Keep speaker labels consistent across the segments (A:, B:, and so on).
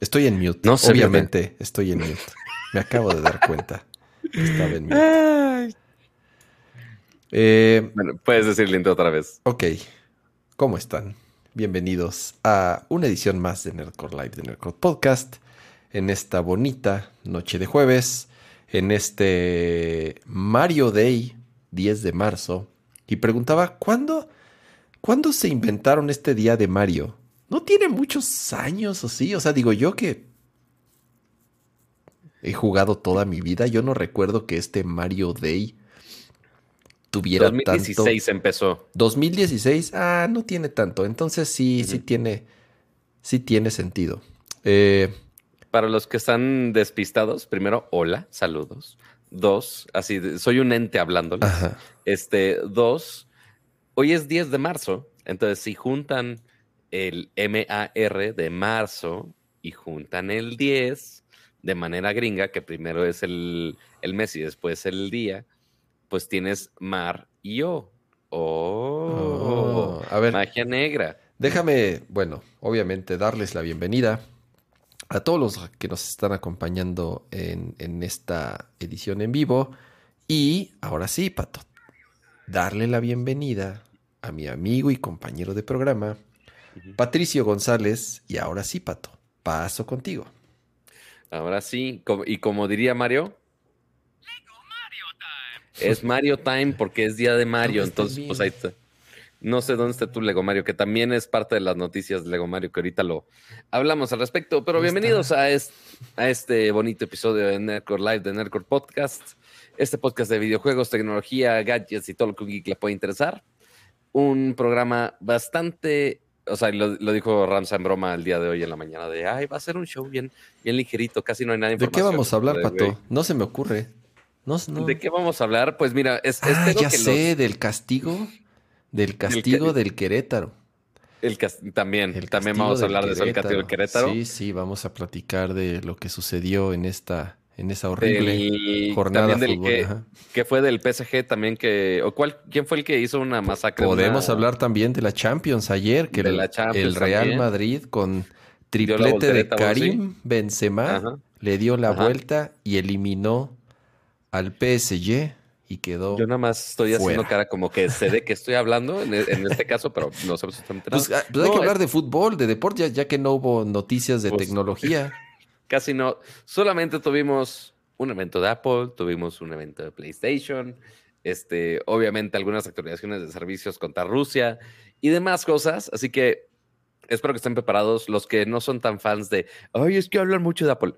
A: Estoy en mute. No sé. Obviamente estoy en mute. Me acabo de dar cuenta. Estaba en mute.
B: Eh, bueno, puedes decirle otra vez.
A: Ok. ¿Cómo están? Bienvenidos a una edición más de Nerdcore Live, de Nerdcore Podcast. En esta bonita noche de jueves. En este Mario Day, 10 de marzo. Y preguntaba, ¿cuándo, ¿cuándo se inventaron este día de Mario? No tiene muchos años o sí. O sea, digo yo que he jugado toda mi vida. Yo no recuerdo que este Mario Day tuviera
B: 2016 empezó.
A: 2016, ah, no tiene tanto. Entonces sí, sí tiene, sí tiene sentido. Eh,
B: Para los que están despistados, primero, hola, saludos. Dos, así, soy un ente hablándoles. Este, dos, hoy es 10 de marzo. Entonces, si juntan el MAR de marzo y juntan el 10 de manera gringa, que primero es el, mes y después el día, pues tienes mar y yo. Oh, a ver. Magia negra.
A: Déjame, bueno, obviamente darles la bienvenida a todos los que nos están acompañando en, en esta edición en vivo. Y ahora sí, Pato, darle la bienvenida a mi amigo y compañero de programa, Patricio González, y ahora sí, Pato, paso contigo.
B: Ahora sí, y como diría Mario, es Mario Time porque es día de Mario, entonces pues ahí está. No sé dónde está tu Lego Mario, que también es parte de las noticias de Lego Mario, que ahorita lo hablamos al respecto. Pero bienvenidos a este, a este bonito episodio de Nerdcore Live, de Nerdcore Podcast. Este podcast de videojuegos, tecnología, gadgets y todo lo que le puede interesar. Un programa bastante o sea, lo, dijo Ramsa en broma el día de hoy en la mañana de, ay, va a ser un show bien, bien ligerito, casi no hay nadie.
A: ¿De qué vamos a hablar, Pato? No se me ocurre. No,
B: ¿De qué vamos a hablar? Pues mira, es,
A: ah, ya sé, del castigo, del castigo del, Querétaro.
B: El también, también vamos a hablar de eso, el castigo del Querétaro.
A: Sí, sí, vamos a platicar de lo que sucedió en esta en esa horrible jornada
B: de fútbol. Que, fue del PSG también que o cuál quién fue el que hizo una masacre.
A: Podemos hablar también de la Champions ayer que el, Real Madrid con triplete de Karim Benzema le dio la vuelta y eliminó al PSG y quedó.
B: Yo nada más estoy haciendo cara como que sé de qué estoy hablando en, este caso, pero no sé absolutamente
A: pues, nada. Pues, hay que hablar de fútbol, de deporte, ya, que no hubo noticias de pues, tecnología.
B: Casi no. Solamente tuvimos un evento de Apple, tuvimos un evento de PlayStation, este, obviamente algunas actualizaciones de servicios contra Rusia y demás cosas. Así que espero que estén preparados los que no son tan fans de, ay, es que hablan mucho de Apple.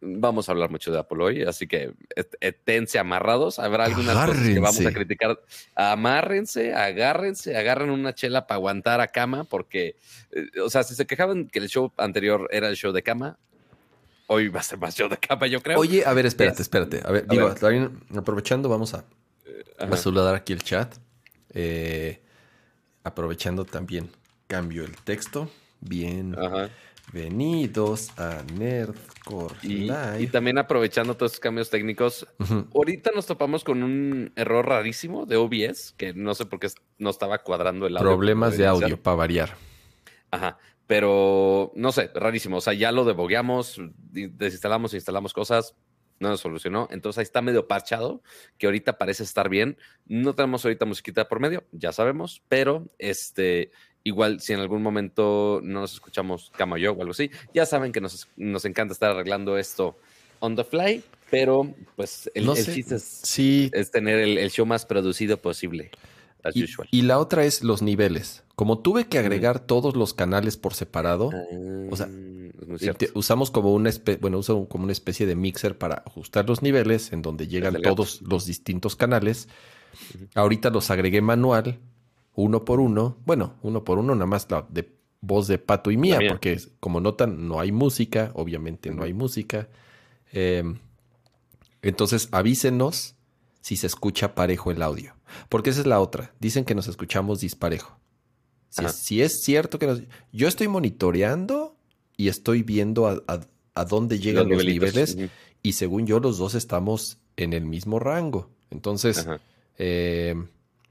B: Vamos a hablar mucho de Apple hoy, así que tense amarrados. Habrá algunas cosas que vamos a criticar. Amárrense, agárrense, agarren una chela para aguantar a cama, porque, eh, o sea, si se quejaban que el show anterior era el show de cama, hoy va a ser más yo de capa, yo creo.
A: Oye, a ver, espérate, espérate. A ver, digo, aprovechando, vamos a, saludar aquí el chat. Eh, aprovechando también, cambio el texto. Bien. Bienvenidos a Nerdcore
B: y, Y también aprovechando todos estos cambios técnicos, ahorita nos topamos con un error rarísimo de OBS, que no sé por qué no estaba cuadrando el
A: audio. Problemas de audio, para variar.
B: Ajá. Pero no sé, rarísimo. O sea, ya lo debogueamos, desinstalamos, instalamos cosas, no nos solucionó. Entonces ahí está medio parchado, que ahorita parece estar bien. No tenemos ahorita musiquita por medio, ya sabemos, pero este, igual si en algún momento no nos escuchamos Cama yo o algo así, ya saben que nos, encanta estar arreglando esto on the fly, pero pues el, chiste es, tener el, show más producido posible.
A: Y la otra es los niveles. Como tuve que agregar todos los canales por separado, o sea, ah, usamos como una especie, bueno, uso como una especie de mixer para ajustar los niveles en donde llegan todos los distintos canales. Ahorita los agregué manual, uno por uno. Bueno, uno por uno, nada más la de voz de Pato y mía, porque como notan, no hay música, obviamente no hay música. Em, entonces avísenos si se escucha parejo el audio. Porque esa es la otra. Dicen que nos escuchamos disparejo. Si es, cierto que yo estoy monitoreando y estoy viendo a, dónde llegan los, niveles y según yo los dos estamos en el mismo rango. Entonces, eh,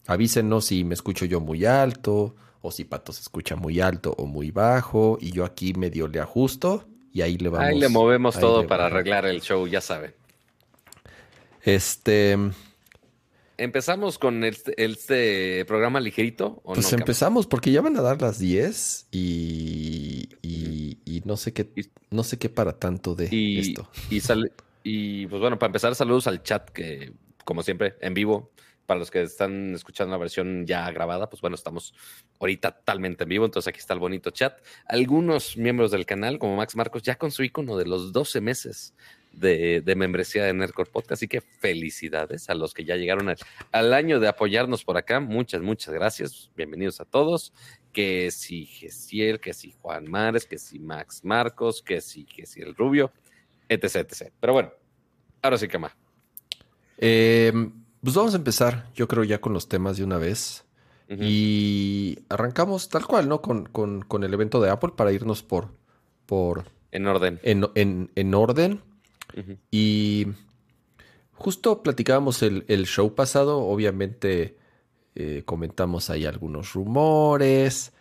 A: avísenos si me escucho yo muy alto o si Pato se escucha muy alto o muy bajo y yo aquí medio le ajusto y ahí le vamos.
B: Ahí le movemos todo para arreglar el show, ya saben.
A: Este.
B: ¿Empezamos con este, este programa ligerito?
A: ¿o pues empezamos porque ya van a dar las 10 y, y, no sé qué no sé qué para tanto de esto.
B: Y, sale, y pues bueno, para empezar, saludos al chat que, como siempre, en vivo. Para los que están escuchando la versión ya grabada, pues bueno, estamos ahorita totalmente en vivo, entonces aquí está el bonito chat. Algunos miembros del canal, como Max Marcos, ya con su icono de los 12 meses de, membresía de Nerdcore Podcast. Así que felicidades a los que ya llegaron al, año de apoyarnos por acá. Muchas, muchas gracias. Bienvenidos a todos. Que si Gesiel, que si Juan Mares, que si Max Marcos, que si, que si el Rubio, etc, etc. Pero bueno, ahora sí que más.
A: Eh, pues vamos a empezar, yo creo, ya con los temas de una vez. Y arrancamos tal cual, ¿no? Con, con, el evento de Apple para irnos por. por
B: en orden.
A: En, en, en orden. Y justo platicábamos el, show pasado, obviamente eh, comentamos ahí algunos rumores.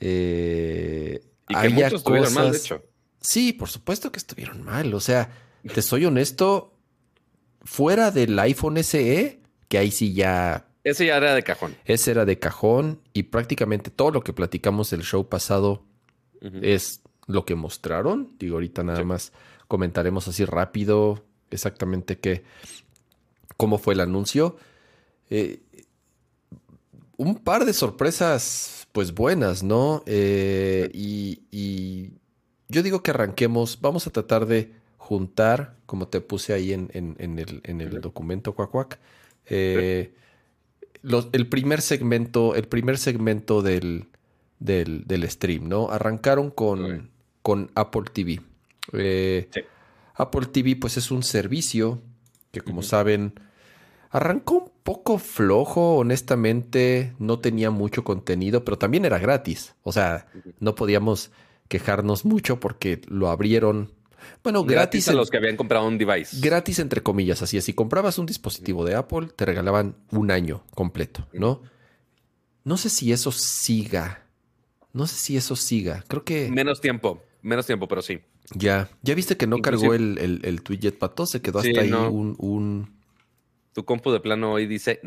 B: Eh, y que muchos estuvieron mal, de hecho.
A: Sí, por supuesto que estuvieron mal. O sea, te soy honesto, fuera del iPhone SE, que ahí sí ya...
B: Ese ya era de cajón.
A: Ese era de cajón y prácticamente todo lo que platicamos el show pasado es lo que mostraron. Digo, ahorita nada más comentaremos así rápido exactamente qué, cómo fue el anuncio. Eh, un par de sorpresas, pues buenas, ¿no? Eh, y, yo digo que arranquemos, vamos a tratar de juntar, como te puse ahí en, el, en el, documento Cuacuac, eh, el primer segmento, el primer segmento del, del, stream, ¿no? Arrancaron con, con Apple TV. Eh, Apple TV pues es un servicio que como saben arrancó un poco flojo, honestamente, no tenía mucho contenido, pero también era gratis. O sea, no podíamos quejarnos mucho porque lo abrieron. Bueno, gratis,
B: a los que habían comprado un device.
A: Gratis entre comillas, así es. Si comprabas un dispositivo de Apple, te regalaban un año completo, ¿no? No sé si eso siga. No sé si eso siga. Creo que.
B: Menos tiempo, menos tiempo, pero sí.
A: Ya, ya viste que no cargó el, el, el pato, se quedó hasta ahí un,
B: Tu compu de plano hoy dice.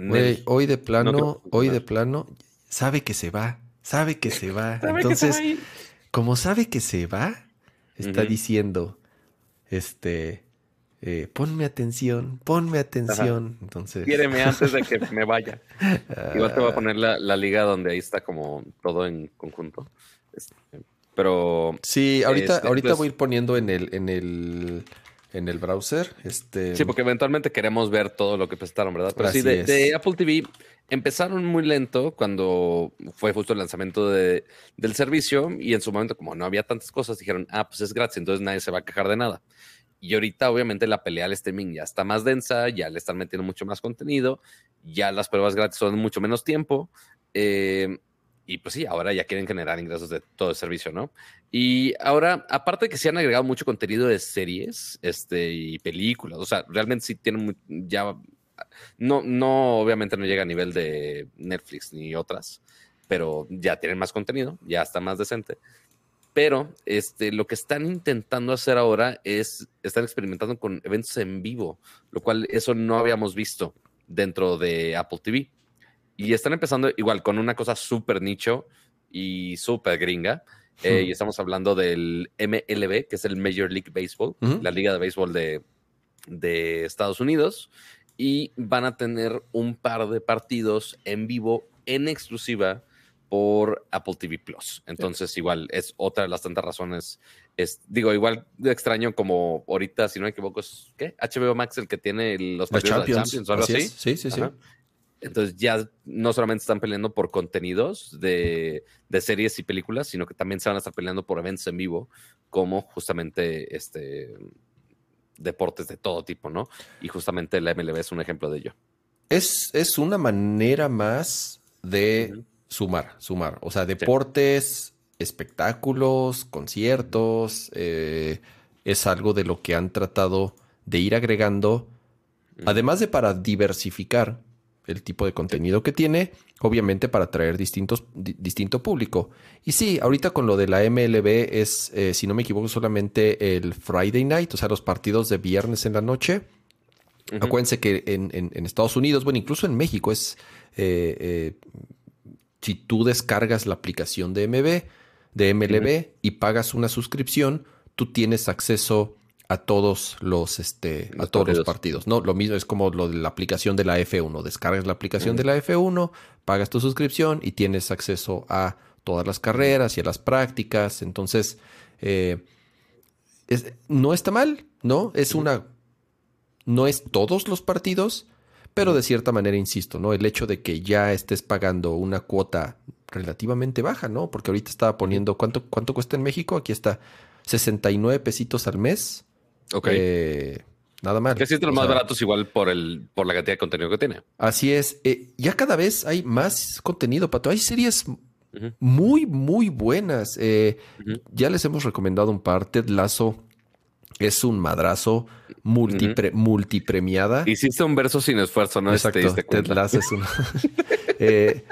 A: hoy de plano, hoy de plano, sabe que se va, sabe que se va. Entonces, como sabe que se va, está diciendo, este, eh, ponme atención, ponme atención. Entonces.
B: Quiéreme antes de que me vaya. Igual te voy a poner la, la, liga donde ahí está como todo en conjunto. Este, pero.
A: Sí, ahorita, este, ahorita pues voy a ir poniendo en el, en el, en el browser. Este...
B: Sí, porque eventualmente queremos ver todo lo que presentaron, ¿verdad? Pero sí, de, Apple TV empezaron muy lento cuando fue justo el lanzamiento de, del servicio y en su momento, como no había tantas cosas, dijeron, ah, pues es gratis, entonces nadie se va a quejar de nada. Y ahorita, obviamente, la pelea al streaming ya está más densa, ya le están metiendo mucho más contenido, ya las pruebas gratis son mucho menos tiempo. Eh, y pues sí, ahora ya quieren generar ingresos de todo el servicio, ¿no? Y ahora, aparte de que se han agregado mucho contenido de series este, y películas, o sea, realmente sí tienen ya, no, no, obviamente no llega a nivel de Netflix ni otras, pero ya tienen más contenido, ya está más decente. Pero este, lo que están intentando hacer ahora es, están experimentando con eventos en vivo, lo cual eso no habíamos visto dentro de Apple TV. Y están empezando igual con una cosa súper nicho y súper gringa. Eh, y estamos hablando del MLB, que es el Major League Baseball, la liga de béisbol de, de, Estados Unidos. Y van a tener un par de partidos en vivo en exclusiva por Apple TV Plus. Entonces, igual es otra de las tantas razones. Es, digo, igual de extraño como ahorita, si no me equivoco, es ¿qué? HBO Max el que tiene los
A: partidos de Champions, algo así. Sí, sí, sí.
B: Entonces ya no solamente están peleando por contenidos de, series y películas, sino que también se van a estar peleando por eventos en vivo, como justamente este deportes de todo tipo, ¿no? Y justamente la MLB es un ejemplo de ello.
A: Es, es una manera más de sumar, sumar. O sea, deportes, espectáculos, conciertos, eh, es algo de lo que han tratado de ir agregando, además de para diversificar el tipo de contenido que tiene, obviamente para atraer distintos, distinto público. Y sí, ahorita con lo de la MLB es, eh, si no me equivoco, solamente el Friday night, o sea, los partidos de viernes en la noche. Acuérdense que en, Estados Unidos, bueno, incluso en México es, eh, eh, si tú descargas la aplicación de MB, de MLB y pagas una suscripción, tú tienes acceso a todos los, este, a todos los partidos. No, lo mismo es como lo de la aplicación de la F1. Descargas la aplicación de la F1, pagas tu suscripción y tienes acceso a todas las carreras y a las prácticas. Entonces, eh, no está mal, ¿no? Es una. No es todos los partidos, pero de cierta manera, insisto, ¿no? El hecho de que ya estés pagando una cuota relativamente baja, ¿no? Porque ahorita estaba poniendo. ¿Cuánto, cuánto cuesta en México? Aquí está. 69 pesitos al mes Ok. Eh, nada más.
B: Que sí los más baratos igual por el por la cantidad de contenido que tiene.
A: Así es. Eh, ya cada vez hay más contenido, Pato. Hay series muy, muy buenas. Eh, ya les hemos recomendado un par. Ted Lazo es un madrazo multipremiada.
B: Hiciste un verso sin esfuerzo, ¿no?
A: Exacto. Ted Lasso es una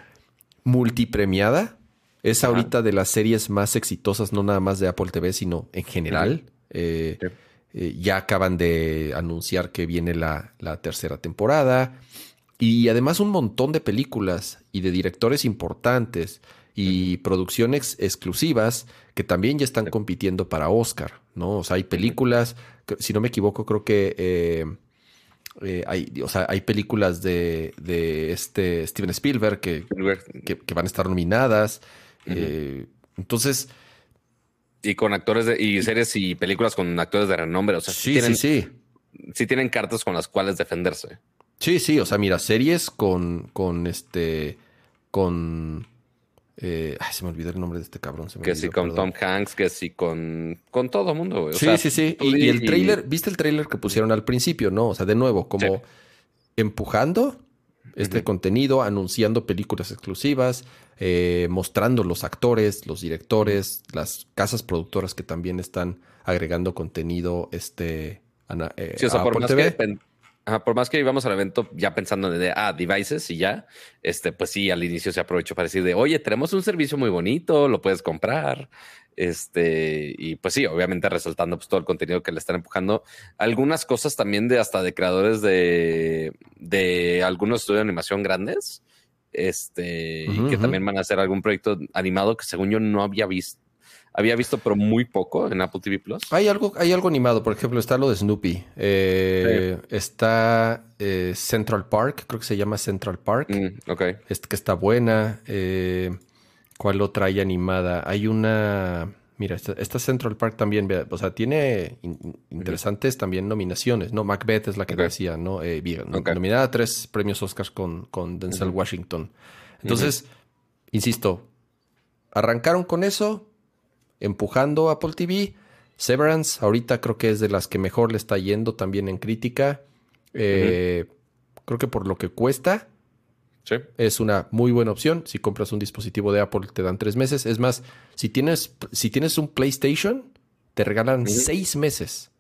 A: multipremiada. Es ahorita de las series más exitosas, no nada más de Apple TV, sino en general. Eh, ya acaban de anunciar que viene la, tercera temporada. Y además un montón de películas y de directores importantes y producciones exclusivas que también ya están compitiendo para Oscar, ¿no? O sea, hay películas, si no me equivoco, creo que eh, eh, hay, o sea, hay películas de, este Steven Spielberg que, que, van a estar nominadas. entonces,
B: y con actores de, y series y películas con actores de renombre. O sea, sí, tienen, sí, sí. Sí tienen cartas con las cuales defenderse.
A: Sí, sí. O sea, mira, series con, con este, con, eh, ay, se me olvidó el nombre de este cabrón.
B: que sí con Tom Hanks, que sí con, con todo mundo.
A: sí, sí, sí. Y, el trailer, ¿viste el trailer que pusieron al principio? No, o sea, de nuevo, como empujando este contenido, anunciando películas exclusivas, eh, mostrando los actores, los directores, las casas productoras que también están agregando contenido este,
B: eh, sí, o sea, por más Que, por más que íbamos al evento ya pensando en ah, devices y ya, este, pues sí, al inicio se aprovechó para decir de, oye, tenemos un servicio muy bonito, lo puedes comprar. Este, y pues sí, obviamente resaltando pues, todo el contenido que le están empujando. Algunas cosas también de hasta de creadores de, de algunos estudios de animación grandes este, y que también van a hacer algún proyecto animado que según yo no había visto. Había visto, pero muy poco en Apple TV Plus.
A: Hay algo, hay algo animado, por ejemplo, está lo de Snoopy. Eh, está eh, Central Park, creo que se llama Central Park. Mm, ok. Este, que está buena. Eh, ¿Cuál otra hay animada? Hay una. Mira, esta, Central Park también, o sea, tiene interesantes también nominaciones, ¿no? Macbeth es la que decía, ¿no? Eh, Nominada a tres premios Oscars con, con Denzel Washington. Entonces, insisto, arrancaron con eso, empujando Apple TV. Severance, ahorita creo que es de las que mejor le está yendo también en crítica. Eh, creo que por lo que cuesta, es una muy buena opción. Si compras un dispositivo de Apple, te dan tres meses. Es más, si tienes, si tienes un PlayStation, te regalan seis meses.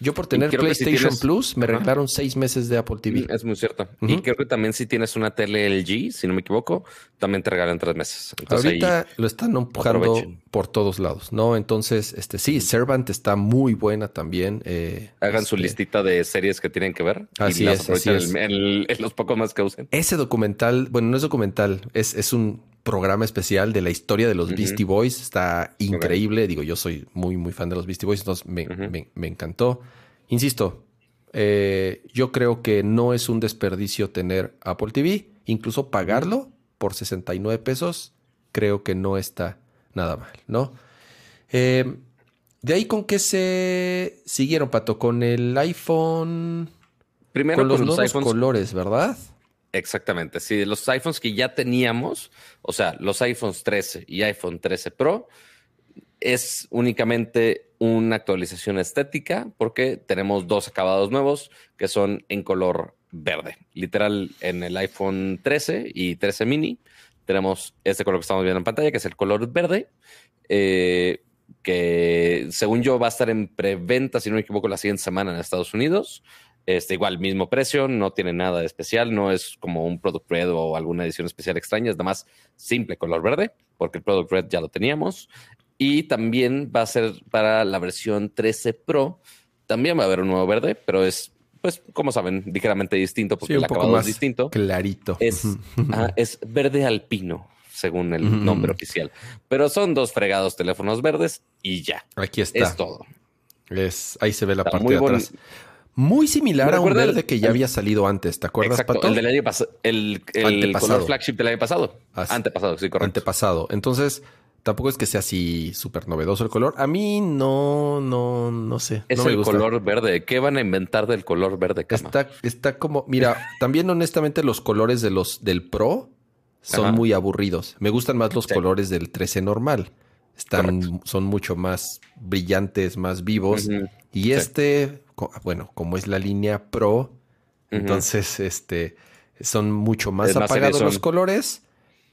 A: Yo por tener PlayStation Plus me regalaron seis meses de Apple TV.
B: Es muy cierto. Y creo que también si tienes una tele LG, si no me equivoco, también te regalan tres meses.
A: Ahorita lo están empujando por todos lados, ¿no? Entonces, este sí, Servant está muy buena también. Eh,
B: Hagan su este listita de series que tienen que ver.
A: Así es. Así
B: En, los pocos más que usen.
A: Ese documental, bueno, no es documental, es, es un programa especial de la historia de los Beastie Boys. Está increíble. Digo, yo soy muy, muy fan de los Beastie Boys, entonces me, encantó. Insisto, eh, yo creo que no es un desperdicio tener Apple TV. Incluso pagarlo por 69 pesos, creo que no está nada mal, ¿no? Eh, de ahí con qué se siguieron, Pato, con el iPhone. Primero con los, nuevos colores, ¿verdad?
B: Exactamente. Sí, los iPhones que ya teníamos, o sea, los iPhones 13 y iPhone 13 Pro, es únicamente una actualización estética porque tenemos dos acabados nuevos que son en color verde. Literal, en el iPhone 13 y 13 mini tenemos este color que estamos viendo en pantalla, que es el color verde, eh, que según yo va a estar en preventa, si no me equivoco, la siguiente semana en Estados Unidos. Este, igual, mismo precio, no tiene nada de especial, no es como un Product Red o alguna edición especial extraña, es nada más simple color verde, porque el Product Red ya lo teníamos. Y también va a ser para la versión 13 Pro, también va a haber un nuevo verde, pero es, pues, como saben, ligeramente distinto porque el acabado es distinto.
A: Clarito.
B: Es, es verde alpino según el nombre oficial. Pero son dos fregados teléfonos verdes y ya.
A: Aquí está.
B: Es todo.
A: Es, ahí se ve la parte de atrás. Muy similar a un verde que ya había salido antes, ¿te acuerdas,
B: exacto, El del año pasado, el, el color flagship del año pasado. Antepasado, sí, correcto.
A: Antepasado. Entonces, tampoco es que sea así súper novedoso el color. A mí no, no, no sé.
B: Es el color verde. ¿Qué van a inventar del color verde?
A: Está, está como, mira, también honestamente los colores de los del Pro son muy aburridos. Me gustan más los colores del 13 normal. Están, son mucho más brillantes, más vivos. Y este, bueno, como es la línea Pro, entonces este son mucho más, apagados los colores.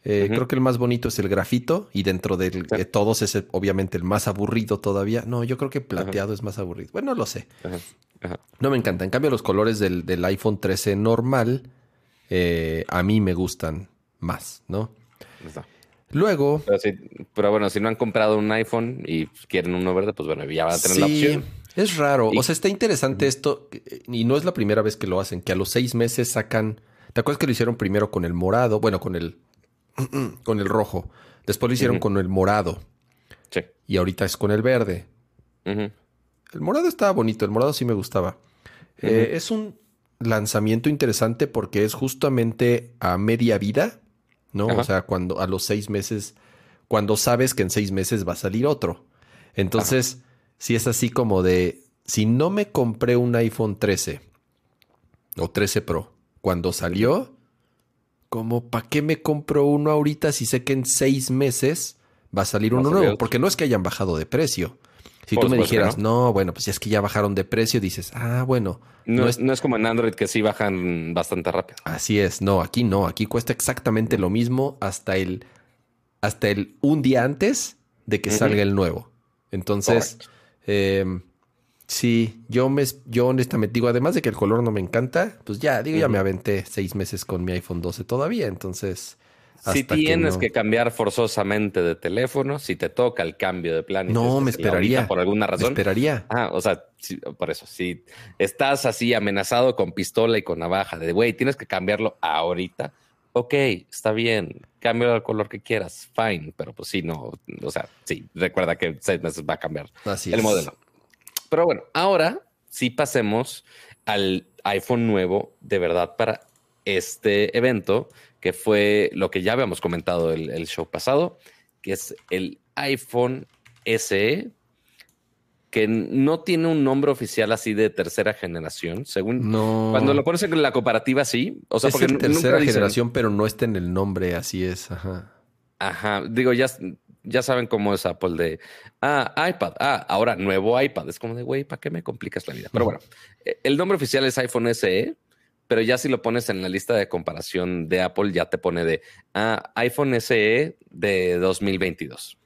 A: Eh, creo que el más bonito es el grafito y dentro de todos es obviamente el más aburrido todavía. No, yo creo que plateado es más aburrido. Bueno, no lo sé. No me encanta. En cambio, los colores del, iPhone 13 normal eh, a mí me gustan más, ¿no? Luego.
B: Pero, bueno, si no han comprado un iPhone y quieren uno verde, pues bueno, ya van a tener la opción.
A: Es raro. O sea, está interesante esto. Y no es la primera vez que lo hacen, que a los seis meses sacan. ¿Te acuerdas que lo hicieron primero con el morado? Bueno, con el. con el rojo. Después lo hicieron con el morado. Sí. Y ahorita es con el verde. El morado estaba bonito. El morado sí me gustaba. Eh, es un lanzamiento interesante porque es justamente a media vida, ¿no? O sea, cuando a los seis meses, cuando sabes que en seis meses va a salir otro. Entonces, si es así como de, si no me compré un iPhone 13 o 13 Pro cuando salió, como, ¿para qué me compro uno ahorita si sé que en seis meses va a salir uno nuevo? Porque no es que hayan bajado de precio. Si tú me dijeras, no. bueno, pues si es que ya bajaron de precio, dices, ah, bueno.
B: No, es, no es como en Android que sí bajan bastante rápido.
A: Así es, no, aquí no, aquí cuesta exactamente lo mismo hasta el, hasta el un día antes de que salga el nuevo. Entonces, eh, sí, yo, me, yo honestamente digo, además de que el color no me encanta, pues ya, digo, ya me aventé seis meses con mi iPhone 12 todavía, entonces...
B: Si tienes que, cambiar forzosamente de teléfono, si te toca el cambio de plan.
A: No, me esperaría.
B: Por alguna razón.
A: Me esperaría.
B: Ah, o sea, por eso, si estás así amenazado con pistola y con navaja, de güey, tienes que cambiarlo ahorita. Ok, está bien, cambio el color que quieras, fine, pero pues sí, no, o sea, sí, recuerda que seis meses va a cambiar el modelo. Pero bueno, ahora sí pasemos al iPhone nuevo de verdad para este evento, que fue lo que ya habíamos comentado el, el show pasado, que es el iPhone SE que no tiene un nombre oficial así de tercera generación, según
A: no.
B: cuando lo pones en la comparativa sí,
A: o sea, es porque tercera generación, pero no está en el nombre, así es, ajá.
B: Ajá, digo, ya, ya saben cómo es Apple de, ah, iPad, ah, ahora nuevo iPad, es como de, güey, ¿para qué me complicas la vida? Pero bueno, e, el nombre oficial es iPhone SE, pero ya si lo pones en la lista de comparación de Apple, ya te pone de, ah, iPhone SE de 2022.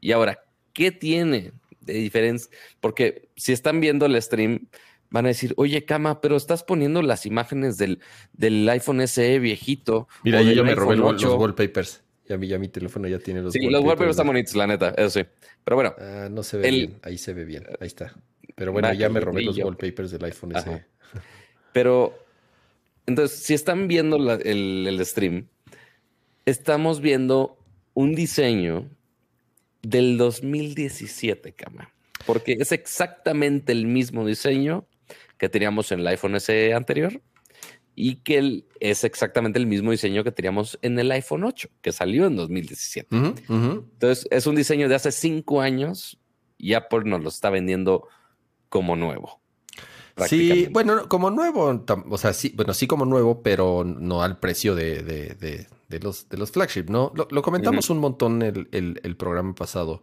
B: Y ahora, ¿qué tiene de diferencia, porque si están viendo el stream, van a decir, oye, Cama, pero estás poniendo las imágenes del, del iPhone SE viejito.
A: Mira, yo ya me robé los wallpapers. Ya mi, ya mi teléfono ya tiene los
B: sí, los wallpapers están bonitos, la neta, eso sí. Pero bueno.
A: Ah, no se ve bien. Ahí se ve bien. Ahí está. Pero bueno, ya me robé los wallpapers del iPhone SE.
B: Pero, entonces, si están viendo el, el stream, estamos viendo un diseño del 2017, cama. Porque es exactamente el mismo diseño que teníamos en el iPhone SE anterior y que es exactamente el mismo diseño que teníamos en el iPhone 8, que salió en 2017. Entonces, es un diseño de hace cinco años y Apple nos lo está vendiendo como nuevo.
A: Sí, bueno, como nuevo, o sea, sí, bueno, sí como nuevo, pero no al precio de, de los, de los flagship, ¿no? Lo, comentamos un montón el, el, programa pasado.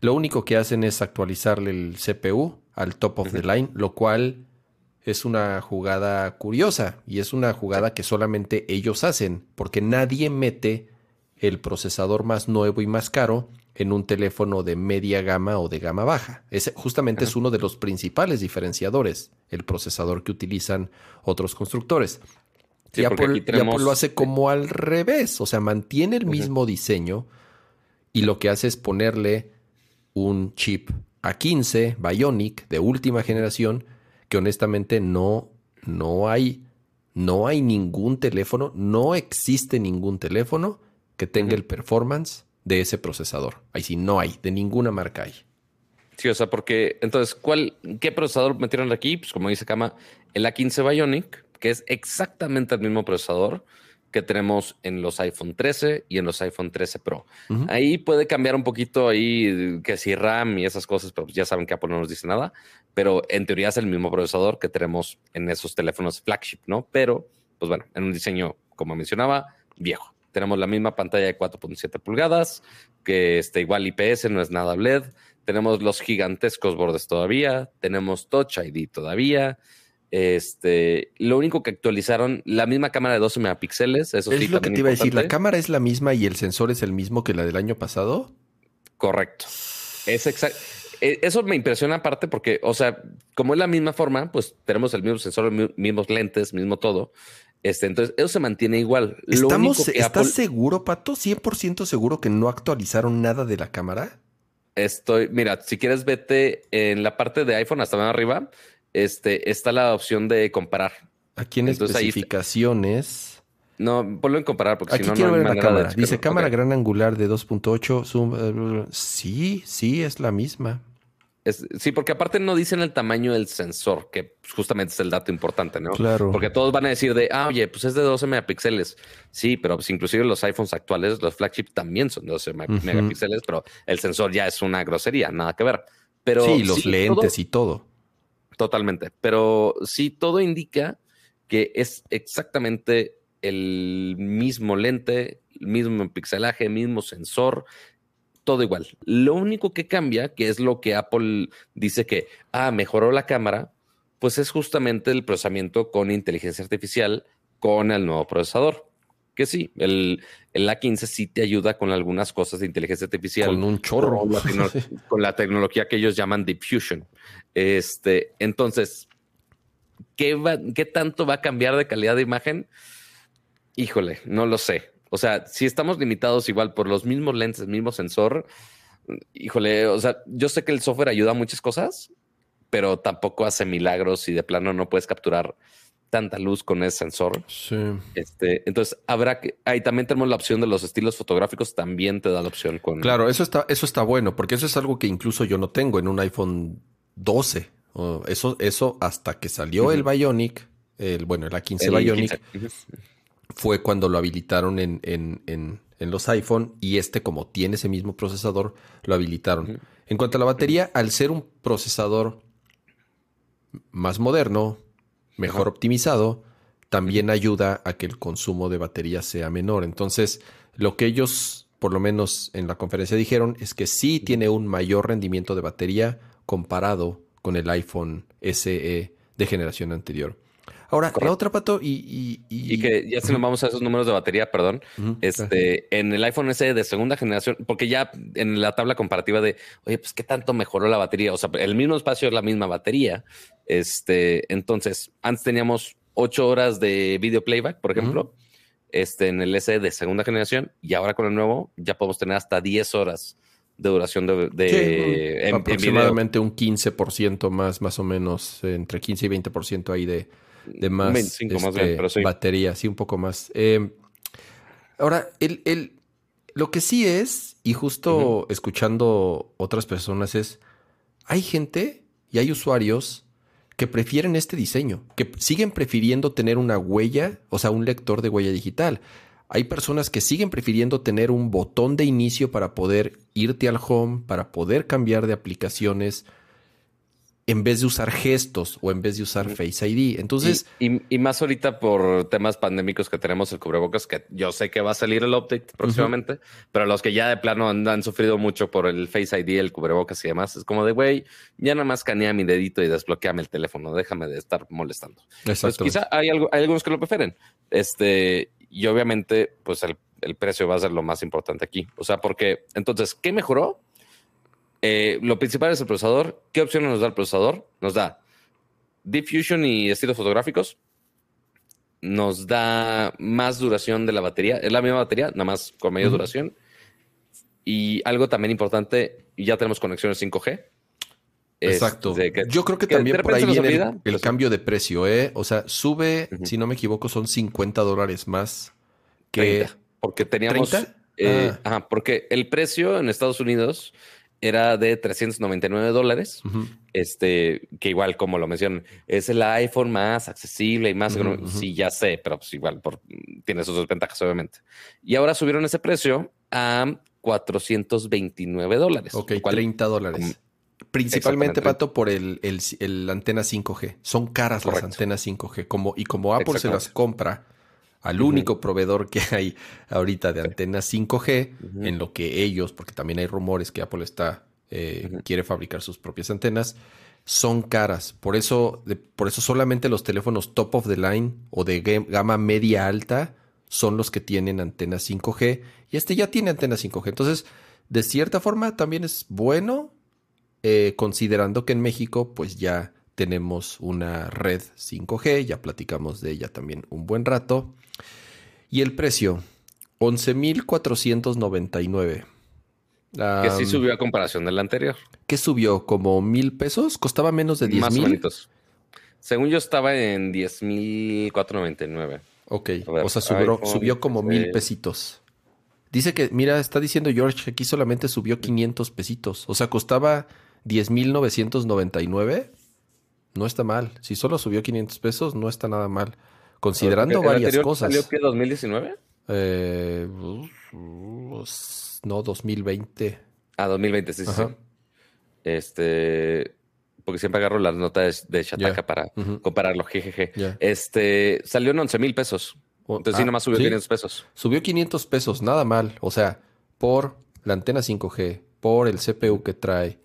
A: Lo único que hacen es actualizarle el CPU al top of the line, lo cual es una jugada curiosa y es una jugada que solamente ellos hacen, porque nadie mete el procesador más nuevo y más caro en un teléfono de media gama o de gama baja. Ese justamente es uno de los principales diferenciadores, el procesador que utilizan otros constructores. Y Apple, lo hace como al revés, o sea, mantiene el mismo diseño y lo que hace es ponerle un chip A15 Bionic de última generación que honestamente no, no hay no hay ningún teléfono, no existe ningún teléfono que tenga el performance de ese procesador. Ahí sí, no hay, de ninguna marca hay.
B: Sí, o sea, porque entonces, ¿cuál, ¿qué procesador metieron aquí? Pues como dice Kama, el A15 Bionic, que es exactamente el mismo procesador que tenemos en los iPhone 13 y en los iPhone 13 Pro. Ahí puede cambiar un poquito ahí que si RAM y esas cosas, pero ya saben que Apple no nos dice nada, pero en teoría es el mismo procesador que tenemos en esos teléfonos flagship, ¿no? Pero, pues bueno, en un diseño, como mencionaba, viejo. Tenemos la misma pantalla de 4.7 pulgadas, que está igual IPS, no es nada LED. Tenemos los gigantescos bordes todavía, tenemos Touch ID todavía, este, lo único que actualizaron, la misma cámara de 12 megapíxeles. Eso
A: es lo que te iba a decir. ¿La cámara es la misma y el sensor es el mismo que la del año pasado?
B: Correcto. Es exacto. E, eso me impresiona aparte porque, o sea, como es la misma forma, pues tenemos el mismo sensor, mismos lentes, mismo todo. Este, entonces, eso se mantiene igual.
A: Estamos, ¿Estás seguro, Pato? ¿100% seguro que no actualizaron nada de la cámara?
B: Estoy, mira, si quieres vete en la parte de iPhone hasta más arriba, este, está la opción de comparar.
A: Aquí en especificaciones.
B: no, ponlo en comparar porque
A: si no, quiero ver la cámara. Dice cámara gran angular de 2.8, zoom. sí, sí, es la misma.
B: sí, porque aparte no dicen el tamaño del sensor, que justamente es el dato importante, ¿no?
A: Claro.
B: Porque todos van a decir de, ah, oye, pues es de 12 megapíxeles. Sí, pero pues inclusive los iPhones actuales, los flagship también son de 12 megapíxeles, pero el sensor ya es una grosería, nada que ver. Pero
A: sí, los lentes y todo.
B: Totalmente. Pero sí, todo indica que es exactamente el mismo lente, el mismo pixelaje, mismo sensor, todo igual. Lo único que cambia, que es lo que Apple dice que, ah, mejoró la cámara, pues es justamente el procesamiento con inteligencia artificial con el nuevo procesador. Que sí, el, el A15 sí te ayuda con algunas cosas de inteligencia artificial.
A: Con un chorro.
B: Con la, con la tecnología que ellos llaman Diffusion. Este, entonces, ¿qué, va, ¿qué tanto va a cambiar de calidad de imagen? Híjole, no lo sé. O sea, si estamos limitados igual por los mismos lentes, el mismo sensor, híjole, o sea, yo sé que el software ayuda a muchas cosas, pero tampoco hace milagros y de plano no puedes capturar tanta luz con ese sensor.
A: Sí.
B: Este, entonces habrá que ahí también tenemos la opción de los estilos fotográficos, también te da la opción con.
A: Claro, eso está, eso está bueno, porque eso es algo que incluso yo no tengo en un iPhone 12. eso, eso hasta que salió el Bionic, el, bueno, el A15 Bionic, fue cuando lo habilitaron en, en, en, los iPhone y este, como tiene ese mismo procesador, lo habilitaron. En cuanto a la batería, al ser un procesador más moderno, mejor optimizado, también ayuda a que el consumo de batería sea menor. Entonces, lo que ellos, por lo menos en la conferencia, dijeron es que sí tiene un mayor rendimiento de batería comparado con el iPhone SE de generación anterior. Ahora, la otra pato y,
B: y, que ya si nos vamos a esos números de batería, perdón, este, en el iPhone SE de segunda generación, porque ya en la tabla comparativa de, oye, pues qué tanto mejoró la batería, o sea, el mismo espacio es la misma batería, este, entonces, antes teníamos ocho horas de video playback, por ejemplo, este, en el SE de segunda generación, y ahora con el nuevo ya podemos tener hasta 10 horas de duración de,
A: aproximadamente un 15% más, más o menos, entre 15 y 20% ahí de, de más, este, batería, sí, un poco más. Eh, ahora, el, el, lo que sí es, y justo escuchando otras personas, es, hay gente y hay usuarios que prefieren este diseño, que siguen prefiriendo tener una huella, o sea, un lector de huella digital. Hay personas que siguen prefiriendo tener un botón de inicio para poder irte al home, para poder cambiar de aplicaciones, en vez de usar gestos o en vez de usar Face ID. Entonces.
B: Y, más ahorita por temas pandémicos que tenemos el cubrebocas, que yo sé que va a salir el update próximamente, pero los que ya de plano han, sufrido mucho por el Face ID, el cubrebocas y demás, es como de güey, ya nada más canea mi dedito y desbloqueame el teléfono, déjame de estar molestando. Pues quizá hay, algo, hay algunos que lo prefieren. Este, y obviamente, pues el el precio va a ser lo más importante aquí. O sea, porque entonces, ¿qué mejoró? Eh, lo principal es el procesador. ¿Qué opciones nos da el procesador? Nos da diffusion y estilos fotográficos. Nos da más duración de la batería. Es la misma batería, nada más con mayor duración. Y algo también importante, ya tenemos conexiones 5G.
A: Exacto. Yo creo que, también por ahí viene el, cambio de precio, ¿eh? O sea, sube, si no me equivoco, son 50 dólares más que.
B: porque teníamos. Eh, ah. Ajá, porque el precio en Estados Unidos era de 399 dólares. Este, que igual, como lo mencionan, es el iPhone más accesible y más. Sí, ya sé, pero pues igual por, tiene sus desventajas, obviamente. Y ahora subieron ese precio a 429 dólares.
A: Ok, 30 dólares. Principalmente, Pato, por el, el, antena 5G. Son caras las antenas 5G. Como, y como Apple se las compra al único proveedor que hay ahorita de antenas 5G, en lo que ellos, porque también hay rumores que Apple está, eh, quiere fabricar sus propias antenas, son caras. Por eso, por eso solamente los teléfonos top of the line o de gama media alta son los que tienen antenas 5G. Y este ya tiene antenas 5G. Entonces, de cierta forma, también es bueno, eh, considerando que en México, pues ya tenemos una red 5G, ya platicamos de ella también un buen rato. Y el precio, 11.499.
B: que sí subió a comparación del anterior.
A: ¿Qué subió? ¿Como mil pesos? ¿Costaba menos de 10 mil?
B: Según yo estaba en 10.499.
A: Ok, o sea, subió, subió como mil pesitos. Dice que, mira, está diciendo George que aquí solamente subió 500 pesitos. O sea, costaba 10.999. No está mal. Si solo subió 500 pesos, no está nada mal. Considerando varias cosas.
B: ¿Salió que 2019?
A: Eh, no, 2020.
B: Ah, 2020, sí, sí. Este, porque siempre agarro las notas de Shataka para compararlo, jejeje. Este, salió en 11 mil pesos. Entonces sí, ah, nomás subió 500 pesos.
A: Subió 500 pesos, nada mal. O sea, por la antena 5G, por el CPU que trae,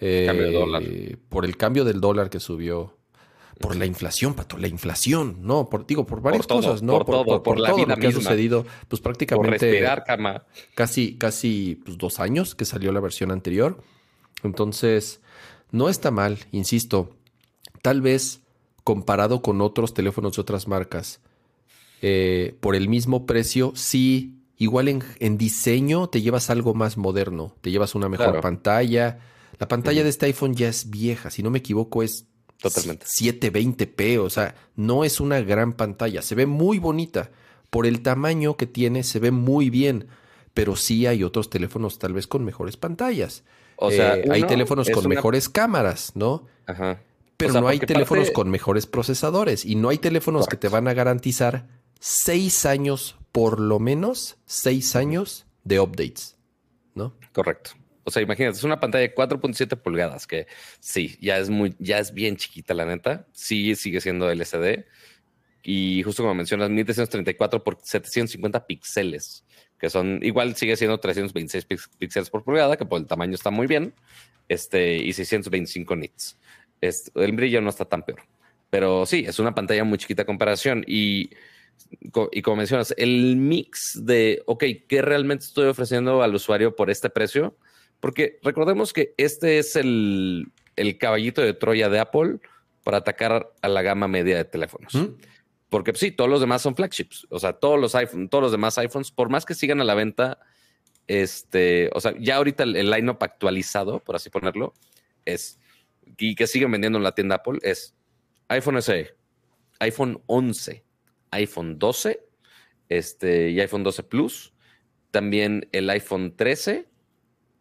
A: eh, por el cambio del dólar que subió, por la inflación, Pato, la inflación, no, por, digo, por varias cosas, ¿no?
B: Por, todo, por, la vida lo que ha
A: sucedido, pues prácticamente
B: respirar, cama.
A: casi, casi pues, dos años que salió la versión anterior. Entonces, no está mal, insisto, tal vez comparado con otros teléfonos de otras marcas, eh, por el mismo precio, sí, igual en, diseño te llevas algo más moderno, te llevas una mejor pantalla. La pantalla de este iPhone ya es vieja, si no me equivoco es
B: Totalmente.
A: 720p, o sea, no es una gran pantalla, se ve muy bonita. Por el tamaño que tiene, se ve muy bien, pero sí hay otros teléfonos tal vez con mejores pantallas. O sea, eh, hay teléfonos con mejores cámaras, ¿no? Ajá. Pero no hay teléfonos con mejores procesadores y no hay teléfonos que te van a garantizar seis años, por lo menos seis años de updates, ¿no?
B: Correcto. O sea, imagínate, es una pantalla de 4.7 pulgadas, que sí, ya es muy, ya es bien chiquita, la neta. Sí, sigue siendo LCD. Y justo como mencionas, 1334 por 750 píxeles, que son, igual sigue siendo 326 píxeles por pulgada, que por el tamaño está muy bien. Este, y 625 nits. el brillo no está tan peor. Pero sí, es una pantalla muy chiquita comparación. Y, y como mencionas, el mix de, ok, ¿qué realmente estoy ofreciendo al usuario por este precio? Porque recordemos que este es el, caballito de Troya de Apple para atacar a la gama media de teléfonos. Porque pues, sí, todos los demás son flagships. O sea, todos los iPhones, todos los demás iPhones, por más que sigan a la venta, este, o sea, ya ahorita el, line-up actualizado, por así ponerlo, es, y que siguen vendiendo en la tienda Apple, es iPhone SE, iPhone 11, iPhone 12, este, y iPhone 12 Plus, también el iPhone 13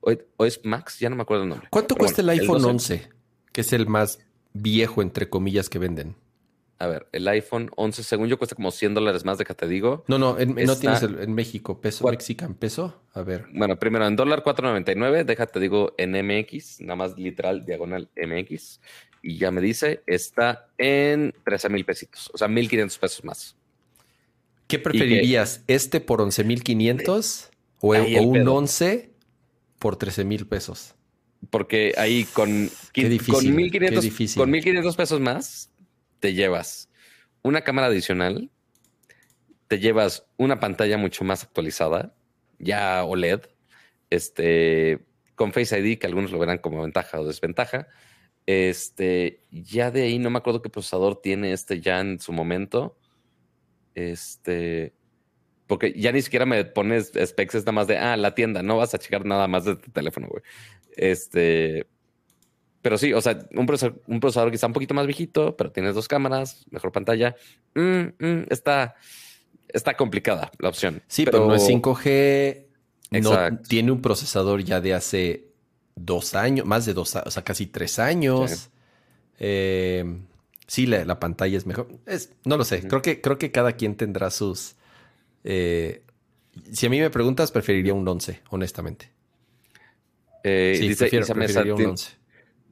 B: o, es Max, ya no me acuerdo el nombre.
A: ¿Cuánto cuesta el iPhone 11? Que es el más viejo, entre comillas, que venden.
B: A ver, el iPhone 11, según yo, cuesta como 100 dólares más, déjate digo.
A: No, no, no tienes en México, peso, mexican peso. A ver.
B: Bueno, primero en dólar 4.99, déjate digo en MX, nada más literal, diagonal MX. Y ya me dice, está en 13 mil pesitos, o sea, 1.500 pesos más.
A: ¿Qué preferirías? ¿Este por 11.500 o, o un 11 por 13 mil pesos.
B: Porque ahí con, con 1.500 pesos más te llevas una cámara adicional, te llevas una pantalla mucho más actualizada, ya OLED, este, con Face ID, que algunos lo verán como ventaja o desventaja. Este, ya de ahí no me acuerdo qué procesador tiene este ya en su momento. Este, porque ya ni siquiera me pones specs, es nada más de, ah, la tienda, no vas a checar nada más de tu teléfono, güey. Este, pero sí, o sea, un procesador, un procesador quizá un poquito más viejito, pero tienes dos cámaras, mejor pantalla. Mm, mm, está, está complicada la opción.
A: Sí, pero, no es 5G. No, tiene un procesador ya de hace dos años, más de dos, o sea, casi tres años. Sí, eh, la, pantalla es mejor. Es, no lo sé. Creo que, creo que cada quien tendrá sus. Eh, si a mí me preguntas, preferiría un 11, honestamente.
B: Eh, sí, dice preferiría un 11.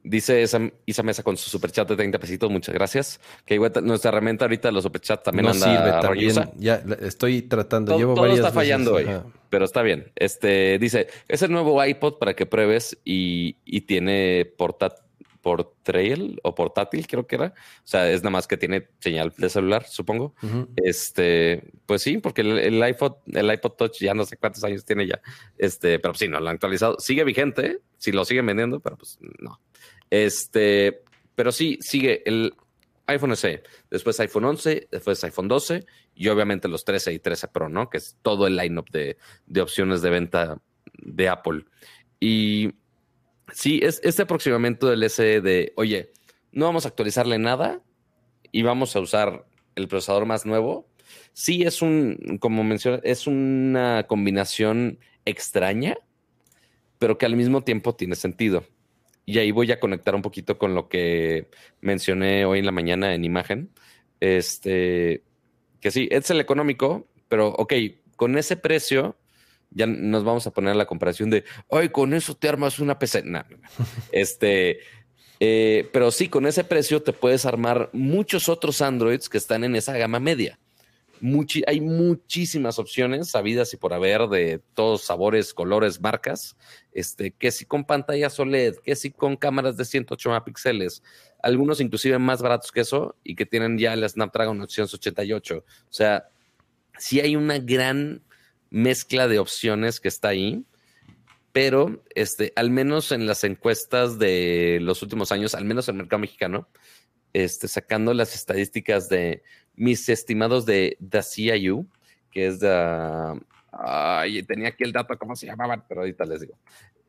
B: Dice esa, mesa con su superchat de 30 pesitos, muchas gracias. Que igual nuestra herramienta ahorita, los superchats también no
A: sirve, también. Ya estoy tratando, llevo
B: todo está fallando hoy, pero está bien. Este dice, es el nuevo iPod para que pruebes y, tiene portátil por trail o portátil, creo que era. O sea, es nada más que tiene señal de celular, supongo. Este, pues sí, porque el, iPod, el iPod Touch ya no sé cuántos años tiene ya. Este, pero sí, no lo han actualizado. Sigue vigente, si lo siguen vendiendo, pero pues no. Este, pero sí, sigue el iPhone SE, después iPhone 11, después iPhone 12 y obviamente los 13 y 13 Pro, ¿no? Que es todo el lineup de, de opciones de venta de Apple. Y sí, es este aproximamiento del SE de, oye, no vamos a actualizarle nada y vamos a usar el procesador más nuevo. Sí, es un, como mencioné, es una combinación extraña, pero que al mismo tiempo tiene sentido. Y ahí voy a conectar un poquito con lo que mencioné hoy en la mañana en imagen. Este, que sí, es el económico, pero ok, con ese precio ya nos vamos a poner la comparación de, ay, con eso te armas una PC. este, eh, pero sí, con ese precio te puedes armar muchos otros Androids que están en esa gama media hay muchísimas opciones sabidas y por haber de todos sabores, colores, marcas. Este, que si con pantalla OLED, que si con cámaras de 108 megapíxeles, algunos inclusive más baratos que eso y que tienen ya el Snapdragon 888. O sea, sí hay una gran mezcla de opciones que está ahí, pero este, al menos en las encuestas de los últimos años, al menos en el mercado mexicano, este, sacando las estadísticas de mis estimados de The CIU, que es de... Ay, tenía aquí el dato, ¿cómo se llamaban? Pero ahorita les digo.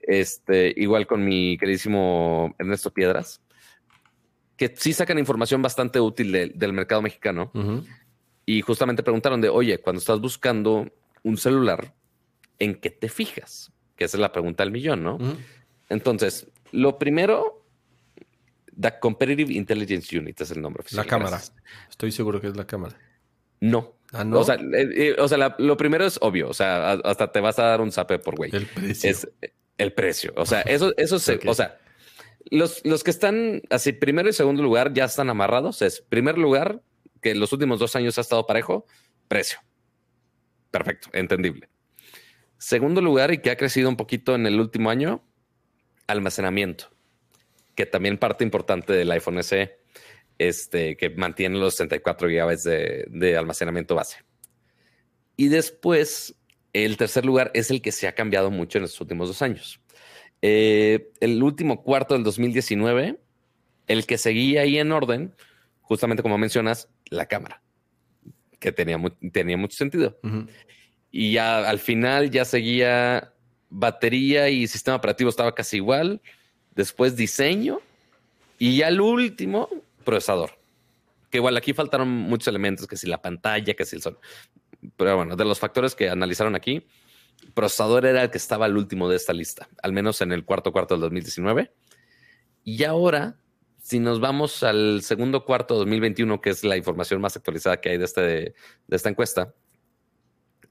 B: Este, igual con mi queridísimo Ernesto Piedras, que sí sacan información bastante útil del mercado mexicano. Y justamente preguntaron de, oye, cuando estás buscando un celular, ¿en qué te fijas? Que esa es la pregunta del millón, ¿no? Entonces, lo primero The Competitive Intelligence Unit es el nombre
A: oficial. La cámara. Estoy seguro que es la cámara.
B: No. Ah, no. O sea, eh, eh, lo primero es obvio. O sea, hasta te vas a dar un zape por güey.
A: El precio.
B: Es el precio. O sea, eso, eso se, o sea, los, los que están así, primero y segundo lugar ya están amarrados. Es primer lugar, que los últimos dos años ha estado parejo, precio. Perfecto, entendible. Segundo lugar, y que ha crecido un poquito en el último año, almacenamiento que también parte importante del iPhone SE, este, que mantiene los 64 GB de, almacenamiento base. Y después, el tercer lugar es el que se ha cambiado mucho en los últimos dos años. Eh, el último cuarto del 2019, el que seguía ahí en orden, justamente como mencionas, la cámara, que tenía, tenía mucho sentido. Y ya al final ya seguía batería y sistema operativo estaba casi igual después diseño y ya el último, procesador. Que igual aquí faltaron muchos elementos, que si la pantalla, que si el sol. Pero bueno, de los factores que analizaron aquí, procesador era el que estaba al último de esta lista, al menos en el cuarto cuarto del 2019. Y ahora, si nos vamos al segundo cuarto de 2021, que es la información más actualizada que hay de, este, de esta encuesta,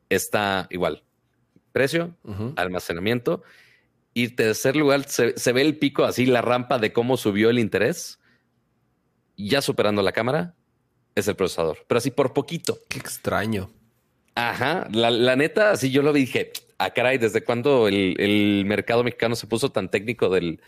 B: está igual. Precio, almacenamiento y tercer lugar, se, ve el pico, así la rampa de cómo subió el interés. Ya superando la cámara, es el procesador. Pero así por poquito.
A: Qué extraño.
B: Ajá, la, neta, así yo lo dije, ah, caray, ¿desde cuándo el, mercado mexicano se puso tan técnico del,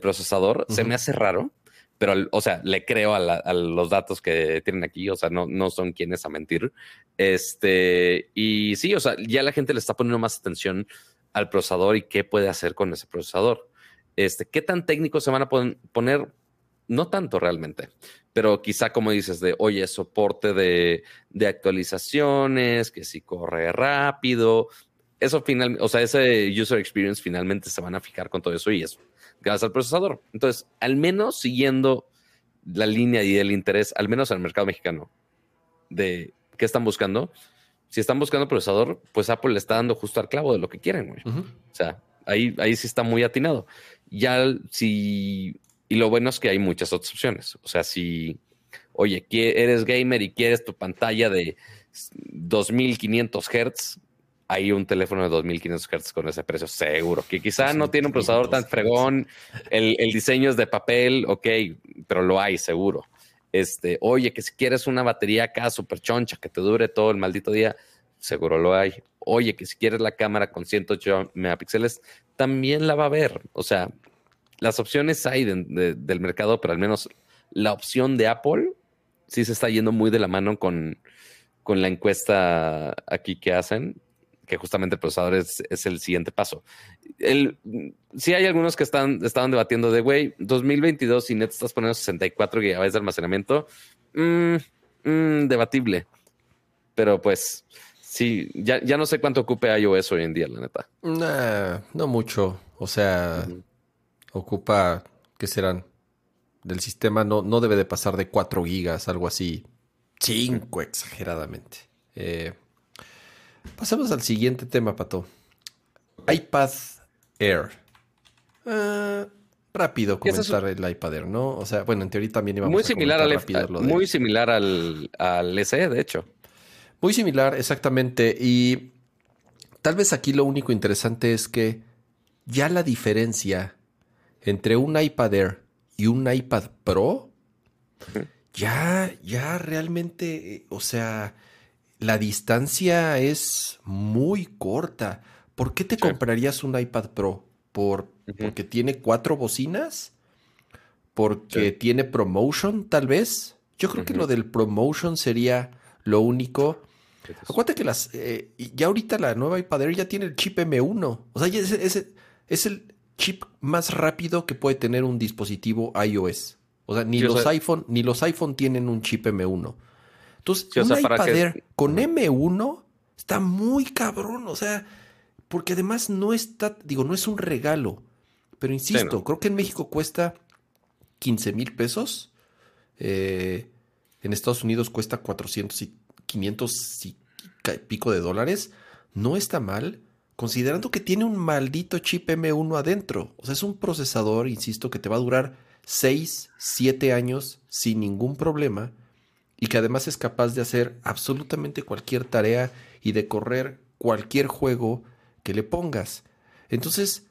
B: procesador? Se me hace raro, pero, o sea, le creo a, los datos que tienen aquí, o sea, no, no son quienes a mentir. Este, y sí, o sea, ya la gente le está poniendo más atención al procesador y qué puede hacer con ese procesador. Este, ¿qué tan técnicos se van a poner? No tanto realmente, pero quizá como dices de, oye, soporte de, de actualizaciones, que si corre rápido, eso final, o sea, ese user experience finalmente se van a fijar con todo eso y es gracias al procesador. Entonces, al menos siguiendo la línea y el interés, al menos en el mercado mexicano, de qué están buscando. Si están buscando procesador, pues Apple le está dando justo al clavo de lo que quieren, güey. O sea, ahí, ahí sí está muy atinado. Ya si, y lo bueno es que hay muchas otras opciones. O sea, si, oye, eres gamer y quieres tu pantalla de 2500 Hz, hay un teléfono de 2500 Hz con ese precio seguro, que quizá no tiene un procesador tan fregón, el, el, diseño es de papel, ok, pero lo hay seguro. Este, oye, que si quieres una batería acá súper choncha que te dure todo el maldito día, seguro lo hay. Oye, que si quieres la cámara con 108 megapíxeles, también la va a ver. O sea, las opciones hay del mercado, pero al menos la opción de Apple sí se está yendo muy de la mano con, con la encuesta aquí que hacen que justamente el procesador es, el siguiente paso. El, sí hay algunos que están, estaban debatiendo de, güey, 2022 y net estás poniendo 64 GB de almacenamiento, mm, mm, debatible. Pero pues, sí, ya, ya no sé cuánto ocupe iOS hoy en día, la neta.
A: no mucho. O sea, ocupa, ¿qué serán? Del sistema no, no debe de pasar de 4 gigas, algo así. 5 exageradamente. Eh, Pasemos al siguiente tema, Pato. iPad Air. Ah, rápido comentar el iPad Air, ¿no? O sea, bueno, en teoría también íbamos
B: muy similar al Muy similar al, al SE, de hecho.
A: Muy similar, exactamente. Y tal vez aquí lo único interesante es que ya la diferencia entre un iPad Air y un iPad Pro, ya, ya realmente, o sea, la distancia es muy corta. ¿Por qué te comprarías un iPad Pro? ¿Por, ¿Porque tiene cuatro bocinas? ¿Porque tiene promotion, tal vez? Yo creo que lo del promotion sería lo único. Acuérdate que las, eh, ya ahorita la nueva iPad Air ya tiene el chip M1. O sea, es, es, el chip más rápido que puede tener un dispositivo iOS. O sea, ni los iPhone, ni los iPhone tienen un chip M1. Entonces, un iPad Air con M1 está muy cabrón, o sea, porque además no está, digo, no es un regalo, pero insisto, creo que en México cuesta 15 mil pesos, eh, en Estados Unidos cuesta 400 y 500 y pico de dólares, no está mal, considerando que tiene un maldito chip M1 adentro, o sea, es un procesador, insisto, que te va a durar 6, 7 años sin ningún problema y que además es capaz de hacer absolutamente cualquier tarea y de correr cualquier juego que le pongas. Entonces,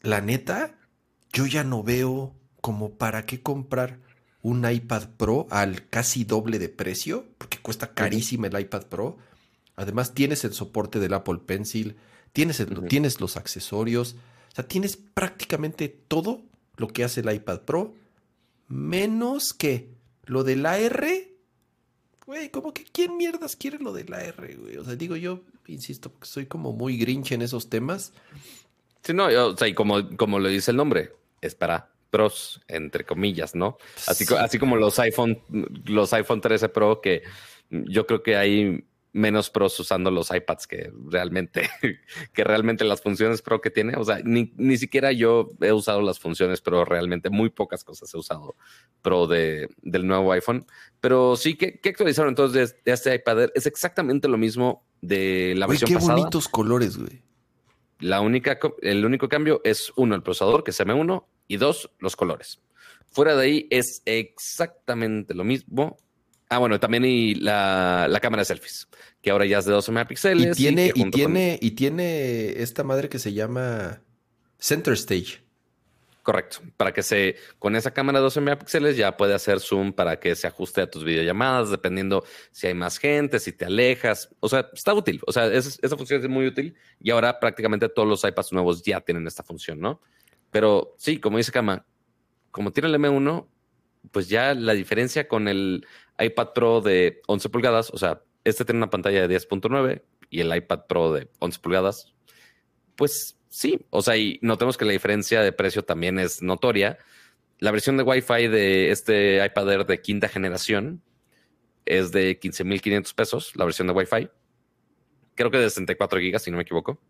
A: la neta, yo ya no veo como para qué comprar un iPad Pro al casi doble de precio, porque cuesta carísima el iPad Pro. Además, tienes el soporte del Apple Pencil, tienes, tienes los accesorios, o sea, tienes prácticamente todo lo que hace el iPad Pro, menos que lo del AR güey, como que quién mierdas quiere lo de la R, güey. O sea, digo yo, insisto, porque soy como muy grinch en esos temas.
B: Sí, no, o sea, y como, como lo dice el nombre, es para pros, entre comillas, ¿no? Así, así como los iPhone, los iPhone 13 Pro, que yo creo que hay menos pros usando los iPads que realmente, que realmente las funciones pro que tiene. O sea, ni, siquiera yo he usado las funciones pro, realmente muy pocas cosas he usado pro de, del nuevo iPhone. Pero sí, que actualizaron entonces de, este iPad? Es exactamente lo mismo de la versión pasada.
A: Qué bonitos colores, güey.
B: La única, el único cambio es uno, el procesador, que es M1, y dos, los colores. Fuera de ahí es exactamente lo mismo Ah, bueno, también y la, cámara de selfies, que ahora ya es de 12 megapíxeles.
A: Y tiene, y, tiene, y tiene esta madre que se llama Center Stage.
B: Correcto. Para que se, con esa cámara de 12 megapíxeles ya puede hacer zoom para que se ajuste a tus videollamadas, dependiendo si hay más gente, si te alejas. O sea, está útil. O sea, esa función es muy útil y ahora prácticamente todos los iPads nuevos ya tienen esta función, ¿no? Pero sí, como dice Kama, como tiene el M1, pues ya la diferencia con el iPad Pro de 11 pulgadas, o sea, este tiene una pantalla de 10.9 y el iPad Pro de 11 pulgadas. Pues sí, o sea, y notemos que la diferencia de precio también es notoria. La versión de Wi-Fi de este iPad Air de quinta generación es de 15.500 pesos, la versión de Wi-Fi. Creo que de 64 gigas, si no me equivoco.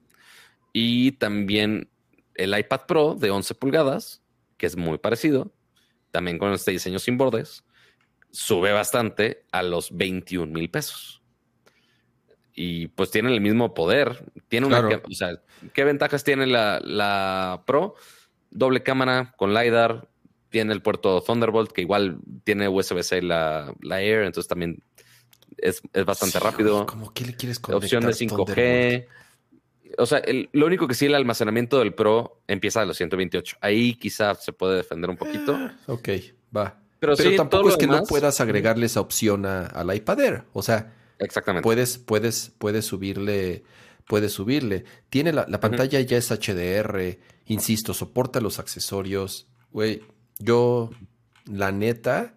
B: Y también el iPad Pro de 11 pulgadas, que es muy parecido, también con este diseño sin bordes, sube bastante a los 21 mil pesos. Y pues tiene el mismo poder. Tiene una, o sea, ¿qué ventajas tiene la, la Pro? Doble cámara con LiDAR, tiene el puerto Thunderbolt, que igual tiene USB-C la, la Air, entonces también es, bastante rápido.
A: ¿Cómo que le quieres
B: conectar Opción de 5G. O sea, lo único que sí, el almacenamiento del Pro empieza a los 128. Ahí quizás se puede defender un poquito.
A: Ah, ok, va. Pero, tampoco es que no puedas agregarle esa opción a, al iPad Air. O sea,
B: Exactamente.
A: Puedes, puedes, puedes subirle, puedes subirle. Tiene la, pantalla ya es HDR, insisto, soporta los accesorios. Güey, yo, la neta,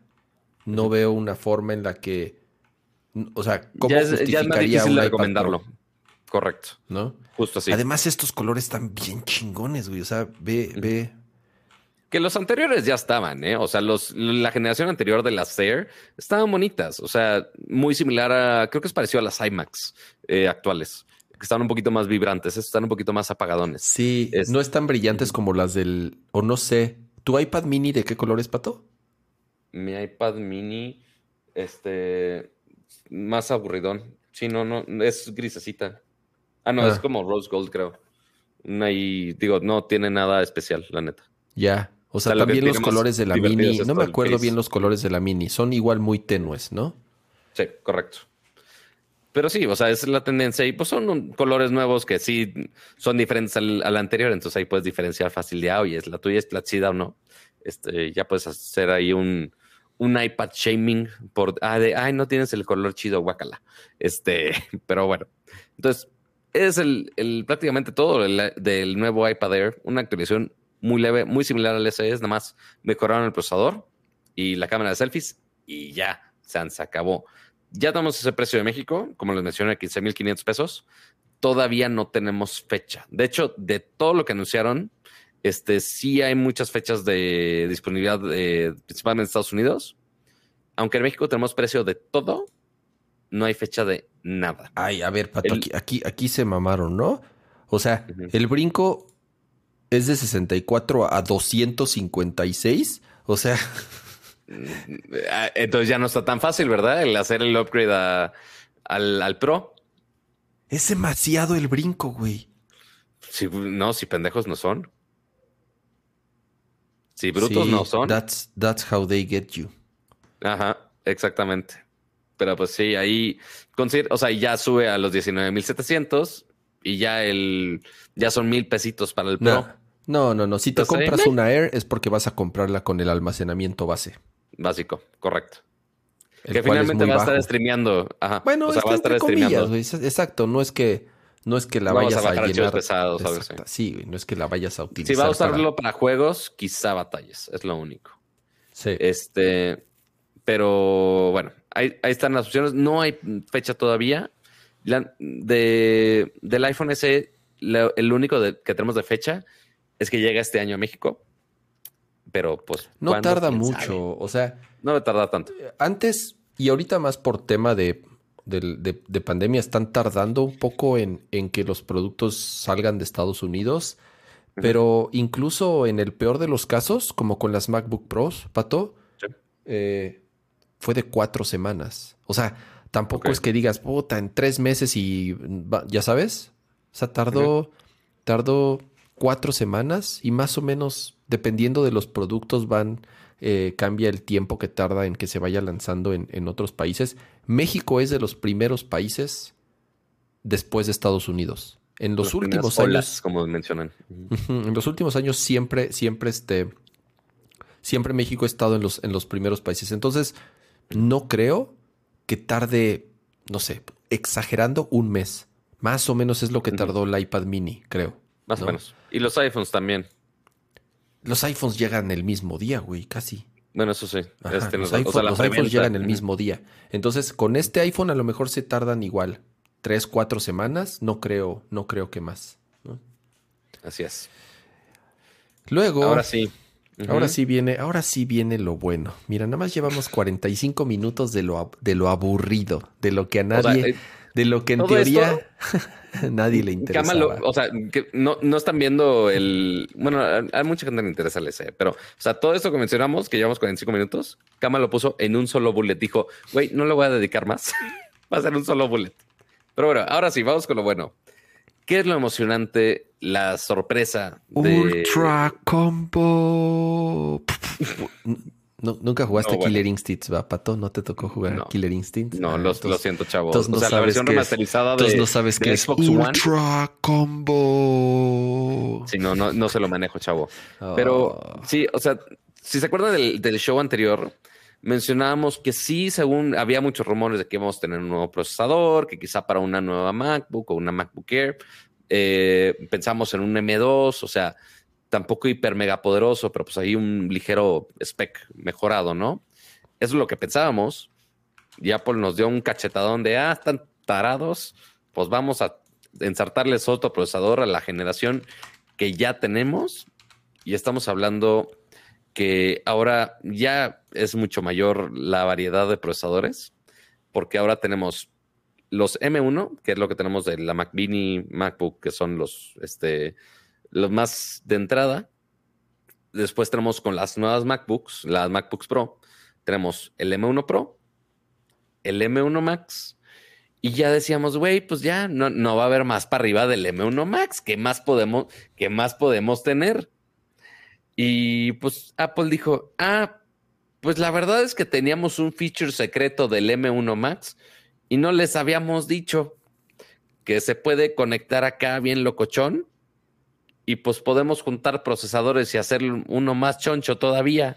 A: no veo una forma en la que. O sea, ¿cómo
B: ya es, justificaría ya recomendarlo? Correcto.
A: ¿No?
B: Justo así.
A: Además, estos colores están bien chingones, güey. O sea, ve, ve.
B: Que los anteriores ya estaban, ¿eh? O sea, los, la generación anterior de las Air estaban bonitas. O sea, muy similar a. Creo que es parecido a las IMAX eh, actuales. Que están un poquito más vibrantes. están un poquito más apagadones.
A: Sí, no están brillantes como las del. O no sé. ¿Tu iPad mini de qué color es, Pato?
B: Mi iPad mini, este, más aburridón. Sí, no, no, es grisecita. Ah, no, es ah. como rose gold, creo. Ahí, digo, no tiene nada especial, la neta.
A: Ya. O sea, también los colores de la mini, no me acuerdo bien los colores de la mini, son igual muy tenues, ¿no?
B: Sí, correcto. Pero sí, o sea, es la tendencia y pues son colores nuevos que sí son diferentes al, anterior, entonces ahí puedes diferenciar fácil de, ah, oye, es la tuya es placida o no. Este, ya puedes hacer ahí un, un iPad shaming por, ah, de, ay, no tienes el color chido, guacala. Este, pero bueno, entonces es el, el prácticamente todo del nuevo iPad Air, una actualización muy leve, muy similar al SE, nada más mejoraron el procesador y la cámara de selfies y ya, se acabó. Ya tenemos ese precio de México, como les mencioné, 15.500 pesos. Todavía no tenemos fecha. De hecho, de todo lo que anunciaron, este, sí hay muchas fechas de disponibilidad, principalmente en Estados Unidos. Aunque en México tenemos precio de todo, no hay fecha de nada.
A: Ay, a ver, Pato, aquí, aquí, se mamaron, ¿no? O sea, el brinco es de 64 a 256. O sea.
B: Entonces ya no está tan fácil, ¿verdad? El hacer el upgrade al, Pro.
A: Es demasiado el brinco, güey.
B: Si, no, si pendejos no son. Si brutos no son.
A: That's, that's how they get you.
B: Ajá, exactamente. Pero pues sí, ahí, o sea, ya sube a los 19.700 y ya el, ya son mil pesitos para el Pro.
A: No, no, no. Si te compras una Air es porque vas a comprarla con el almacenamiento base
B: básico, correcto. que finalmente va a estar streameando. Ajá.
A: Bueno, o sea, va a estar streameando. exacto, no es que no es que la vayas a, llenar.
B: Pesados,
A: sí, no es que la vayas a utilizar.
B: Si va a usarlo para... juegos, quizá batallas, es lo único.
A: Sí.
B: Este, pero bueno, ahí, están las opciones. No hay fecha todavía. de, del iPhone SE, el único que tenemos de fecha es que llega este año a México pero pues...
A: No tarda mucho, o sea...
B: No me tarda tanto.
A: Antes y ahorita más por tema de, pandemia están tardando un poco en, en, que los productos salgan de Estados Unidos, pero incluso en el peor de los casos, como con las MacBook Pros, Pato, eh, fue de cuatro semanas. O sea, tampoco es que digas, puta, en tres meses y ya sabes. O sea, tardó, tardó cuatro semanas y más o menos dependiendo de los productos van, eh, cambia el tiempo que tarda en que se vaya lanzando en, otros países. México es de los primeros países después de Estados Unidos. En los, últimos años,
B: como mencionan,
A: en los últimos años siempre, siempre este, siempre México ha estado en los, en los primeros países. Entonces, no creo que tarde, no sé, exagerando un mes. Más o menos es lo que tardó el iPad mini, creo.
B: Más o menos. Y los iPhones también.
A: Los iPhones llegan el mismo día, güey, casi.
B: Bueno, eso sí.
A: Este, los, iPhones llegan el mismo día. Entonces, con este iPhone a lo mejor se tardan igual. Tres, cuatro semanas. No creo, no creo que más.
B: Así es.
A: Luego.
B: Ahora sí.
A: Ahora sí viene, ahora sí viene lo bueno. Mira, nada más llevamos 45 minutos de lo, de lo aburrido, de lo que a nadie, eh, de lo que en teoría nadie le interesa.
B: O sea, que no, no están viendo el. Bueno, a, mucha gente le interesa el ese, pero, o sea, todo esto que mencionamos, que llevamos 45 minutos, Kama lo puso en un solo bullet. Dijo, güey, no le voy a dedicar más. Va a ser un solo bullet. Pero bueno, ahora sí, vamos con lo bueno. ¿Qué es lo emocionante? La sorpresa
A: de... Ultra Combo. nunca jugaste Killer Instincts, ¿va, Pato? ¿No te tocó jugar Killer Instincts?
B: No, ah, lo siento, chavo. o sea, la versión remasterizada
A: de, no sabes qué es Ultra Combo.
B: Sí, no, no, no se lo manejo, chavo. Pero ah. sí, o sea, si se acuerdan del, del show anterior, mencionábamos que sí, según había muchos rumores de que íbamos a tener un nuevo procesador, que quizá para una nueva MacBook o una MacBook Air, eh, pensamos en un M2, o sea, tampoco hiper mega poderoso, pero pues ahí un ligero spec mejorado, ¿no? Eso es lo que pensábamos. Y Apple nos dio un cachetadón de, ah, están tarados, pues vamos a ensartarles otro procesador a la generación que ya tenemos. Y estamos hablando que ahora ya es mucho mayor la variedad de procesadores, porque ahora tenemos los M1, que es lo que tenemos de la Mac Mini, MacBook, que son los, este, los más de entrada. Después tenemos con las nuevas MacBooks, las MacBooks Pro, tenemos el M1 Pro, el M1 Max, y ya decíamos, güey, pues ya no, no va a haber más para arriba del M1 Max. ¿Qué más podemos, qué más podemos tener? Y pues Apple dijo, ah, pues la verdad es que teníamos un feature secreto del M1 Max y no les habíamos dicho que se puede conectar acá bien locochón y pues podemos juntar procesadores y hacer uno más choncho todavía.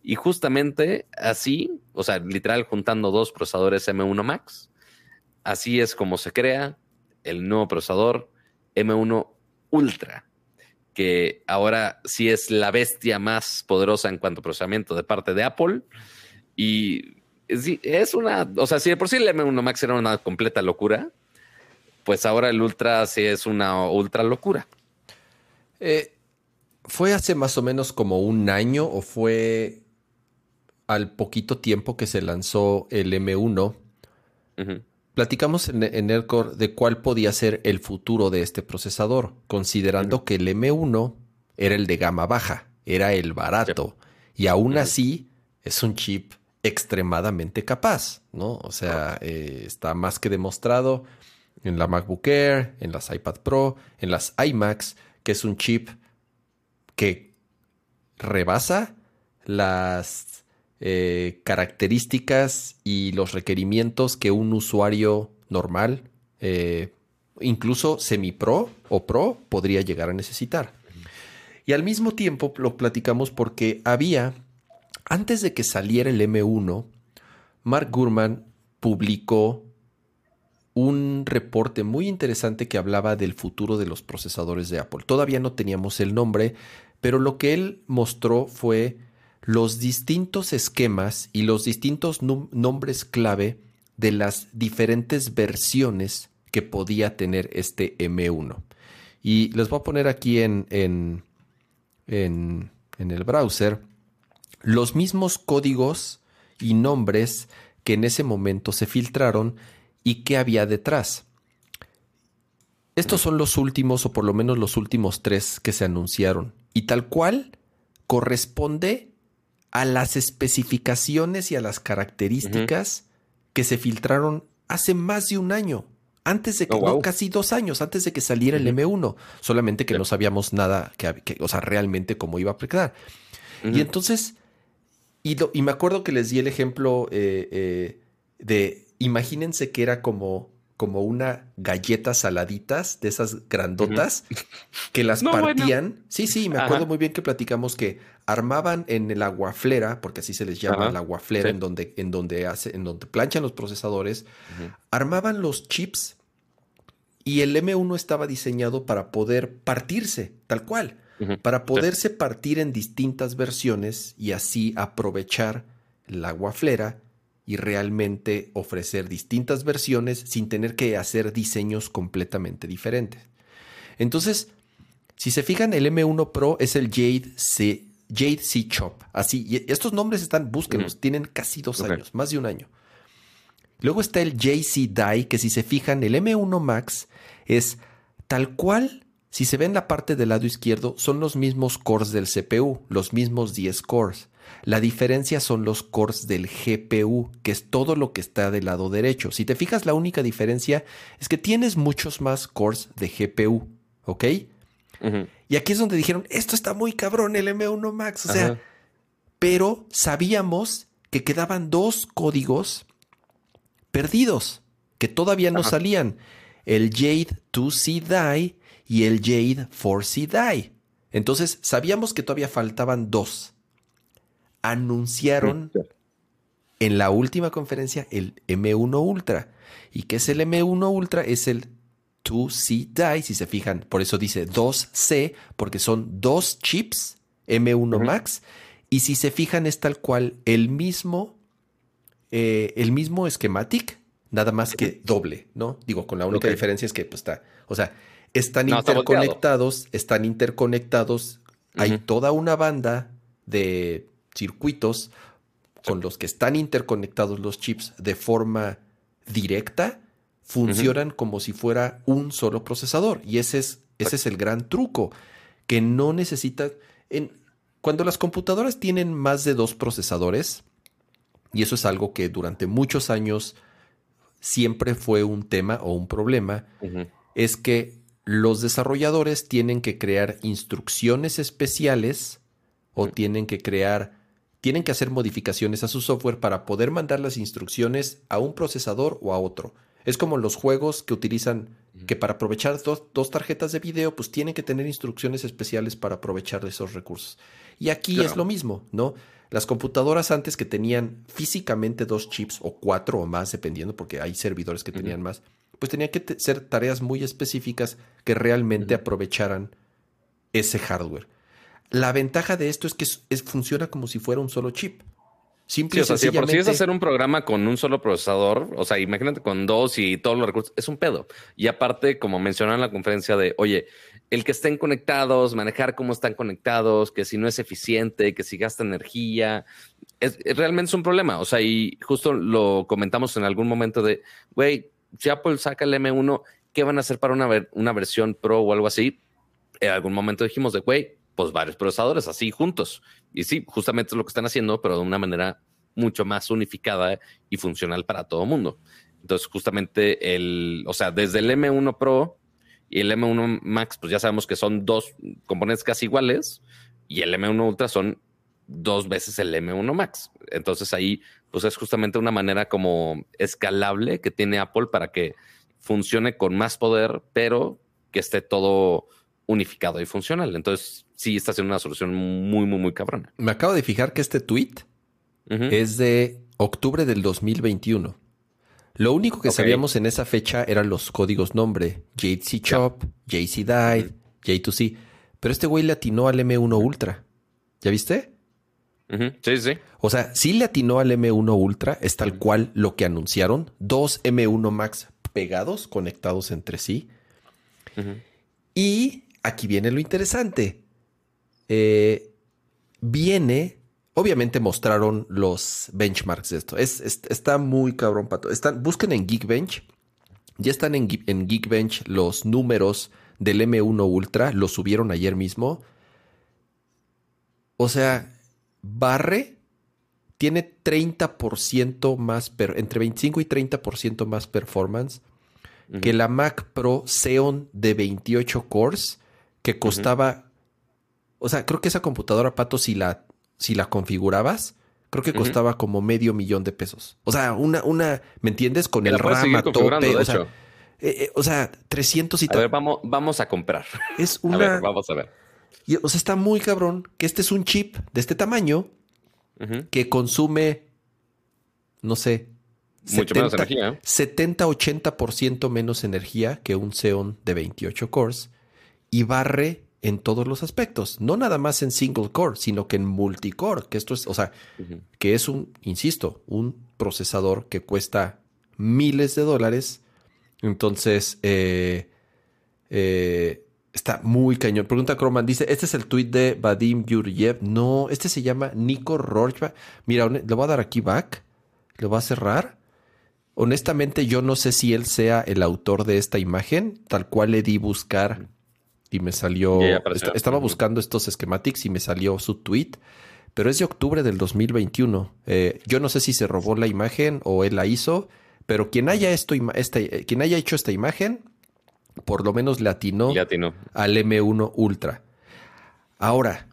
B: Y justamente así, o sea, literal juntando dos procesadores M1 Max, así es como se crea el nuevo procesador M1 Ultra que ahora sí es la bestia más poderosa en cuanto a procesamiento de parte de Apple. Y es una, o sea, si de por sí el M1 Max era una completa locura, pues ahora el Ultra sí es una ultra locura.
A: Eh, ¿Fue hace más o menos como un año o fue al poquito tiempo que se lanzó el M1? Platicamos en, en de cuál podía ser el futuro de este procesador, considerando que el M1 era el de gama baja, era el barato, y aún así es un chip extremadamente capaz, ¿no? O sea, eh, está más que demostrado en la MacBook Air, en las iPad Pro, en las iMacs, es un chip que rebasa las eh, características y los requerimientos que un usuario normal, eh, incluso semi-pro o pro, podría llegar a necesitar. Y al mismo tiempo lo platicamos porque había, antes de que saliera el M1, Mark Gurman publicó un reporte muy interesante que hablaba del futuro de los procesadores de Apple. Todavía no teníamos el nombre, pero lo que él mostró fue los distintos esquemas y los distintos nombres clave de las diferentes versiones que podía tener este M1. Y les voy a poner aquí en, en, en, en el browser los mismos códigos y nombres que en ese momento se filtraron y que había detrás. Estos son los últimos, o por lo menos los últimos tres que se anunciaron. Y tal cual corresponde a las especificaciones y a las características que se filtraron hace más de un año, antes de que, oh, no, casi dos años, antes de que saliera el M1, solamente que no sabíamos nada, que, o sea, realmente cómo iba a aplicar. Y entonces, y, y, me acuerdo que les di el ejemplo eh, eh, de, imagínense que era como como una galleta saladitas de esas grandotas que las partían. Sí, sí, me acuerdo muy bien que platicamos que armaban en el aguaflera, porque así se les llama el aguaflera, en donde, en donde hace, en donde planchan los procesadores, armaban los chips y el M1 estaba diseñado para poder partirse, tal cual. para poderse partir en distintas versiones y así aprovechar la guaflera y realmente ofrecer distintas versiones sin tener que hacer diseños completamente diferentes. Entonces, si se fijan, el M1 Pro es el Jade C, Jade C Chop. Así, y estos nombres están, búsquenlos, tienen casi dos años, más de un año. Luego está el JC Die, que si se fijan, el M1 Max es tal cual, si se ve en la parte del lado izquierdo, son los mismos cores del CPU, los mismos 10 cores. La diferencia son los cores del GPU, que es todo lo que está del lado derecho. Si te fijas, la única diferencia es que tienes muchos más cores de GPU, ¿ok? Y aquí es donde dijeron, esto está muy cabrón, el M1 Max, o sea, pero sabíamos que quedaban dos códigos perdidos, que todavía no salían, el Jade 2C Die y el Jade 4C Die. Entonces, sabíamos que todavía faltaban dos anunciaron en la última conferencia el M1 Ultra. ¿Y qué es el M1 Ultra? Es el 2C Die, si se fijan. Por eso dice 2C, porque son dos chips M1 Max. Y si se fijan, es tal cual el mismo, eh, el mismo schematic, nada más que doble, ¿no? Digo, con la única diferencia es que pues está, o sea, están interconectados, están interconectados. Hay toda una banda de circuitos con los que están interconectados los chips de forma directa funcionan como si fuera un solo procesador. Y ese es, ese es el gran truco, que no necesita... En, cuando las computadoras tienen más de dos procesadores, y eso es algo que durante muchos años siempre fue un tema o un problema, es que los desarrolladores tienen que crear instrucciones especiales o tienen que crear tienen que hacer modificaciones a su software para poder mandar las instrucciones a un procesador o a otro. Es como los juegos que utilizan, que para aprovechar dos, tarjetas de video, pues tienen que tener instrucciones especiales para aprovechar esos recursos. Y aquí es lo mismo, ¿no? Las computadoras antes que tenían físicamente dos chips o cuatro o más, dependiendo, porque hay servidores que tenían más, pues tenían que ser tareas muy específicas que realmente aprovecharan ese hardware. La ventaja de esto es que funciona como si fuera un solo chip.
B: Simple sí, o sea, si por si es hacer un programa con un solo procesador, o sea, imagínate con dos y todos los recursos, es un pedo. Y aparte, como mencionaron en la conferencia de, oye, el que estén conectados, manejar cómo están conectados, que si no es eficiente, que si gasta energía, es, realmente un problema. O sea, y justo lo comentamos en algún momento de, güey, si Apple saca el M1, ¿qué van a hacer para una, versión Pro o algo así? En algún momento dijimos de, güey, pues varios procesadores así juntos. Y sí, justamente es lo que están haciendo, pero de una manera mucho más unificada y funcional para todo mundo. Entonces, justamente el, o sea, desde el M1 Pro y el M1 Max, pues ya sabemos que son dos componentes casi iguales y el M1 Ultra son dos veces el M1 Max. Entonces ahí, pues es justamente una manera como escalable que tiene Apple para que funcione con más poder, pero que esté todo unificado y funcional. Entonces, sí está siendo una solución muy, muy, muy cabrona.
A: Me acabo de fijar que este tweet es de octubre del 2021. Lo único que sabíamos en esa fecha eran los códigos nombre: JC Chop, JC Died, J2C. Pero este güey le atinó al M1 Ultra. ¿Ya viste?
B: Sí, sí.
A: O sea, sí le atinó al M1 Ultra, es tal cual lo que anunciaron. Dos M1 Max pegados, conectados entre sí. Y aquí viene lo interesante. Eh, viene, obviamente mostraron los benchmarks de esto. Es, está muy cabrón, pato. Están, busquen en Geekbench. Ya están en, en Geekbench los números del M1 Ultra. Lo subieron ayer mismo. O sea, barre tiene 30% más, entre 25 y 30% más performance que la Mac Pro Xeon de 28 cores que costaba o sea, creo que esa computadora, Pato, si la, si la configurabas, creo que costaba como medio millón de pesos. O sea, una, una, ¿me entiendes? Con el RAM a tope. O sea, eh, eh, o sea, 300 y
B: tal. A ver, vamos, vamos a comprar.
A: Es una. A ver, vamos a ver. o sea, está muy cabrón que este es un chip de este tamaño que consume, no sé,
B: mucho menos energía.
A: 70-80% menos energía que un Xeon de 28 cores y barre en todos los aspectos, no nada más en single core, sino que en multicore, que esto es, o sea, que es un, insisto, un procesador que cuesta miles de dólares. Entonces, eh, eh, está muy cañón. Pregunta Croman, dice, este es el tweet de Vadim Yuriev. No, este se llama Nico Rorschach. Mira, le voy a dar aquí back, le voy a cerrar. Honestamente, yo no sé si él sea el autor de esta imagen, tal cual le di buscar y me salió. estaba buscando estos schematics y me salió su tweet, pero es de octubre del 2021. Eh, yo no sé si se robó la imagen o él la hizo, pero quien haya, esto, este, quien haya hecho esta imagen, por lo menos le atinó, al M1 Ultra. Ahora.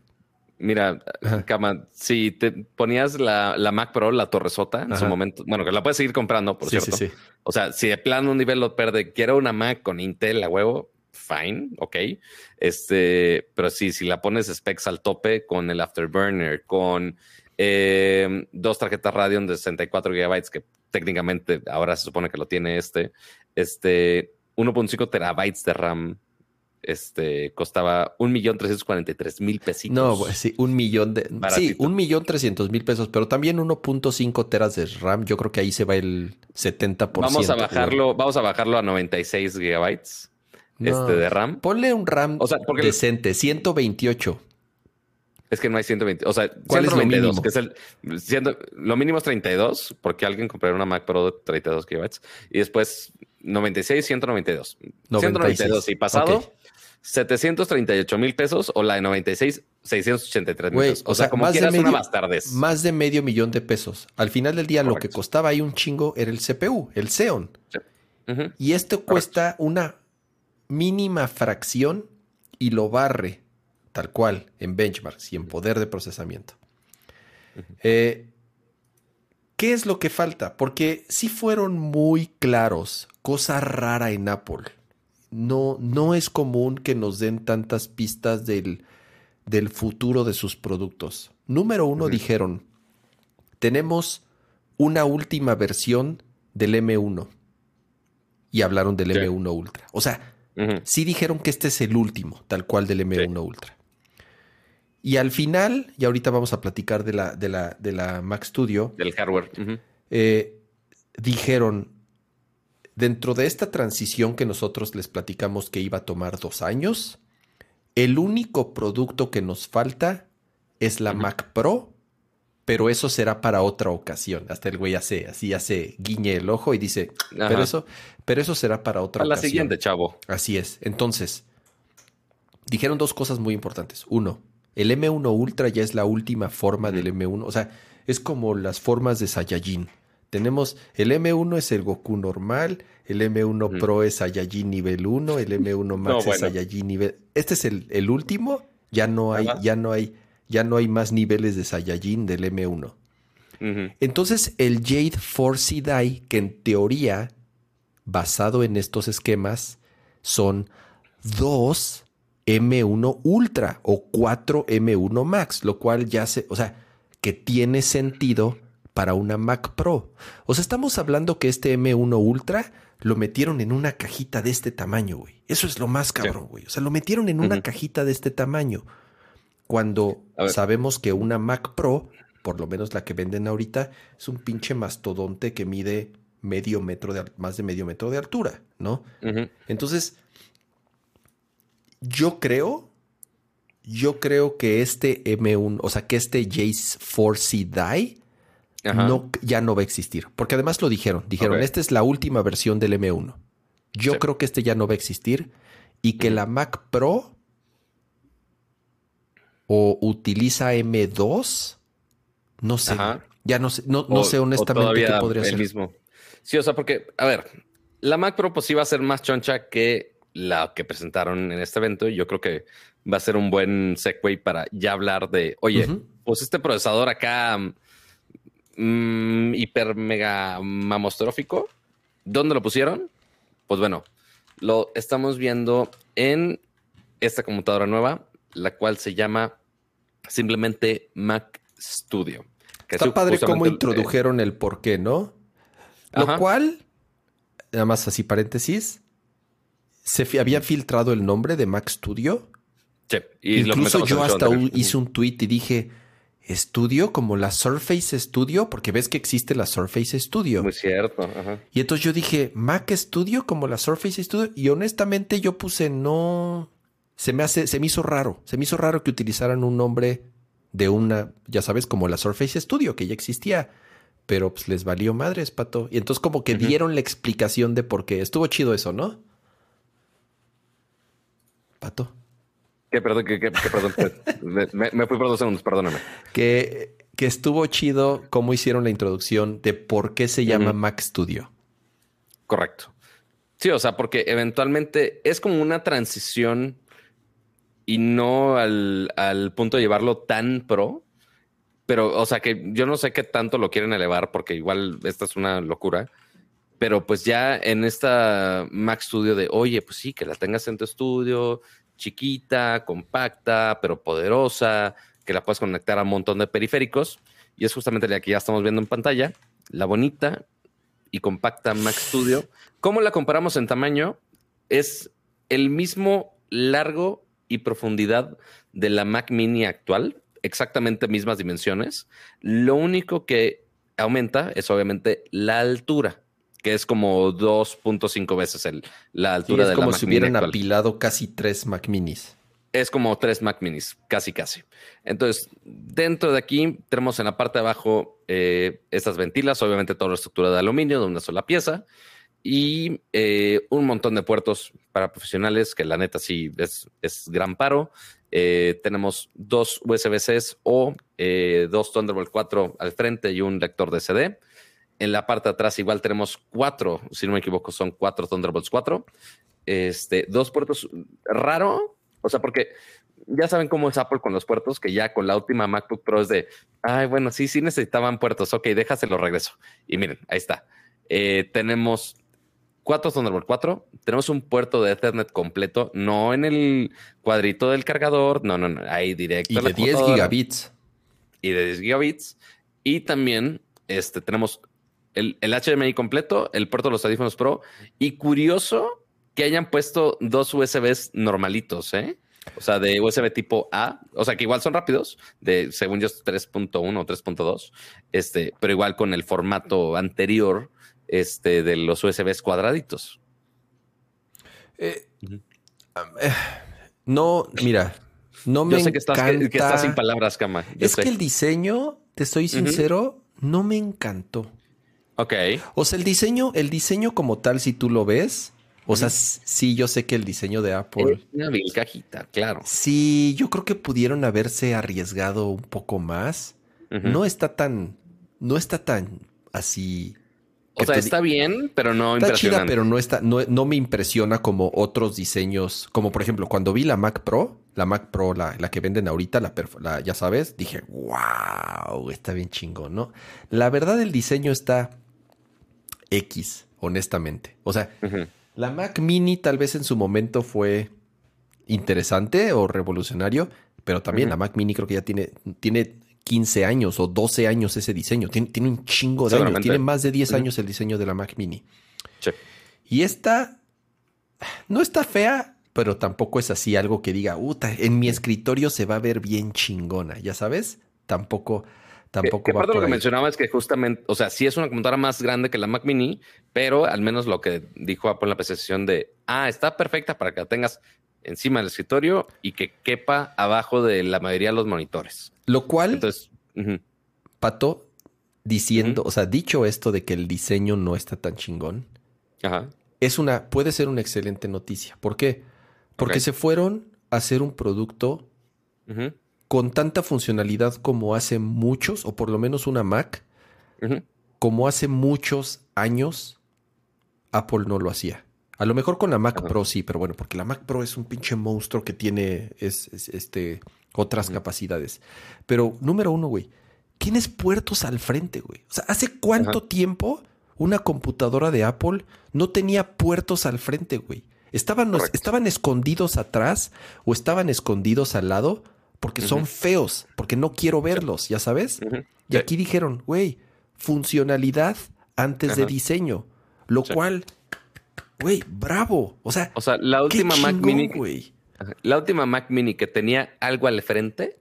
B: Mira, Kama, si te ponías la, Mac Pro, la Torresota, en su momento, bueno, que la puedes seguir comprando, por cierto. O sea, si de plano un nivel lo pierde, quiero una Mac con Intel a huevo, fine, ok. Este, pero sí, si la pones specs al tope con el Afterburner, con eh, dos tarjetas Radeon de 64 GB, que técnicamente ahora se supone que lo tiene este, este 1.5 terabytes de RAM. Este costaba un millón trescientos mil pesitos.
A: No, pues sí, un millón de. Sí, un millón trescientos mil pesos, pero también 1.5 teras de RAM. Yo creo que ahí se va el 70%.
B: Vamos a bajarlo, vamos a bajarlo a 96 gigabytes este, de RAM.
A: Ponle un RAM o sea, porque decente, 128.
B: Es que no hay 120. O sea, ¿cuál es lo mínimo? Que es el, lo mínimo es 32, porque alguien comprará una Mac Pro de 32 GB. Y después 96, 192. 192 y pasado. 738 mil pesos o la de 96, 683 mil pesos. O, sea, como quieras una bastardez.
A: Más de medio millón de pesos. Al final del día, lo que costaba ahí un chingo era el CPU, el Xeon. Y esto cuesta una mínima fracción y lo barre tal cual en benchmarks y en poder de procesamiento. Eh, ¿Qué es lo que falta? Porque si fueron muy claros, cosa rara en Apple. No, no es común que nos den tantas pistas del, del futuro de sus productos. Número uno, dijeron, tenemos una última versión del M1. Y hablaron del M1 Ultra. O sea, Sí dijeron que este es el último, tal cual del M1 Ultra. Y al final, y ahorita vamos a platicar de la, de la, de la Mac Studio.
B: Del hardware.
A: Eh, dijeron, dentro de esta transición que nosotros les platicamos que iba a tomar dos años, el único producto que nos falta es la Mac Pro pero eso será para otra ocasión. Hasta el güey hace, así hace guiñe el ojo y dice, pero eso, pero eso será para otra ocasión.
B: la siguiente, chavo.
A: Así es. Entonces, dijeron dos cosas muy importantes. Uno, el M1 Ultra ya es la última forma del M1. O sea, es como las formas de Saiyajin. Tenemos el M1 es el Goku normal, el M1 Pro es Saiyajin nivel 1, el M1 Max es Saiyajin nivel. Este es el, el último, ya no hay, ya no hay ya no hay más niveles de Saiyajin del M1. Entonces el Jade Force Die, que en teoría, basado en estos esquemas, son dos M1 Ultra o cuatro M1 Max, lo cual ya se, o sea, que tiene sentido para una Mac Pro. O sea, estamos hablando que este M1 Ultra lo metieron en una cajita de este tamaño, güey. Eso es lo más cabrón, güey. O sea, lo metieron en una cajita de este tamaño cuando sabemos que una Mac Pro, por lo menos la que venden ahorita, es un pinche mastodonte que mide medio metro de más de medio metro de altura, ¿no? Entonces, yo creo, yo creo que este M1, o sea, que este Jace 4C Die no, ya no va a existir. Porque además lo dijeron, dijeron, esta es la última versión del M1. Yo creo que este ya no va a existir y que la Mac Pro o utiliza M2, no sé. Ya no sé, no, sé honestamente qué podría el ser. mismo.
B: Sí, o sea, porque, a ver, la Mac Pro pues sí va a ser más choncha que la que presentaron en este evento. Yo creo que va a ser un buen segue para ya hablar de, oye, pues este procesador acá mm, hiper mega mamostrófico, ¿dónde lo pusieron? Pues bueno, lo estamos viendo en esta computadora nueva, la cual se llama simplemente Mac Studio.
A: Está padre cómo introdujeron el por qué, ¿no? Lo cual, nada más así paréntesis, se había filtrado el nombre de Mac Studio
B: Sí,
A: Incluso yo hasta hice un tweet y dije, estudio como la Surface Studio, porque ves que existe la Surface Studio.
B: Muy cierto.
A: Y entonces yo dije, Mac Studio como la Surface Studio. Y honestamente yo puse no. Se me hace, se me hizo raro. Se me hizo raro que utilizaran un nombre de una, ya sabes, como la Surface Studio, que ya existía. Pero pues les valió madres, pato. Y entonces como que dieron la explicación de por qué. Estuvo chido eso, ¿no? Pato.
B: Que perdón, que, perdón. me, fui por dos segundos, perdóname.
A: Que, que estuvo chido cómo hicieron la introducción de por qué se llama Mac Studio.
B: Correcto. Sí, o sea, porque eventualmente es como una transición y no al, al, punto de llevarlo tan pro. Pero, o sea, que yo no sé qué tanto lo quieren elevar porque igual esta es una locura. Pero pues ya en esta Mac Studio de, oye, pues sí, que la tengas en tu estudio, chiquita, compacta, pero poderosa, que la puedes conectar a un montón de periféricos. Y es justamente la que ya estamos viendo en pantalla, la bonita y compacta Mac Studio. ¿Cómo la comparamos en tamaño? Es el mismo largo y profundidad de la Mac Mini actual, exactamente mismas dimensiones. Lo único que aumenta es obviamente la altura que es como 2.5 veces el, la altura de la
A: Mac como si hubieran apilado casi tres Mac Minis.
B: Es como tres Mac Minis, casi casi. Entonces, dentro de aquí tenemos en la parte de abajo eh, estas ventilas, obviamente toda la estructura de aluminio de una sola pieza y eh, un montón de puertos para profesionales, que la neta sí es, es gran paro. Eh, tenemos dos USB-Cs o dos Thunderbolt 4 al frente y un lector de CD. En la parte de atrás igual tenemos cuatro, si no me equivoco, son cuatro Thunderbolts 4. Este, dos puertos raro, o sea, porque ya saben cómo es Apple con los puertos, que ya con la última MacBook Pro es de, ay, bueno, sí, sí necesitaban puertos, ok, déjaselo regreso. Y miren, ahí está. Eh, tenemos cuatro Thunderbolt 4, tenemos un puerto de Ethernet completo, no en el cuadrito del cargador, no, no, no, ahí directo.
A: Y de 10 gigabits.
B: Y de 10 gigabits. Y también este, tenemos el, HDMI completo, el puerto de los audífonos Pro. Y curioso que hayan puesto dos USBs normalitos, ¿eh? O sea, de USB tipo A, o sea, que igual son rápidos, de según yo 3.1 o 3.2, este, pero igual con el formato anterior este, de los USBs cuadraditos.
A: Eh, eh, no, mira, no me sé que estás,
B: que, estás sin palabras, Cama.
A: es que el diseño, te estoy sincero, no me encantó.
B: Ok.
A: O sea, el diseño, el diseño como tal, si tú lo ves, o sea, sí, yo sé que el diseño de Apple.
B: una vil cajita, claro.
A: Sí, yo creo que pudieron haberse arriesgado un poco más. No está tan, no está tan así.
B: O sea, está bien, pero no
A: está chida, pero no está, no, no, me impresiona como otros diseños. Como por ejemplo, cuando vi la Mac Pro, la Mac Pro, la, la que venden ahorita, la, la, ya sabes, dije, wow, está bien chingón, ¿no? La verdad, el diseño está X, honestamente. O sea, la Mac Mini tal vez en su momento fue interesante o revolucionario, pero también la Mac Mini creo que ya tiene, tiene 15 años o 12 años ese diseño. Tiene, tiene un chingo de años. Tiene más de 10 años el diseño de la Mac Mini. Y esta no está fea, pero tampoco es así algo que diga, Uta, en mi escritorio se va a ver bien chingona, ya sabes. Tampoco Tampoco
B: que, de lo que mencionaba es que justamente, o sea, sí es una computadora más grande que la Mac Mini, pero al menos lo que dijo Apple en la presentación de, ah, está perfecta para que la tengas encima del escritorio y que quepa abajo de la mayoría de los monitores.
A: Lo cual, Entonces, Pato, diciendo, o sea, dicho esto de que el diseño no está tan chingón, es una, puede ser una excelente noticia. ¿Por qué? Porque se fueron a hacer un producto con tanta funcionalidad como hace muchos, o por lo menos una Mac, como hace muchos años Apple no lo hacía. A lo mejor con la Mac Pro sí, pero bueno, porque la Mac Pro es un pinche monstruo que tiene este, otras capacidades. Pero número uno, güey, tienes puertos al frente, güey. O sea, ¿hace cuánto tiempo una computadora de Apple no tenía puertos al frente, güey? Estaban, estaban escondidos atrás o estaban escondidos al lado porque son feos, porque no quiero verlos, ya sabes. Y aquí dijeron, güey, funcionalidad antes de diseño, lo cual, güey, bravo. O sea,
B: o sea, la última Mac Mini,
A: güey.
B: La última Mac Mini que tenía algo al frente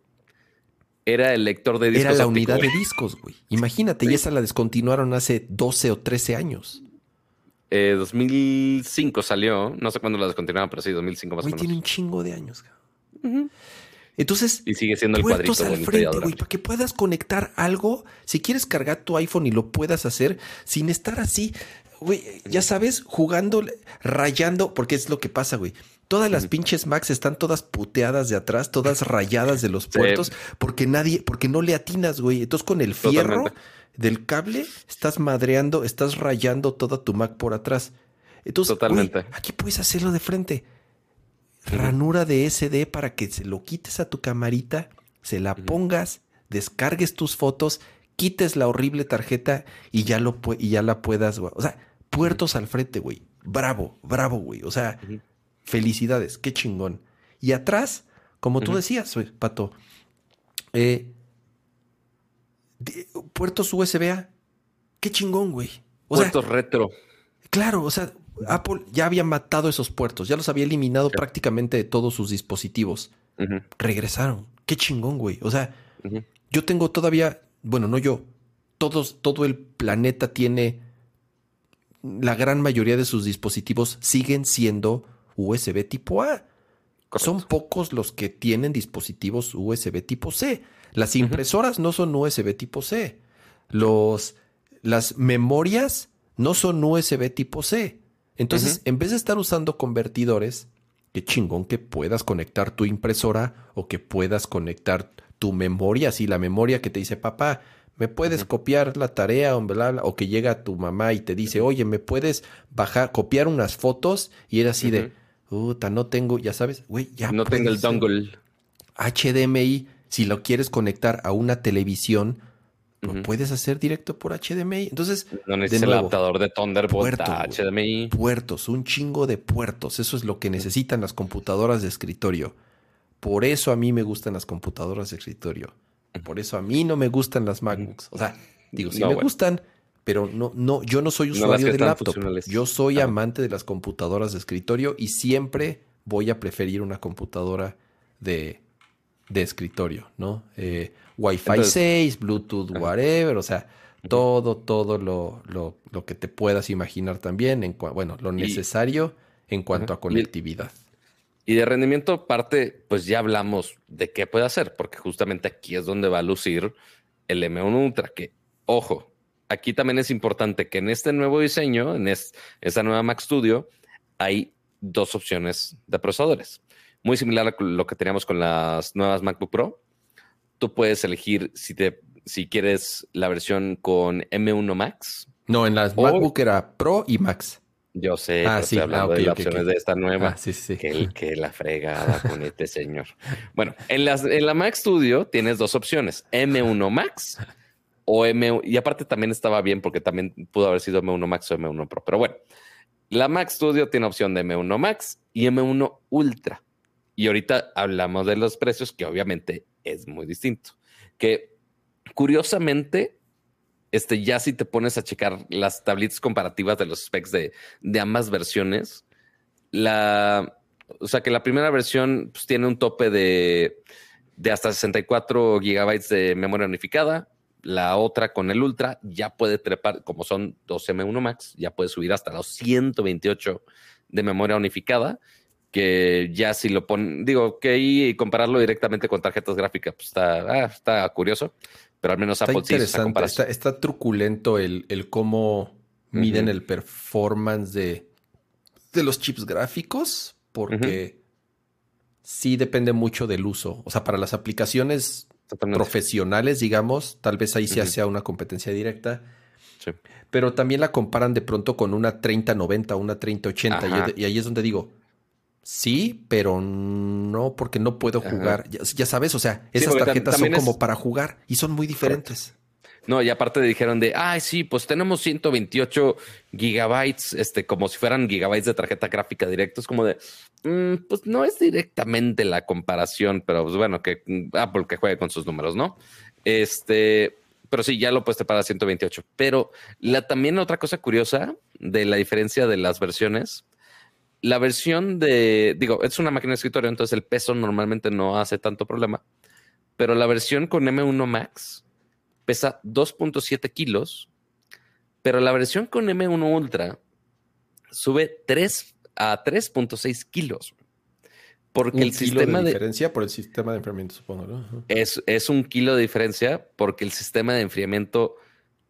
B: era el lector de discos.
A: Era la unidad de discos, güey. Imagínate, y esa la descontinuaron hace 12 o 13 años.
B: 2005 eh, salió, no sé cuándo la descontinuaron, pero sí, 2005 más o menos.
A: tiene un chingo de años. Entonces,
B: y sigue siendo el cuadrito
A: al frente, güey, para que puedas conectar algo, si quieres cargar tu iPhone y lo puedas hacer sin estar así, güey, ya sabes, jugando, rayando, porque es lo que pasa, güey. Todas las pinches Macs están todas puteadas de atrás, todas rayadas de los puertos, porque nadie, porque no le atinas, güey. Entonces con el fierro del cable estás madreando, estás rayando toda tu Mac por atrás. Entonces, Totalmente. aquí puedes hacerlo de frente. Ranura de SD para que se lo quites a tu camarita, se la pongas, descargues tus fotos, quites la horrible tarjeta y ya lo y ya la puedas, O sea, puertos al frente, güey. Bravo, bravo, güey. O sea, Felicidades, qué chingón. Y atrás, como tú decías, Pato, eh, puertos USB-A, qué chingón, güey.
B: puertos retro.
A: Claro, o sea, Apple ya había matado esos puertos, ya los había eliminado prácticamente de todos sus dispositivos. Regresaron. Qué chingón, güey. O sea, yo tengo todavía, bueno, no yo, todos, todo el planeta tiene, la gran mayoría de sus dispositivos siguen siendo USB tipo A. Son pocos los que tienen dispositivos USB tipo C. Las impresoras no son USB tipo C. Los, las memorias no son USB tipo C. Entonces, en vez de estar usando convertidores, qué chingón que puedas conectar tu impresora o que puedas conectar tu memoria, así la memoria que te dice, papá, ¿me puedes copiar la tarea o, o que llega tu mamá y te dice, oye, ¿me puedes bajar, copiar unas fotos? Y era así de, Puta, no tengo, ya sabes, güey, ya.
B: No tengo el dongle.
A: HDMI, si lo quieres conectar a una televisión, lo puedes hacer directo por HDMI. Entonces,
B: no necesitas el adaptador de Thunderbolt a HDMI.
A: Puertos, un chingo de puertos. Eso es lo que necesitan las computadoras de escritorio. Por eso a mí me gustan las computadoras de escritorio. Por eso a mí no me gustan las MacBooks. O sea, digo, si me gustan, pero no, no, yo no soy usuario de laptop. Yo soy amante de las computadoras de escritorio y siempre voy a preferir una computadora de, de escritorio, ¿no? Eh, Wi-Fi 6, Bluetooth, whatever, o sea, todo, todo lo, lo, lo, que te puedas imaginar también, en bueno, lo necesario en cuanto a conectividad.
B: Y de rendimiento parte, pues ya hablamos de qué puede hacer, porque justamente aquí es donde va a lucir el M1 Ultra, que, ojo, aquí también es importante que en este nuevo diseño, en esta nueva Mac Studio, hay dos opciones de procesadores. Muy similar a lo que teníamos con las nuevas MacBook Pro. Tú puedes elegir si, te, si quieres la versión con M1 Max.
A: No, en las MacBook era Pro y Max.
B: Yo sé, ah, estoy hablando ah, de las opciones de esta nueva. Ah, sí, sí. Que, que la fregada con este señor. Bueno, en, las, en la Mac Studio tienes dos opciones: M1 Max o M1, y aparte también estaba bien porque también pudo haber sido M1 Max o M1 Pro. Pero bueno, la Mac Studio tiene opción de M1 Max y M1 Ultra. Y ahorita hablamos de los precios, que obviamente es muy distinto. Que curiosamente, este, ya si te pones a checar las tablitas comparativas de los specs de, de ambas versiones, la, o sea que la primera versión pues, tiene un tope de, de hasta 64 gigabytes de memoria unificada, la otra con el Ultra ya puede trepar, como son dos M1 Max, ya puede subir hasta los 128 de memoria unificada, que ya si lo ponen, digo, que ahí compararlo directamente con tarjetas gráficas, pues está, ah, está curioso, pero al menos
A: está Apple interesante, está, está, truculento el, el cómo miden el performance de, de los chips gráficos, porque sí depende mucho del uso. O sea, para las aplicaciones profesionales, digamos, tal vez ahí se sea una competencia directa. Pero también la comparan de pronto con una 3090, una 3080. Y, ahí es donde digo, sí, pero no, porque no puedo jugar. Ya, sabes, o sea, esas tarjetas son como para jugar y son muy diferentes.
B: No, y aparte dijeron de, ay, sí, pues tenemos 128 gigabytes, este, como si fueran gigabytes de tarjeta gráfica directa. Es como de, mm, pues no es directamente la comparación, pero pues bueno, que mm, Apple que juegue con sus números, ¿no? Este, pero sí, ya lo puedes para 128. Pero la, también otra cosa curiosa de la diferencia de las versiones la versión de, digo, es una máquina de escritorio, entonces el peso normalmente no hace tanto problema, pero la versión con M1 Max pesa 2.7 kilos, pero la versión con M1 Ultra sube 3 a 3.6 kilos.
A: Porque el sistema de diferencia por el sistema de enfriamiento, supongo, ¿no?
B: Es, es un kilo de diferencia porque el sistema de enfriamiento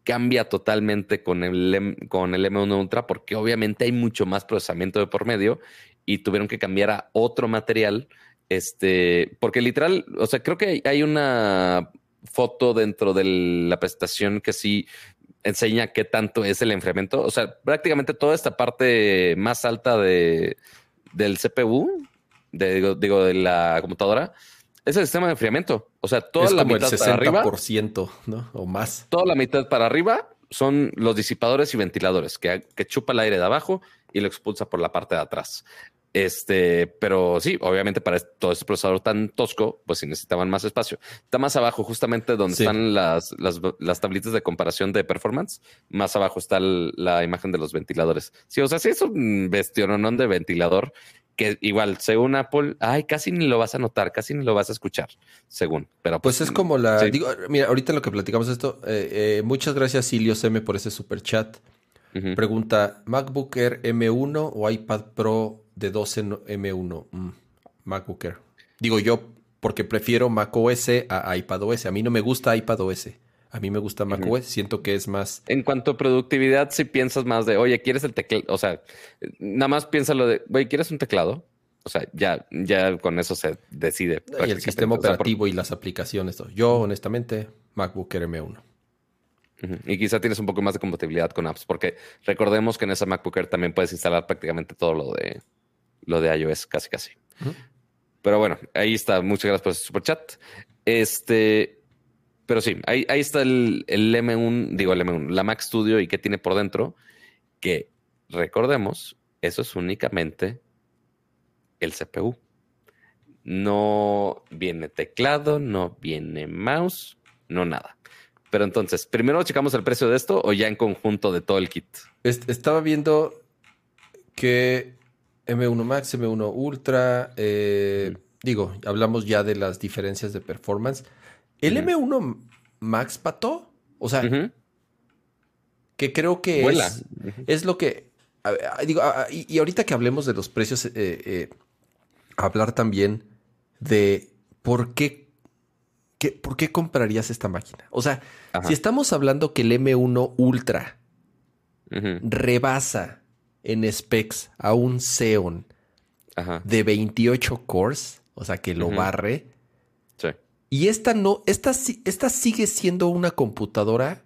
B: cambia totalmente con el, con el M1 Ultra porque obviamente hay mucho más procesamiento de por medio y tuvieron que cambiar a otro material. Este, porque literal, o sea, creo que hay una foto dentro de la presentación que sí enseña qué tanto es el enfriamiento. O sea, prácticamente toda esta parte más alta de, del CPU, de, digo, de la computadora, es el sistema de enfriamiento. O sea, toda la mitad
A: el 60%, para arriba, ¿no? O más.
B: Toda la mitad para arriba son los disipadores y ventiladores que, que chupa el aire de abajo y lo expulsa por la parte de atrás. Este, pero sí, obviamente para todo este procesador tan tosco, pues si necesitaban más espacio. Está más abajo, justamente donde están las, las, las, tablitas de comparación de performance. Más abajo está la imagen de los ventiladores. Sí, o sea, sí es un vestiononón de ventilador que igual, según Apple, ay, casi ni lo vas a notar, casi ni lo vas a escuchar, según. Pero
A: pues, pues es como la. Digo, mira, ahorita en lo que platicamos esto, eh, eh, muchas gracias, Silios M, por ese super chat. Pregunta: ¿MacBook Air M1 o iPad Pro de 12 M1? Mm, MacBook Air. Digo yo, porque prefiero macOS a iPadOS. A mí no me gusta iPadOS. A mí me gusta macOS, siento que es más.
B: En cuanto a productividad, si piensas más de, oye, ¿quieres el teclado? O sea, nada más piénsalo de, oye, ¿quieres un teclado? O sea, ya, ya con eso se decide.
A: Y el sistema operativo y las aplicaciones. Yo, honestamente, MacBook Air M1.
B: Y quizá tienes un poco más de compatibilidad con apps, porque recordemos que en esa MacBook Air también puedes instalar prácticamente todo lo de, lo de iOS, casi casi. Pero bueno, ahí está. Muchas gracias por ese super chat. Este, pero sí, ahí, está el, M1, digo el M1, la Mac Studio y qué tiene por dentro, que recordemos, eso es únicamente el CPU. No viene teclado, no viene mouse, no nada. Pero entonces, ¿primero checamos el precio de esto o ya en conjunto de todo el kit?
A: Estaba viendo que M1 Max, M1 Ultra, eh, mm. digo, hablamos ya de las diferencias de performance. El M1 Max Pato, o sea, que creo que es, lo que. digo, y, ahorita que hablemos de los precios, eh, eh, hablar también de por qué, por qué comprarías esta máquina. O sea, si estamos hablando que el M1 Ultra rebasa en specs a un Xeon de 28 cores, o sea, que lo barre y esta no, esta, esta sigue siendo una computadora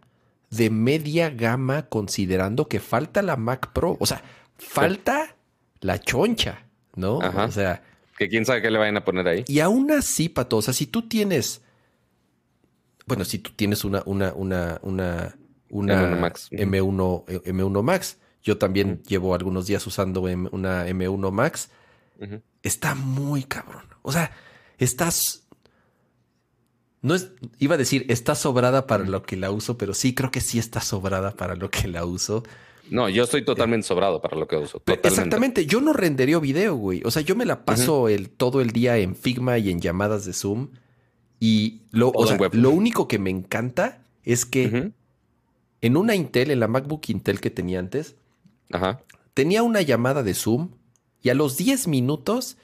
A: de media gama considerando que falta la Mac Pro. O sea, falta la choncha, ¿no? O sea.
B: Que quién sabe qué le vayan a poner ahí.
A: Y aún así, Pato, o sea, si tú tienes. Bueno, si tú tienes una, una, una, una, una M1 Max. M1, M1 Max. Yo también llevo algunos días usando una M1 Max. Está muy cabrón. O sea, estás no es, iba a decir, está sobrada para lo que la uso, pero sí creo que sí está sobrada para lo que la uso.
B: No, yo estoy totalmente sobrado para lo que uso.
A: Exactamente, yo no rendería video, güey. O sea, yo me la paso el, todo el día en Figma y en llamadas de Zoom. Y lo, lo único que me encanta es que en una Intel, en la MacBook Intel que tenía antes, tenía una llamada de Zoom y a los 10 minutos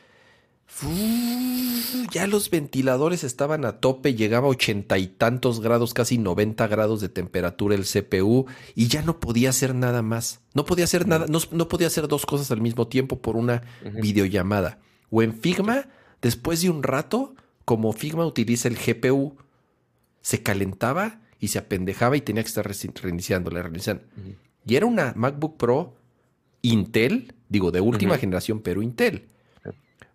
A: ya los ventiladores estaban a tope, llegaba a ochenta y tantos grados, casi 90 grados de temperatura el CPU y ya no podía hacer nada más. No podía hacer nada, no, podía hacer dos cosas al mismo tiempo por una videollamada. O en Figma, después de un rato, como Figma utiliza el GPU, se calentaba y se apendejaba y tenía que estar reiniciando, la reiniciando. Y era una MacBook Pro Intel, digo, de última generación, pero Intel.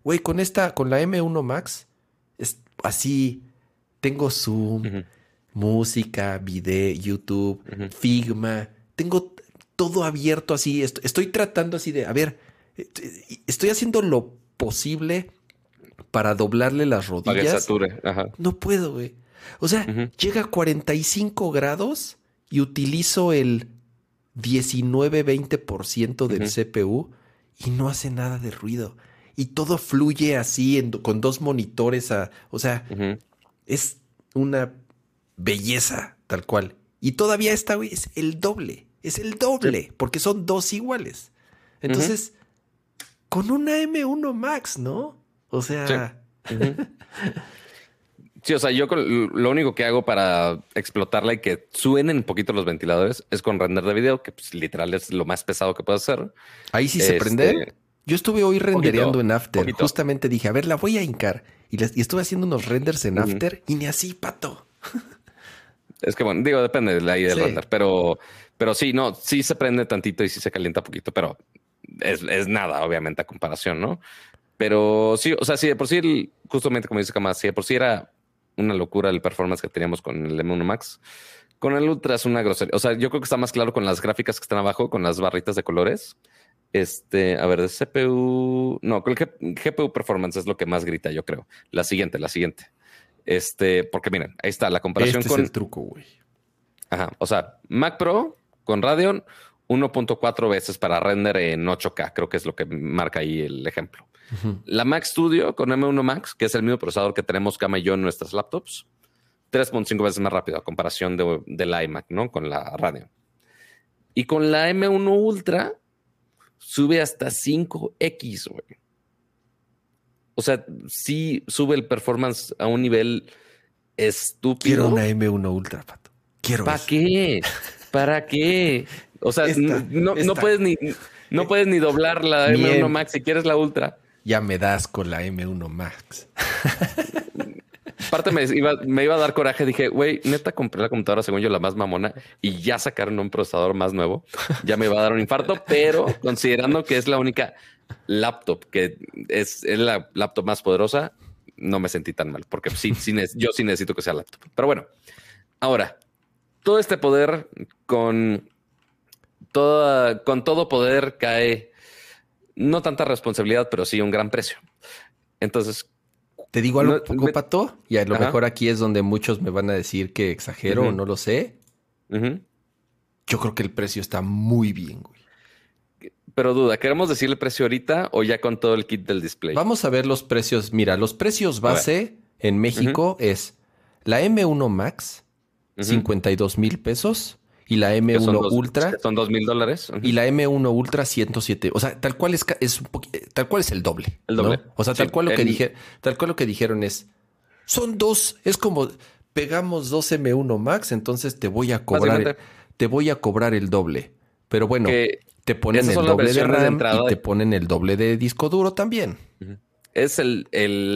A: Güey, con esta, con la M1 Max, es así, tengo Zoom, música, video, YouTube, Figma, tengo todo abierto así, estoy, tratando así de, a ver, estoy haciendo lo posible para doblarle las rodillas. No puedo, güey. O sea, llega a 45 grados y utilizo el 19-20% del CPU y no hace nada de ruido. Y todo fluye así con dos monitores. A, o sea, es una belleza tal cual. Y todavía esta, güey, es el doble. Es el doble, porque son dos iguales. Entonces, con una M1 Max, ¿no? O sea...
B: Sí. o sea, yo lo único que hago para explotarla y que suenen un poquito los ventiladores es con render de video, que pues, literal es lo más pesado que puedo hacer.
A: Ahí sí se prende. Yo estuve hoy rendereando en After. Justamente dije, a ver, la voy a hincar. Y, estuve haciendo unos renders en After y ni así, pato.
B: Es que bueno, digo, depende de la idea del render, pero, pero sí, no, sí se prende tantito y sí se calienta poquito, pero es, nada, obviamente, a comparación, ¿no? Pero sí, o sea, sí, de por sí, justamente como dice Kamaz, si de por sí era una locura el performance que teníamos con el M1 Max, con el Ultra es una grosería. O sea, yo creo que está más claro con las gráficas que están abajo, con las barritas de colores. Este, a ver, de CPU, no, con el GPU Performance es lo que más grita, yo creo. La siguiente, la siguiente. Este, porque miren, ahí está la comparación
A: este
B: con.
A: Es el truco, güey.
B: Ajá. O sea, Mac Pro con Radeon, 1.4 veces para render en 8K. Creo que es lo que marca ahí el ejemplo. La Mac Studio con M1 Max, que es el mismo procesador que tenemos Kama y yo en nuestras laptops, 3.5 veces más rápido a comparación de, la iMac, ¿no? Con la Radeon. Y con la M1 Ultra sube hasta 5X, güey. O sea, sí sube el performance a un nivel estúpido.
A: Quiero una M1 Ultra, Pato. Quiero
B: ¿Para qué? ¿Para qué? O sea, no, puedes ni no puedes ni doblar la M1 Max si quieres la Ultra.
A: Ya me das con la M1 Max.
B: Aparte me iba, me iba a dar coraje. Dije, güey, neta compré la computadora según yo la más mamona y ya sacaron un procesador más nuevo. Ya me iba a dar un infarto, pero considerando que es la única laptop, que es, la laptop más poderosa, no me sentí tan mal, porque sí, yo sí necesito que sea laptop. Pero bueno, ahora, todo este poder con, toda, con todo poder cae no tanta responsabilidad, pero sí un gran precio. Entonces,
A: te digo algo poco, Pato, y a lo mejor aquí es donde muchos me van a decir que exagero o no lo sé. Yo creo que el precio está muy bien, güey.
B: Pero duda, ¿queremos decir el precio ahorita o ya con todo el kit del display?
A: Vamos a ver los precios. Mira, los precios base en México es la M1 Max, 52 mil pesos. Y la M1 Ultra.
B: Son 2 mil dólares.
A: Y la M1 Ultra 107. O sea, tal cual es, es un tal cual es el doble.
B: El doble.
A: O sea, tal cual lo que dije, tal cual lo que dijeron es. Son dos. Es como pegamos dos M1 Max, entonces te voy a cobrar. Te voy a cobrar el doble. Pero bueno, te ponen el doble de RAM y te ponen el doble de disco duro también.
B: Es el,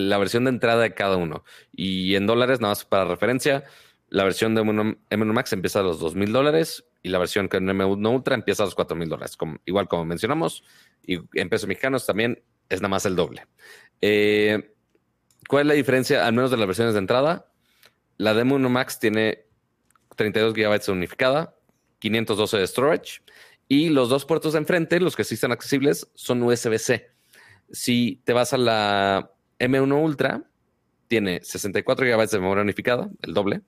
B: la versión de entrada de cada uno. Y en dólares, nada más para referencia, la versión de M1 Max empieza a los 2 mil dólares y la versión con M1 Ultra empieza a los 4 mil dólares. igual como mencionamos, y en pesos mexicanos también es nada más el doble. Eh, ¿Cuál es la diferencia, al menos de las versiones de entrada? La de M1 Max tiene 32 GB unificada, 512 de storage y los dos puertos de enfrente, los que sí están accesibles, son USB-C. Si te vas a la M1 Ultra, tiene 64 GB de memoria unificada, el doble,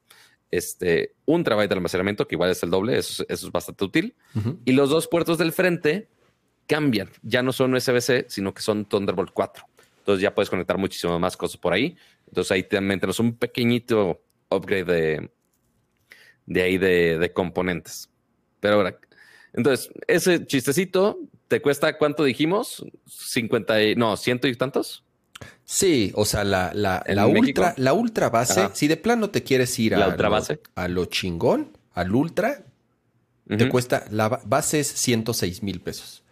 B: este, un terabyte de almacenamiento, que igual es el doble, eso, es bastante útil. Y los dos puertos del frente cambian, ya no son USB-C, sino que son Thunderbolt 4. Entonces ya puedes conectar muchísimo más cosas por ahí. Entonces ahí también tenemos un pequeñito upgrade de, de ahí de, de componentes. Pero ahora, entonces, ese chistecito te cuesta cuánto dijimos? 50 y, no, ciento y tantos.
A: Sí, o sea, la, la, ultra, la ultra base, si de plano te quieres ir a, lo, a lo chingón, al ultra, te cuesta, la base es 106 mil pesos.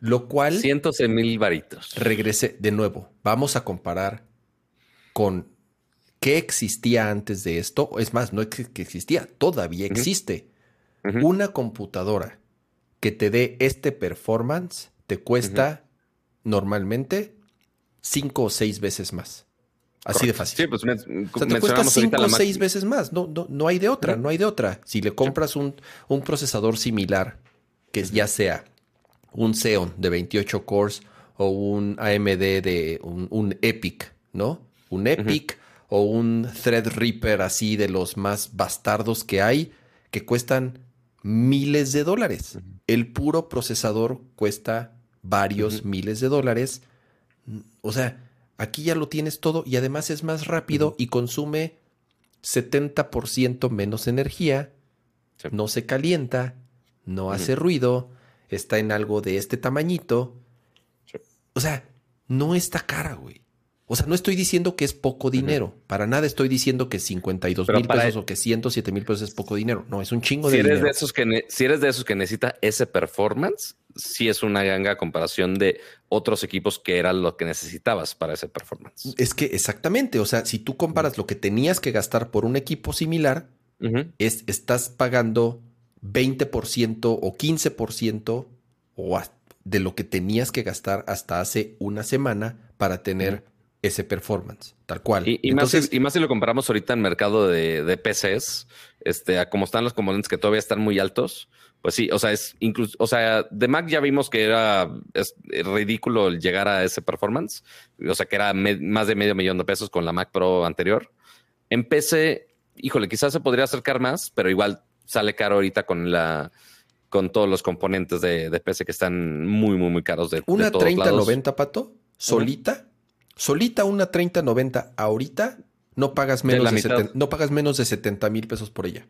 A: Lo cual...
B: 106 mil varitos.
A: Regrese de nuevo. Vamos a comparar con qué existía antes de esto. Es más, no es que existía, todavía existe. Una computadora que te dé este performance te cuesta normalmente cinco o seis veces más. Así de fácil.
B: Sí, pues
A: te cuesta cinco o seis veces más. No, no, no hay de otra, no hay de otra. Si le compras un, un procesador similar, que ya sea un Xeon de 28 cores o un AMD de un, Epic, ¿no? Un Epic o un Threadripper así de los más bastardos que hay, que cuestan miles de dólares. El puro procesador cuesta varios miles de dólares. O sea, aquí ya lo tienes todo y además es más rápido y consume 70% menos energía, no se calienta, no hace ruido, está en algo de este tamañito. O sea, no está cara, güey. O sea, no estoy diciendo que es poco dinero. Para nada estoy diciendo que 52 mil pesos o que 107 mil pesos es poco dinero. No, es un chingo de
B: si eres
A: dinero.
B: De esos que si eres de esos que necesita ese performance, sí es una ganga comparación de otros equipos que era lo que necesitabas para ese performance.
A: Es que exactamente. O sea, si tú comparas lo que tenías que gastar por un equipo similar, es, estás pagando 20% o 15% o de lo que tenías que gastar hasta hace una semana para tener ese performance, tal cual.
B: Y, más, si, lo comparamos ahorita en mercado de, PCs, este, a como están los componentes que todavía están muy altos, pues sí, o sea, es incluso, o sea, de Mac ya vimos que era ridículo llegar a ese performance, o sea, que era más de medio millón de pesos con la Mac Pro anterior. En PC, híjole, quizás se podría acercar más, pero igual sale caro ahorita con la con todos los componentes de, PC que están muy, muy, muy caros de,
A: Una 3090, Pato, solita, Solita una 3090 ahorita no pagas menos de, no pagas menos de 70 mil pesos por ella.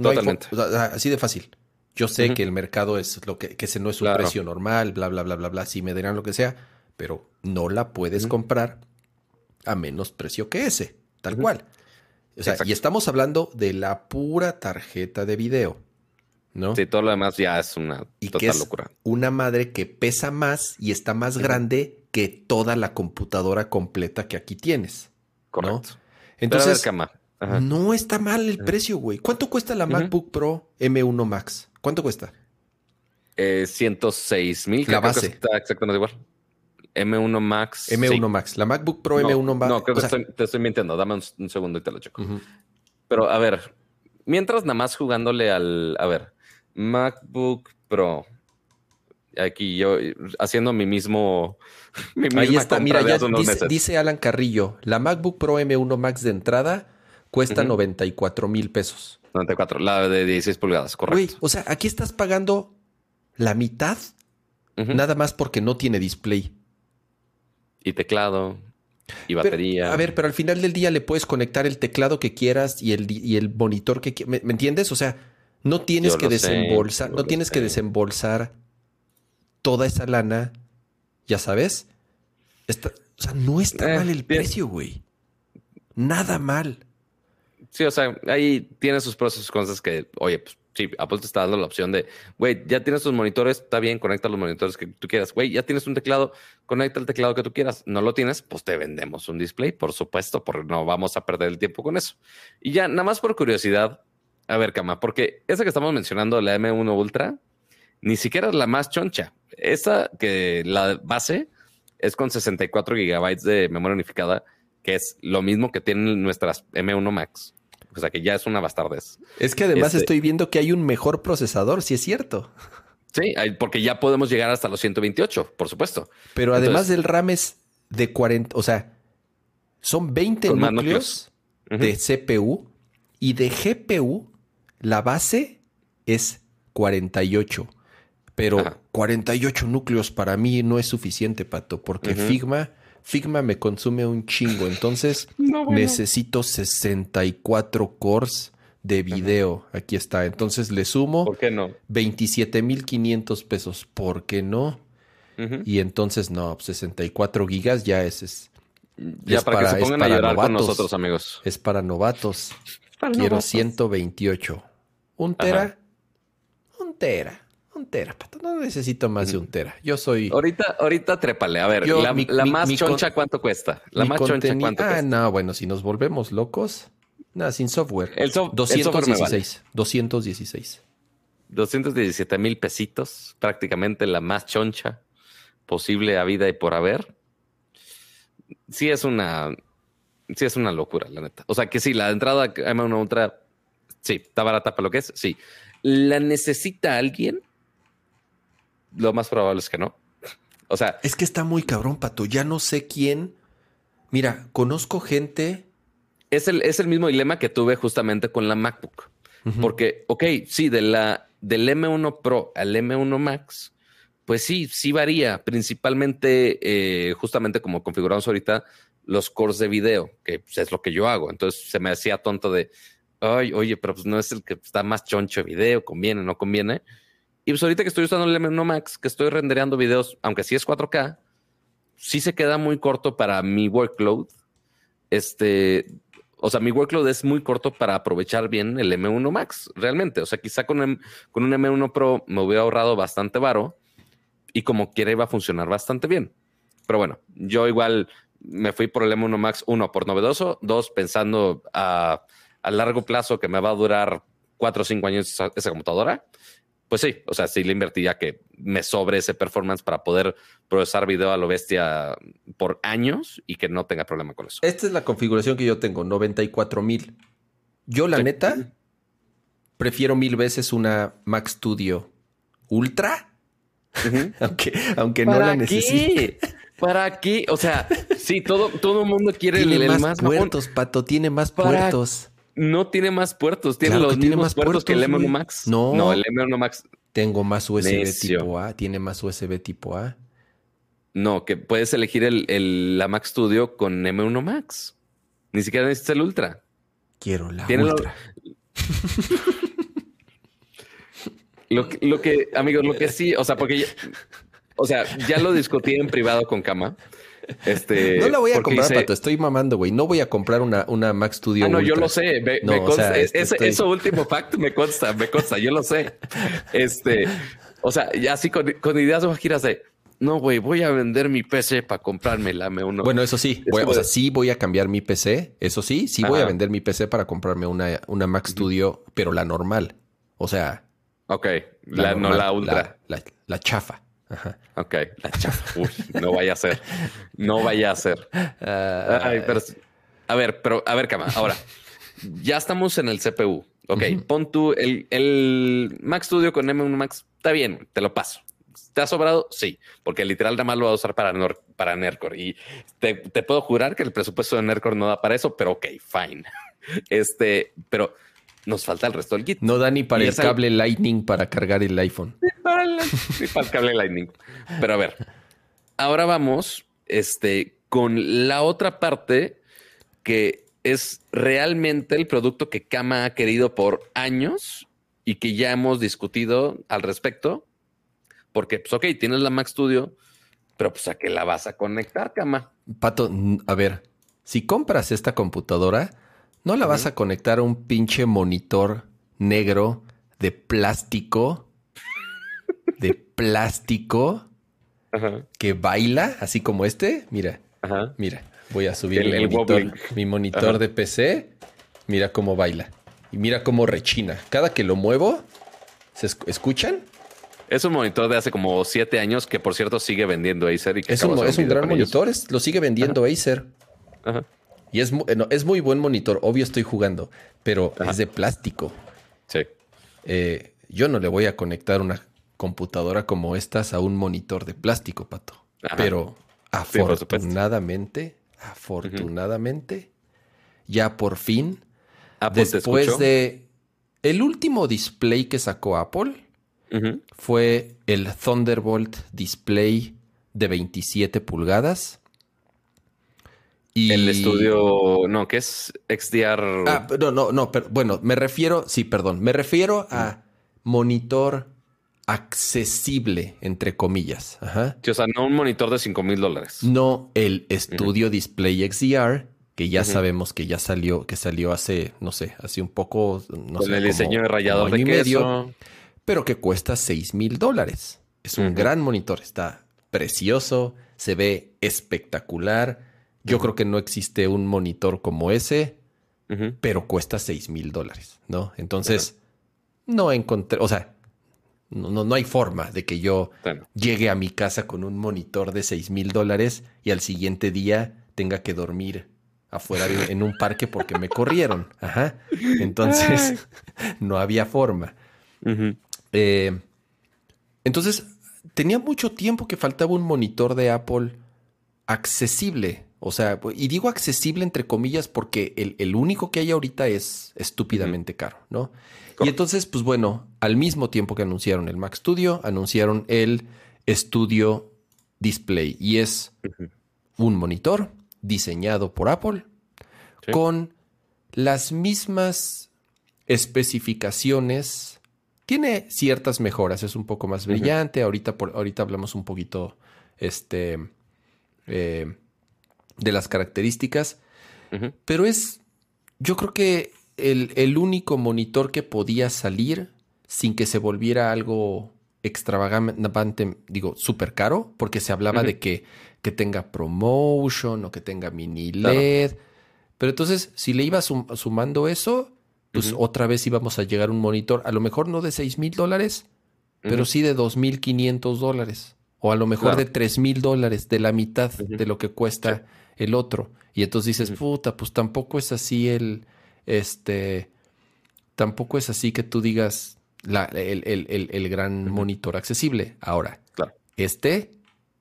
B: Totalmente.
A: así de fácil. Yo sé que el mercado es lo que, que ese no es un precio normal, bla, bla, bla, bla, bla, si me dirán lo que sea, pero no la puedes comprar a menos precio que ese, tal cual. O sea, y estamos hablando de la pura tarjeta de video, ¿no?
B: Sí, todo lo demás ya es una
A: y total que es locura. Una madre que pesa más y está más grande que toda la computadora completa que aquí tienes. Correcto. Entonces, no está mal el precio, güey. ¿Cuánto cuesta la MacBook Pro M1 Max? ¿Cuánto cuesta?
B: Eh, 106 mil.
A: La base.
B: está exactamente igual. M1 Max.
A: M1 Max. La MacBook Pro M1 Max.
B: No, creo que te estoy mintiendo. Dame un, segundo y te lo checo. Pero a ver, mientras nada más jugándole al. A ver, MacBook Pro aquí yo haciendo mi mismo. Mi
A: Ahí está, mira, ya dice, Alan Carrillo: la MacBook Pro M1 Max de entrada cuesta 94 mil pesos.
B: 94, la de 16 pulgadas, correcto.
A: o sea, aquí estás pagando la mitad nada más porque no tiene display.
B: Y teclado. Y batería.
A: a ver, pero al final del día le puedes conectar el teclado que quieras y el, y el monitor que quieras. ¿Me, entiendes? O sea, no tienes que desembolsar, no tienes que desembolsar toda esa lana, ya sabes. o sea, no está eh, mal el precio, güey. Nada mal.
B: Sí, o sea, ahí tiene sus pros y cosas que, oye, pues sí, Apple te está dando la opción de, güey, ya tienes tus monitores, está bien, conecta los monitores que tú quieras. Güey, ya tienes un teclado, conecta el teclado que tú quieras. No lo tienes, pues te vendemos un display, por supuesto, porque no vamos a perder el tiempo con eso. Y ya, nada más por curiosidad, a ver, Cama, porque esa que estamos mencionando, la M1 Ultra, ni siquiera es la más choncha. Esa que la base es con 64 gigabytes de memoria unificada, que es lo mismo que tienen nuestras M1 Max. O sea que ya es una bastardez.
A: Es que además este estoy viendo que hay un mejor procesador, si es cierto.
B: Sí, porque ya podemos llegar hasta los 128, por supuesto.
A: Pero además del RAM es de 40, o sea, son 20 núcleos, de CPU y de GPU, la base es 48. Pero 48 núcleos para mí no es suficiente, Pato, porque Figma, Figma me consume un chingo. Entonces necesito 64 cores de video. Aquí está. Entonces le sumo
B: ¿Por qué no?
A: 27.500 pesos. ¿Por qué no? Y entonces no, 64 gigas ya es, es
B: ya para, que se pongan a llorar con nosotros, amigos.
A: Es para novatos. Quiero 128. ¿Un tera? Un tera. Un tera, pato. No necesito más de un tera. Yo soy.
B: Ahorita, ahorita trépale. A ver, la, más choncha, ¿cuánto cuesta? La más choncha, ¿cuánto
A: ah, no, bueno, si nos volvemos locos. Nada, sin software. El, 216. 216.
B: 217 mil pesitos. Prácticamente la más choncha posible a vida y por haber. Sí es una. Sí es una locura, la neta. O sea que sí, la entrada M1 Ultra. Sí, está barata para lo que es. Sí. ¿La necesita alguien? Lo más probable es que no. O sea.
A: Es que está muy cabrón, Pato. Ya no sé quién. Mira, conozco gente.
B: Es el, es el mismo dilema que tuve justamente con la MacBook. Porque, ok, sí, de la, del M1 Pro al M1 Max, Pues sí, sí varía, principalmente eh, justamente como configuramos ahorita los cores de video, que pues, es lo que yo hago. Entonces se me hacía tonto de, ay, oye, pero pues no es el que está más choncho de video, conviene, no conviene. Y pues ahorita que estoy usando el M1 Max, que estoy rendereando videos, aunque sí es 4K, sí se queda muy corto para mi workload. Este, o sea, mi workload es muy corto para aprovechar bien el M1 Max, realmente. O sea, quizá con, con un M1 Pro me hubiera ahorrado bastante varo y como quiera iba a funcionar bastante bien. Pero bueno, yo igual me fui por el M1 Max, uno, por novedoso, dos, pensando a, a largo plazo que me va a durar cuatro o cinco años esa computadora pues sí, o sea, sí le invertía que me sobre ese performance para poder procesar video a lo bestia por años y que no tenga problema con eso.
A: Esta es la configuración que yo tengo, 94 mil. Yo, la neta, prefiero mil veces una Mac Studio Ultra, aunque, aunque no la necesite.
B: ¿Para qué? O sea, sí, todo, todo el mundo quiere
A: el, más, puertos, Pato, tiene más puertos.
B: No tiene más puertos, tiene los mismos puertos, que el M1 Max.
A: No,
B: no, el M1 Max.
A: Tengo más USB tipo A, tiene más USB tipo A.
B: No, que puedes elegir el, la Mac Studio con M1 Max. Ni siquiera necesitas el Ultra.
A: Quiero la Ultra.
B: Lo... lo, que, amigos, lo que sí, o sea, porque o sea, ya lo discutí en privado con Kama. Este,
A: no la voy a comprar, Pato. Estoy mamando, güey. No voy a comprar una, una Mac Studio.
B: Ah, no, yo lo sé. Me, consta. Eso último fact me consta, me consta. Yo lo sé. Este, o sea, ya así con, con ideas giras de no, güey, voy a vender mi PC para comprarme la M1.
A: Bueno, eso sí. o sea, sí voy a cambiar mi PC. Eso sí, sí voy a vender mi PC para comprarme una, una Mac Studio, pero la normal. O sea.
B: Ok. La, no la ultra.
A: la chafa.
B: Ok, la chafa. no vaya a ser. No vaya a ser. a ver, pero a ver, Cama. Ahora, ya estamos en el CPU. Ok, pon tú el, el Mac Studio con M1 Max. Está bien, te lo paso. ¿Te ha sobrado? Sí, porque literal nada más lo va a usar para, para Nercor. Y te, te, puedo jurar que el presupuesto de Nercor no da para eso, pero ok, fine. Este, pero nos falta el resto del kit.
A: No da ni para el cable Lightning para cargar el iPhone.
B: para el, para el cable Lightning. Pero a ver, ahora vamos este, con la otra parte que es realmente el producto que Kama ha querido por años y que ya hemos discutido al respecto. Porque, pues, ok, tienes la Mac Studio, pero pues a qué la vas a conectar, Kama.
A: Pato, a ver, si compras esta computadora, ¿No la vas a conectar a un pinche monitor negro de plástico? De plástico que baila, así como este. Mira, mira, voy a subir el, monitor, mi monitor de PC. Mira cómo baila. Y mira cómo rechina. Cada que lo muevo, ¿se escuchan?
B: Es un monitor de hace como siete años que, por cierto, sigue vendiendo Acer. Y
A: es, un, gran monitor, lo sigue vendiendo Acer. Ajá. Y es, eh, es muy buen monitor. Obvio estoy jugando, pero es de plástico.
B: Sí.
A: Eh, yo no le voy a conectar una computadora como estas a un monitor de plástico, pato. Pero afortunadamente, afortunadamente, ya por fin, después de el último display que sacó Apple, fue el Thunderbolt Display de 27 pulgadas
B: el estudio, no, que es XDR.
A: Ah, no, no, no, pero bueno, me refiero, sí, perdón, me refiero a monitor accesible, entre comillas. Ajá.
B: o sea, no un monitor de 5 mil dólares.
A: No el estudio Display XDR, que ya sabemos que ya salió, que salió hace, no sé, hace un poco, no
B: Con el diseño de rayador de medio,
A: pero que cuesta 6 mil dólares. Es un gran monitor, está precioso, se ve espectacular yo creo que no existe un monitor como ese, pero cuesta 6 mil dólares, ¿no? Entonces, no encontré, o sea, no, no, hay forma de que yo llegue a mi casa con un monitor de 6 mil dólares y al siguiente día tenga que dormir afuera en un parque porque me corrieron. Ajá. Entonces, no había forma. Eh, entonces, tenía mucho tiempo que faltaba un monitor de Apple accesible o sea, y digo accesible entre comillas porque el, único que hay ahorita es estúpidamente caro, ¿no? Y entonces, pues bueno, al mismo tiempo que anunciaron el Mac Studio, anunciaron el Studio Display y es un monitor diseñado por Apple con las mismas especificaciones. Tiene ciertas mejoras, es un poco más brillante. ahorita, por, ahorita hablamos un poquito este, eh, de las características, pero es, yo creo que el, el, único monitor que podía salir sin que se volviera algo extravagante, digo, súper caro, porque se hablaba de que, que, tenga promotion o que tenga mini LED. Pero entonces, si le ibas sumando eso, pues otra vez íbamos a llegar a un monitor, a lo mejor no de 6 mil dólares, pero sí de 2.500 dólares. O a lo mejor de 3 mil dólares, de la mitad de lo que cuesta el otro. Y entonces dices, puta, pues tampoco es así el, este, tampoco es así que tú digas, el, gran monitor accesible. Ahora, este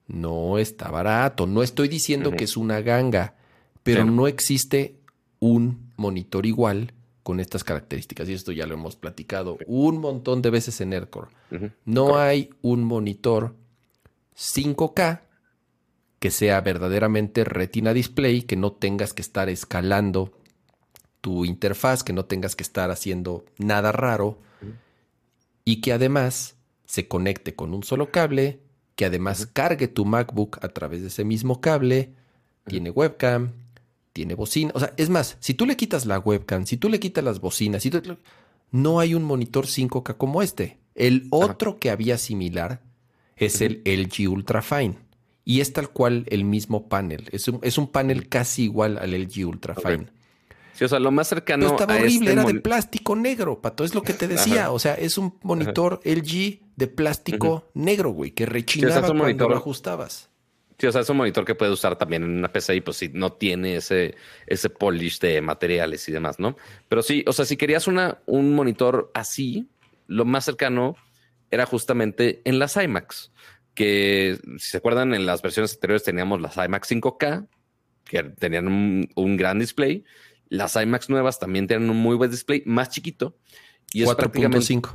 A: no está barato. No estoy diciendo que es una ganga, pero no existe un monitor igual con estas características. Y esto ya lo hemos platicado un montón de veces en Aircore. No hay un monitor 5K que sea verdaderamente retina display, que no tengas que estar escalando tu interfaz, que no tengas que estar haciendo nada raro y que además se conecte con un solo cable, que además cargue tu MacBook a través de ese mismo cable, tiene webcam, tiene bocina. O sea, es más, si tú le quitas la webcam, si tú le quitas las bocinas, no hay un monitor 5K como este. El otro que había similar es el LG Ultrafine. Y es tal cual el mismo panel. Es un, es un panel casi igual al LG Ultrafine.
B: Sí, o sea, lo más cercano.
A: Pero estaba horrible, este era de plástico negro, pato. Es lo que te decía. O sea, es un monitor LG de plástico negro, güey, que rechinaba cuando monitor... lo ajustabas.
B: Sí, o sea, es un monitor que puedes usar también en una PC y pues si no tiene ese, ese polish de materiales y demás, ¿no? Pero sí, o sea, si querías una, un monitor así, lo más cercano era justamente en las iMacs, que si se acuerdan, en las versiones anteriores teníamos las iMac 5K, que tenían un gran display, las iMacs nuevas también tienen un muy buen display, más chiquito.
A: Y es 4.5.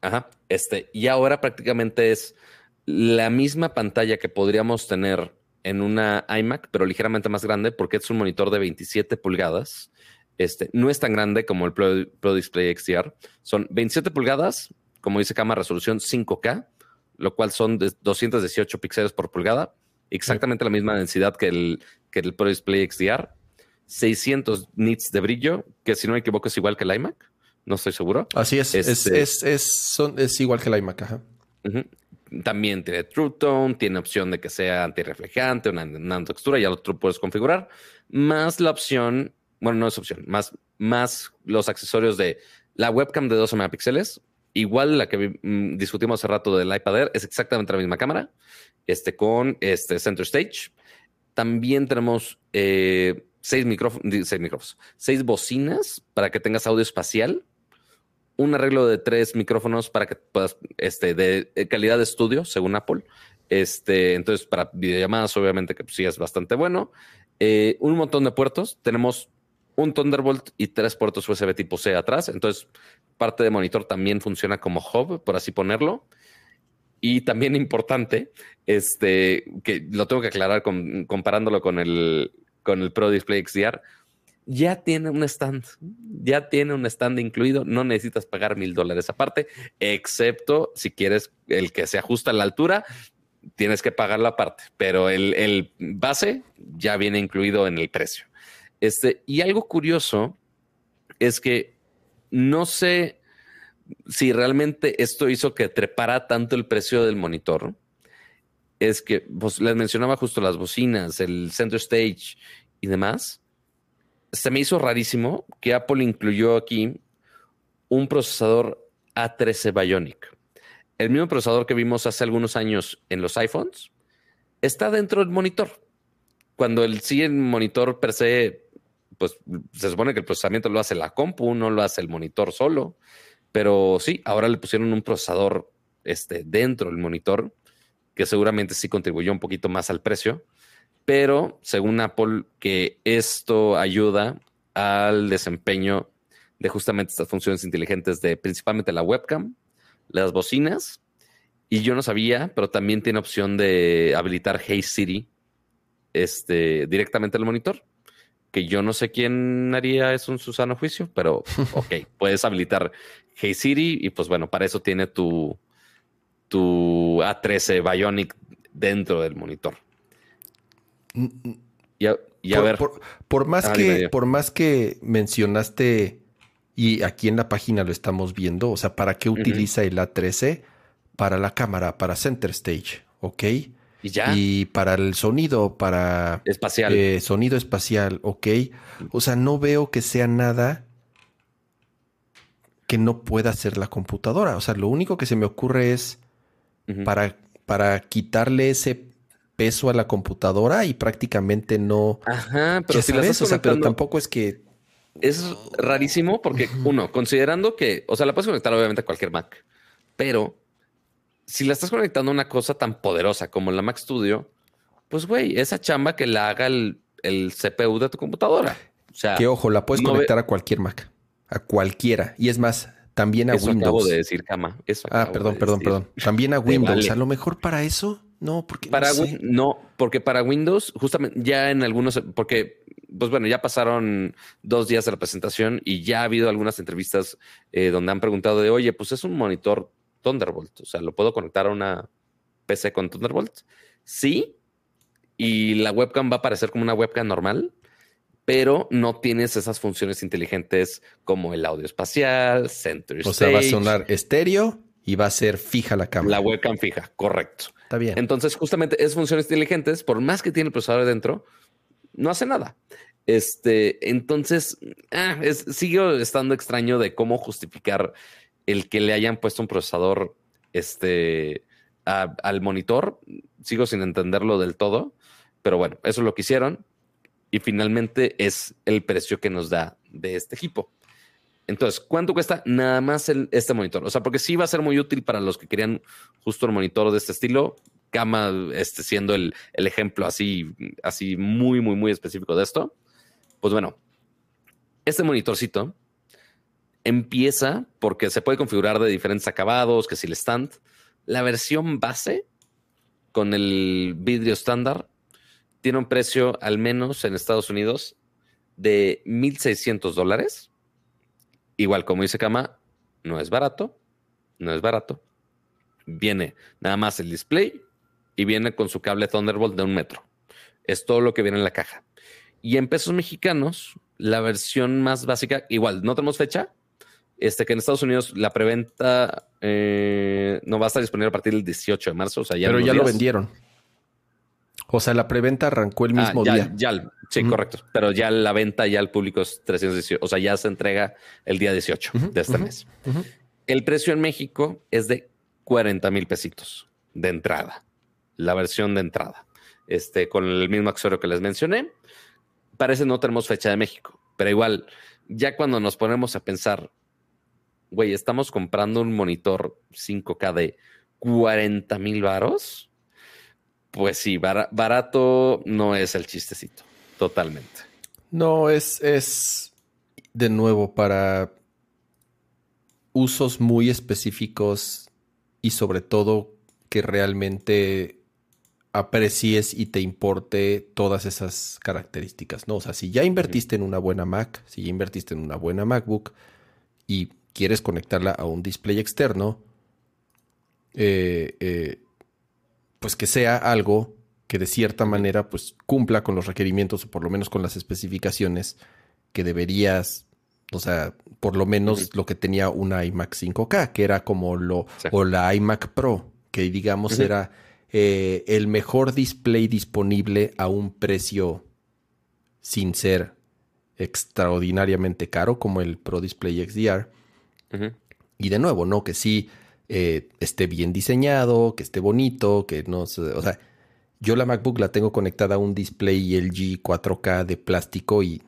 B: Ajá. Este, y ahora prácticamente es la misma pantalla que podríamos tener en una iMac, pero ligeramente más grande, porque es un monitor de 27 pulgadas. Este, no es tan grande como el Pro, Display XDR. Son 27 pulgadas, como dice cámara resolución 5K, lo cual son de 218 píxeles por pulgada, exactamente la misma densidad que el, que el Pro Display XDR 600 nits de brillo, que si no me equivoco es igual que el iMac. No estoy seguro.
A: Así es. Este, es, es, igual que el iMac. Ajá.
B: También tiene True Tone, tiene opción de que sea antirreflejante, una nanotextura, ya lo puedes configurar. Más la opción, bueno, no es opción, más, más los accesorios de la webcam de 12 megapíxeles, igual la que mm, discutimos hace rato del iPad Air, es exactamente la misma cámara, este con este Center Stage. También tenemos eh, seis micrófonos, seis micrófonos, seis bocinas para que tengas audio espacial, un arreglo de tres micrófonos para que puedas, este, de eh, calidad de estudio, según Apple. Este, entonces, para videollamadas, obviamente que pues, sí es bastante bueno. Eh, un montón de puertos. Tenemos un Thunderbolt y tres puertos USB tipo C atrás. Entonces, parte de monitor también funciona como hub, por así ponerlo. Y también importante, este, que lo tengo que aclarar comparándolo con el, con el Pro Display XDR, ya tiene un stand, ya tiene un stand incluido, no necesitas pagar mil dólares aparte, excepto si quieres el que se ajusta a la altura, tienes que pagar la parte, pero el, base ya viene incluido en el precio. Este, y algo curioso es que no sé si realmente esto hizo que trepara tanto el precio del monitor es que pues, les mencionaba justo las bocinas, el center stage y demás. Se me hizo rarísimo que Apple incluyó aquí un procesador A13 Bionic. El mismo procesador que vimos hace algunos años en los iPhones está dentro del monitor. Cuando el sí el monitor per se, pues se supone que el procesamiento lo hace la compu, no lo hace el monitor solo. Pero sí, ahora le pusieron un procesador este, dentro del monitor que seguramente sí contribuyó un poquito más al precio, pero según Apple, que esto ayuda al desempeño de justamente estas funciones inteligentes de principalmente la webcam, las bocinas Y yo no sabía, pero también tiene opción de habilitar Hey Siri este, directamente al monitor. Que yo no sé quién haría eso en su sano juicio, pero ok, puedes habilitar Hey Siri y pues bueno, para eso tiene tu, tu A13 Bionic dentro del monitor.
A: Mm, mm. Y a, ver. Por, más ah, que, por más que mencionaste, y aquí en la página lo estamos viendo, o sea, ¿para qué utiliza el A13? Para la cámara, para Center Stage, ¿ok?
B: Y ya.
A: Y para el sonido, para.
B: Espacial.
A: Eh, sonido espacial, ¿ok? O sea, no veo que sea nada que no pueda hacer la computadora. O sea, lo único que se me ocurre es para, para quitarle ese peso a la computadora y prácticamente no.
B: Ajá, pero si
A: o sea, pero tampoco es que.
B: Es rarísimo porque, uno, considerando que, o sea, la puedes conectar obviamente a cualquier Mac, pero si la estás conectando a una cosa tan poderosa como la Mac Studio, pues güey, esa chamba que la haga el, CPU de tu computadora. O sea,
A: que ojo, la puedes conectar a cualquier Mac, a cualquiera. Y es más, también a
B: eso
A: Windows.
B: Acabo de decir, cama. Eso
A: ah, perdón, perdón, perdón. También a Windows. A lo mejor para eso, no, porque
B: para no, porque para Windows, justamente ya en algunos, porque pues bueno, ya pasaron dos días de la presentación y ya ha habido algunas entrevistas eh, donde han preguntado de, oye, pues es un monitor Thunderbolt, o sea, lo puedo conectar a una PC con Thunderbolt. Sí, y la webcam va a aparecer como una webcam normal, pero no tienes esas funciones inteligentes como el audio espacial, center
A: O sea, va a sonar estéreo y va a ser fija la cámara.
B: La webcam fija, correcto.
A: Está bien.
B: Entonces, justamente esas funciones inteligentes, por más que tiene el procesador dentro, no hace nada. Este, entonces, ah, sigue estando extraño de cómo justificar el que le hayan puesto un procesador este, al monitor. Sigo sin entenderlo del todo, pero bueno, eso es lo que hicieron y finalmente es el precio que nos da de este equipo. Entonces, ¿cuánto cuesta nada más este monitor? O sea, porque sí va a ser muy útil para los que querían justo un monitor de este estilo. Cama este, siendo el, el, ejemplo así, así muy, muy, muy específico de esto. Pues bueno, este monitorcito empieza porque se puede configurar de diferentes acabados, que si el stand. La versión base con el vidrio estándar tiene un precio, al menos en Estados Unidos, de 1.600 dólares. Igual, como dice Kama, no es barato, no es barato. Viene nada más el display y viene con su cable Thunderbolt de un metro. Es todo lo que viene en la caja. Y en pesos mexicanos, la versión más básica, igual, no tenemos fecha, este, que en Estados Unidos la preventa eh, no va a estar disponible a partir del 18 de marzo. O sea,
A: ya Pero ya lo vendieron. O sea, la preventa arrancó el ah, mismo día.
B: Ya, sí, correcto. Pero ya la venta ya al público es 318. O sea, ya se entrega el día 18 de este mes. El precio en México es de 40 mil pesitos de entrada. La versión de entrada. Este, con el mismo accesorio que les mencioné. Parece no tenemos fecha de México. Pero igual, ya cuando nos ponemos a pensar, güey, estamos comprando un monitor 5K de 40 mil varos pues sí, barato no es el chistecito, totalmente.
A: No, es, es de nuevo para usos muy específicos y sobre todo que realmente aprecies y te importe todas esas características, ¿no? O sea, si ya invertiste en una buena Mac, si ya invertiste en una buena MacBook y quieres conectarla a un display externo, eh, eh, pues que sea algo que de cierta manera pues cumpla con los requerimientos o por lo menos con las especificaciones que deberías, o sea, por lo menos lo que tenía una iMac 5K, que era como lo, o la iMac Pro, que digamos era eh, el mejor display disponible a un precio sin ser extraordinariamente caro como el Pro Display XDR. Y de nuevo, ¿no? Que sí eh, esté bien diseñado, que esté bonito, que no se, o sea, yo la MacBook la tengo conectada a un display LG 4K de plástico y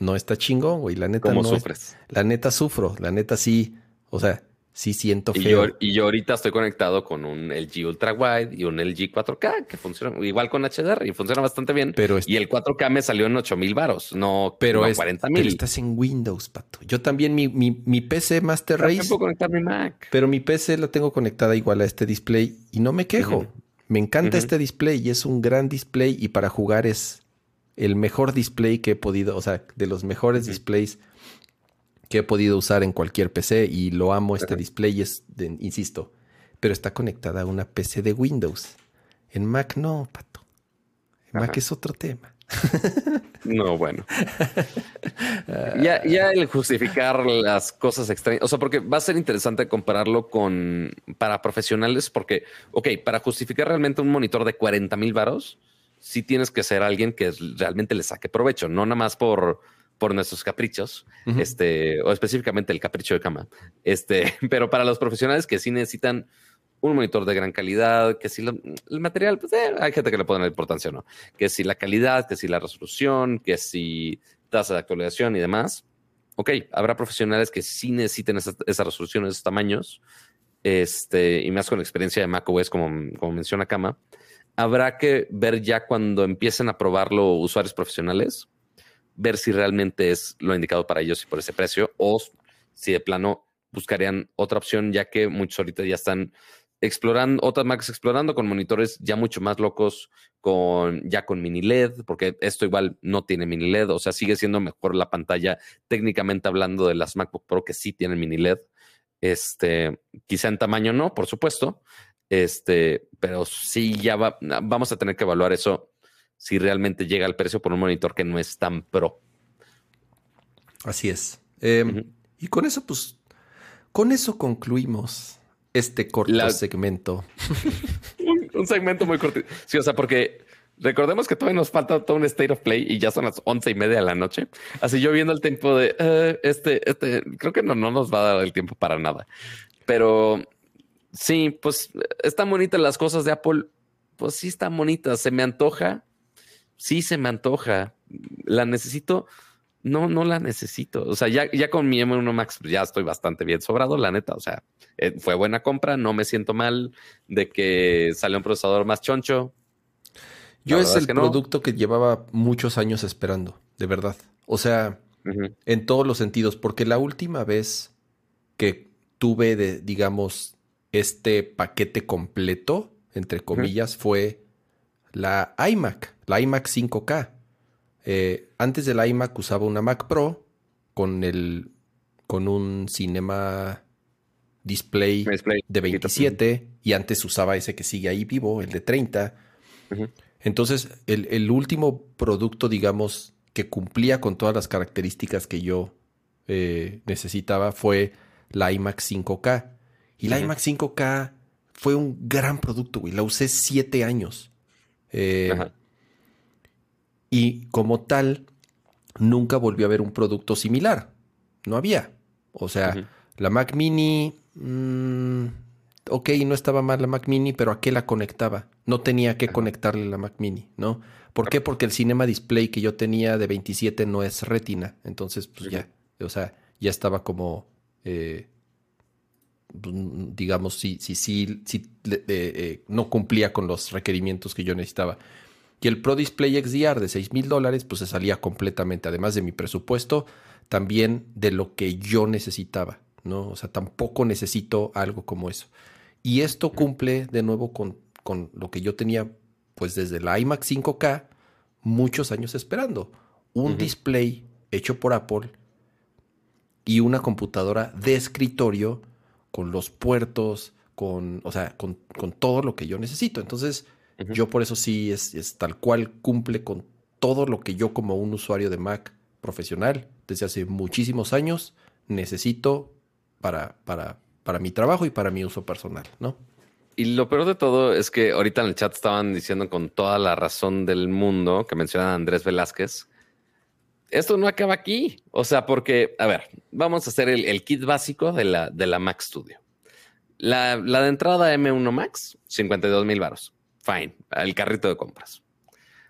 A: no está chingón, güey. La neta
B: ¿Cómo
A: no.
B: sufres?
A: la neta sufro, la neta sí. O sea, sí siento feo.
B: Y yo, ahorita estoy conectado con un LG Ultra Wide y un LG 4K que funciona igual con HDR y funciona bastante bien. Pero y el 4K me salió en 8000 varos, no, pero es, 40 mil. Pero
A: estás en Windows, pato. Yo también, mi, mi, PC Master Race.
B: puedo conectar mi Mac.
A: Pero mi PC la tengo conectada igual a este display y no me quejo. Me encanta este display y es un gran display y para jugar es el mejor display que he podido, o sea, de los mejores displays que he podido usar en cualquier PC y lo amo este display, es, insisto, pero está conectada a una PC de Windows. En Mac no, pato. En Mac es otro tema.
B: No, bueno. ya, ya el justificar las cosas extrañas, o sea, porque va a ser interesante compararlo con para profesionales, porque, ok, para justificar realmente un monitor de 40 mil varos, sí tienes que ser alguien que realmente le saque provecho, no nada más por, por nuestros caprichos, este, o específicamente el capricho de cama. Este, pero para los profesionales que sí necesitan un monitor de gran calidad, que si el material, pues eh, hay gente que le pone la importancia, ¿no? Que si la calidad, que si la resolución, que si tasa de actualización y demás. Ok, habrá profesionales que sí necesiten esa, esa resolución, esos tamaños, este, y más con la experiencia de macOS, como, como menciona Kama habrá que ver ya cuando empiecen a probarlo usuarios profesionales, ver si realmente es lo indicado para ellos y por ese precio, o si de plano buscarían otra opción, ya que muchos ahorita ya están explorando, otras marcas explorando con monitores ya mucho más locos, con ya con mini LED, porque esto igual no tiene mini LED, o sea, sigue siendo mejor la pantalla técnicamente hablando de las MacBook Pro que sí tienen mini LED. Este, quizá en tamaño no, por supuesto, este, pero sí ya vamos a tener que evaluar eso si realmente llega al precio por un monitor que no es tan pro.
A: Así es. Em, y con eso, pues, con eso concluimos este corto segmento.
B: un, segmento muy corto. Sí, o sea, porque recordemos que todavía nos falta todo un state of play y ya son las once y media de la noche. Así yo viendo el tiempo de eh, este, este, creo que no, no nos va a dar el tiempo para nada. Pero Sí, pues están bonitas las cosas de Apple. Pues sí, están bonitas. Se me antoja. Sí, se me antoja. La necesito. No, no la necesito. O sea, ya, ya con mi M1 Max pues ya estoy bastante bien sobrado, la neta. O sea, eh, fue buena compra. No me siento mal de que salió un procesador más choncho.
A: Yo es el producto que llevaba muchos años esperando, de verdad. O sea, en todos los sentidos, porque la última vez que tuve de, digamos, este paquete completo, entre comillas, fue la iMac, la iMac 5K. Eh, antes de la iMac usaba una Mac Pro con el con un Cinema Display, de 27 y antes usaba ese que sigue ahí vivo, el de 30. Entonces, el, último producto, digamos, que cumplía con todas las características que yo eh, necesitaba fue la iMac 5K. Y la iMac 5K fue un gran producto, güey. La usé siete años. Eh, y como tal, nunca volvió a haber un producto similar. No había. O sea, la Mac Mini, mm, ok, no estaba mal la Mac Mini, pero ¿a qué la conectaba? No tenía que conectarle la Mac Mini, ¿no? ¿Por qué? Porque el Cinema Display que yo tenía de 27 no es retina. Entonces, pues ya, o sea, ya estaba como eh, digamos, si, si, si, si eh, no cumplía con los requerimientos que yo necesitaba. Y el Pro Display XDR de 6 mil dólares, pues se salía completamente, además de mi presupuesto, también de lo que yo necesitaba, ¿no? O sea, tampoco necesito algo como eso. Y esto cumple de nuevo con, con lo que yo tenía, pues desde la iMac 5K, muchos años esperando. Un display hecho por Apple y una computadora de escritorio con los puertos, con, o sea, con, todo lo que yo necesito. Entonces, yo por eso sí es, tal cual cumple con todo lo que yo como un usuario de Mac profesional desde hace muchísimos años necesito para, para, para mi trabajo y para mi uso personal, ¿no?
B: Y lo peor de todo es que ahorita en el chat estaban diciendo con toda la razón del mundo que menciona Andrés Velázquez. Esto no acaba aquí. O sea, porque, a ver, vamos a hacer el, kit básico de la, de la Mac Studio. La, de entrada M1 Max, 52 mil baros. Fine, el carrito de compras.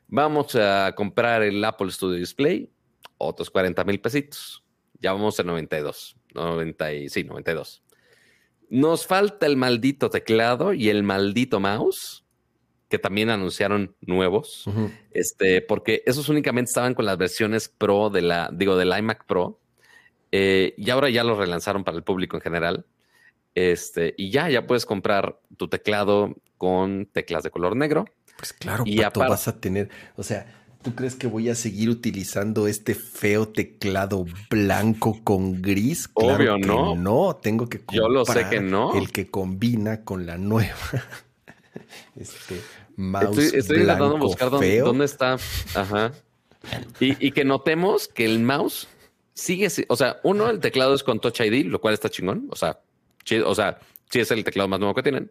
B: Vamos a comprar el Apple Studio Display, otros 40 mil pesitos. Ya vamos a 92. 90 y, sí, 92. Nos falta el maldito teclado y el maldito mouse, que también anunciaron nuevos, este, porque esos únicamente estaban con las versiones Pro de la, digo, del iMac Pro, eh, y ahora ya los relanzaron para el público en general. Este, y ya, ya puedes comprar tu teclado con teclas de color negro.
A: Pues claro, y Pato, vas a tener, o sea, ¿Tú crees que voy a seguir utilizando este feo teclado blanco con gris?
B: Obvio, no.
A: No, tengo que
B: comprar Yo lo sé que no.
A: el que combina con la nueva.
B: Este mouse Estoy, intentando buscar dónde, está. Ajá. Y, y, que notemos que el mouse sigue, o sea, uno, el teclado es con Touch ID, lo cual está chingón. O sea, o sea, sí es el teclado más nuevo que tienen.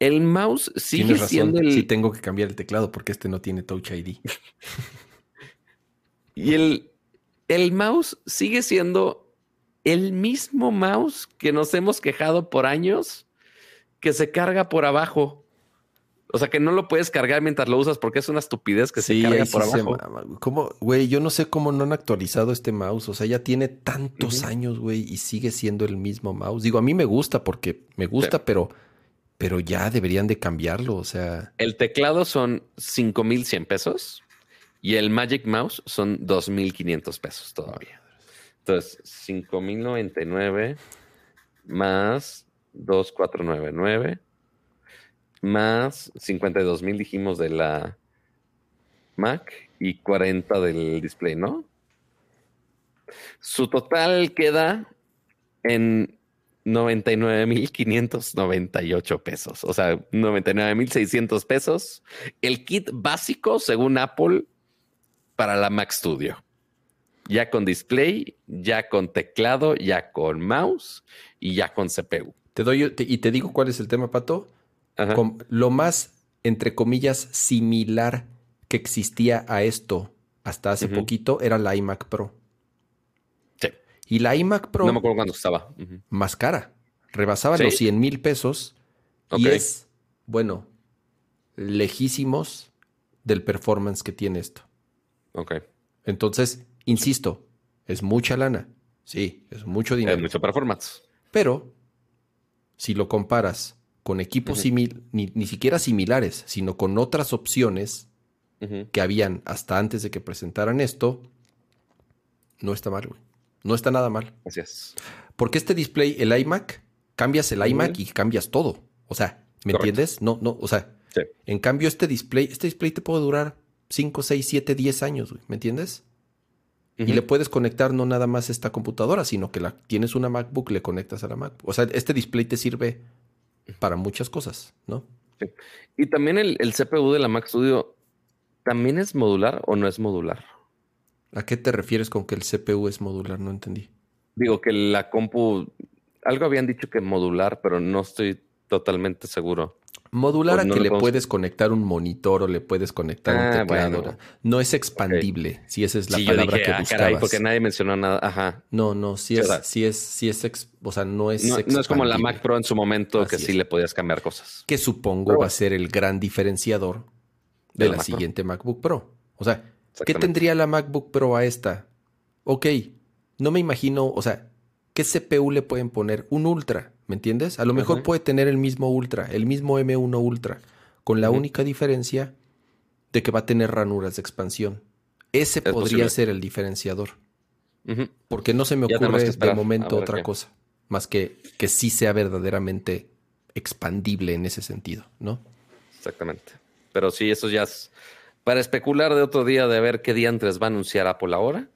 B: El mouse sigue siendo el.
A: Sí, tengo que cambiar el teclado porque este no tiene Touch ID.
B: y el, el mouse sigue siendo el mismo mouse que nos hemos quejado por años que se carga por abajo. O sea, que no lo puedes cargar mientras lo usas porque es una estupidez que se carga por abajo.
A: ¿Cómo, güey? Yo no sé cómo no han actualizado este mouse. O sea, ya tiene tantos años, güey, y sigue siendo el mismo mouse. Digo, a mí me gusta porque me gusta, pero pero ya deberían de cambiarlo, o sea.
B: El teclado son 5100 pesos y el Magic Mouse son 2500 pesos todavía. Entonces, 5099 más 2499 más 52000 dijimos de la Mac y 40 del display, ¿no? Su total queda en 99.598 pesos, o sea, 99.600 pesos. El kit básico, según Apple, para la Mac Studio. Ya con display, ya con teclado, ya con mouse y ya con CPU.
A: Te doy y te digo cuál es el tema, Pato. Lo más, entre comillas, similar que existía a esto hasta hace poquito era la iMac Pro. Y la iMac Pro.
B: No me acuerdo cuándo estaba.
A: Más cara. Rebasaba los 100 mil pesos. Y es, bueno, lejísimos del performance que tiene esto.
B: Ok.
A: Entonces, insisto, es mucha lana. Sí, es mucho dinero.
B: Es mucho performance.
A: Pero, si lo comparas con equipos similares, ni, siquiera similares, sino con otras opciones que habían hasta antes de que presentaran esto, no está mal, güey. No está nada mal.
B: Gracias.
A: Porque este display, el iMac, cambias el iMac y cambias todo. O sea, ¿me entiendes? No, no, o sea, en cambio este display, este display te puede durar 5, 6, 7, 10 años, ¿me entiendes? Y le puedes conectar no nada más esta computadora, sino que la, tienes una MacBook, le conectas a la MacBook. O sea, este display te sirve para muchas cosas, ¿no?
B: Sí. Y también el, el CPU de la Mac Studio, ¿también es modular o no es modular?
A: ¿A qué te refieres con que el CPU es modular? No entendí.
B: Digo que la compu, algo habían dicho que modular, pero no estoy totalmente seguro.
A: Modular a que le puedes conectar un monitor o le puedes conectar un ah, teclado. No es expandible, si esa es la palabra que ah, buscabas.
B: porque nadie mencionó nada. Ajá.
A: No, no, si es, si es, si es, o sea, no es.
B: No, es como la Mac Pro en su momento que sí le podías cambiar cosas.
A: Que supongo va a ser el gran diferenciador de, la, siguiente MacBook Pro. O sea, ¿Qué tendría la MacBook Pro a esta? Ok, no me imagino, o sea, ¿qué CPU le pueden poner? Un Ultra, ¿me entiendes? A lo mejor puede tener el mismo Ultra, el mismo M1 Ultra, con la única diferencia de que va a tener ranuras de expansión. Ese podría ser el diferenciador. Porque no se me ocurre de momento otra cosa, más que que sí sea verdaderamente expandible en ese sentido, ¿no?
B: Exactamente. Pero sí, eso ya es para especular de otro día de ver qué diantres va a anunciar Apple ahora.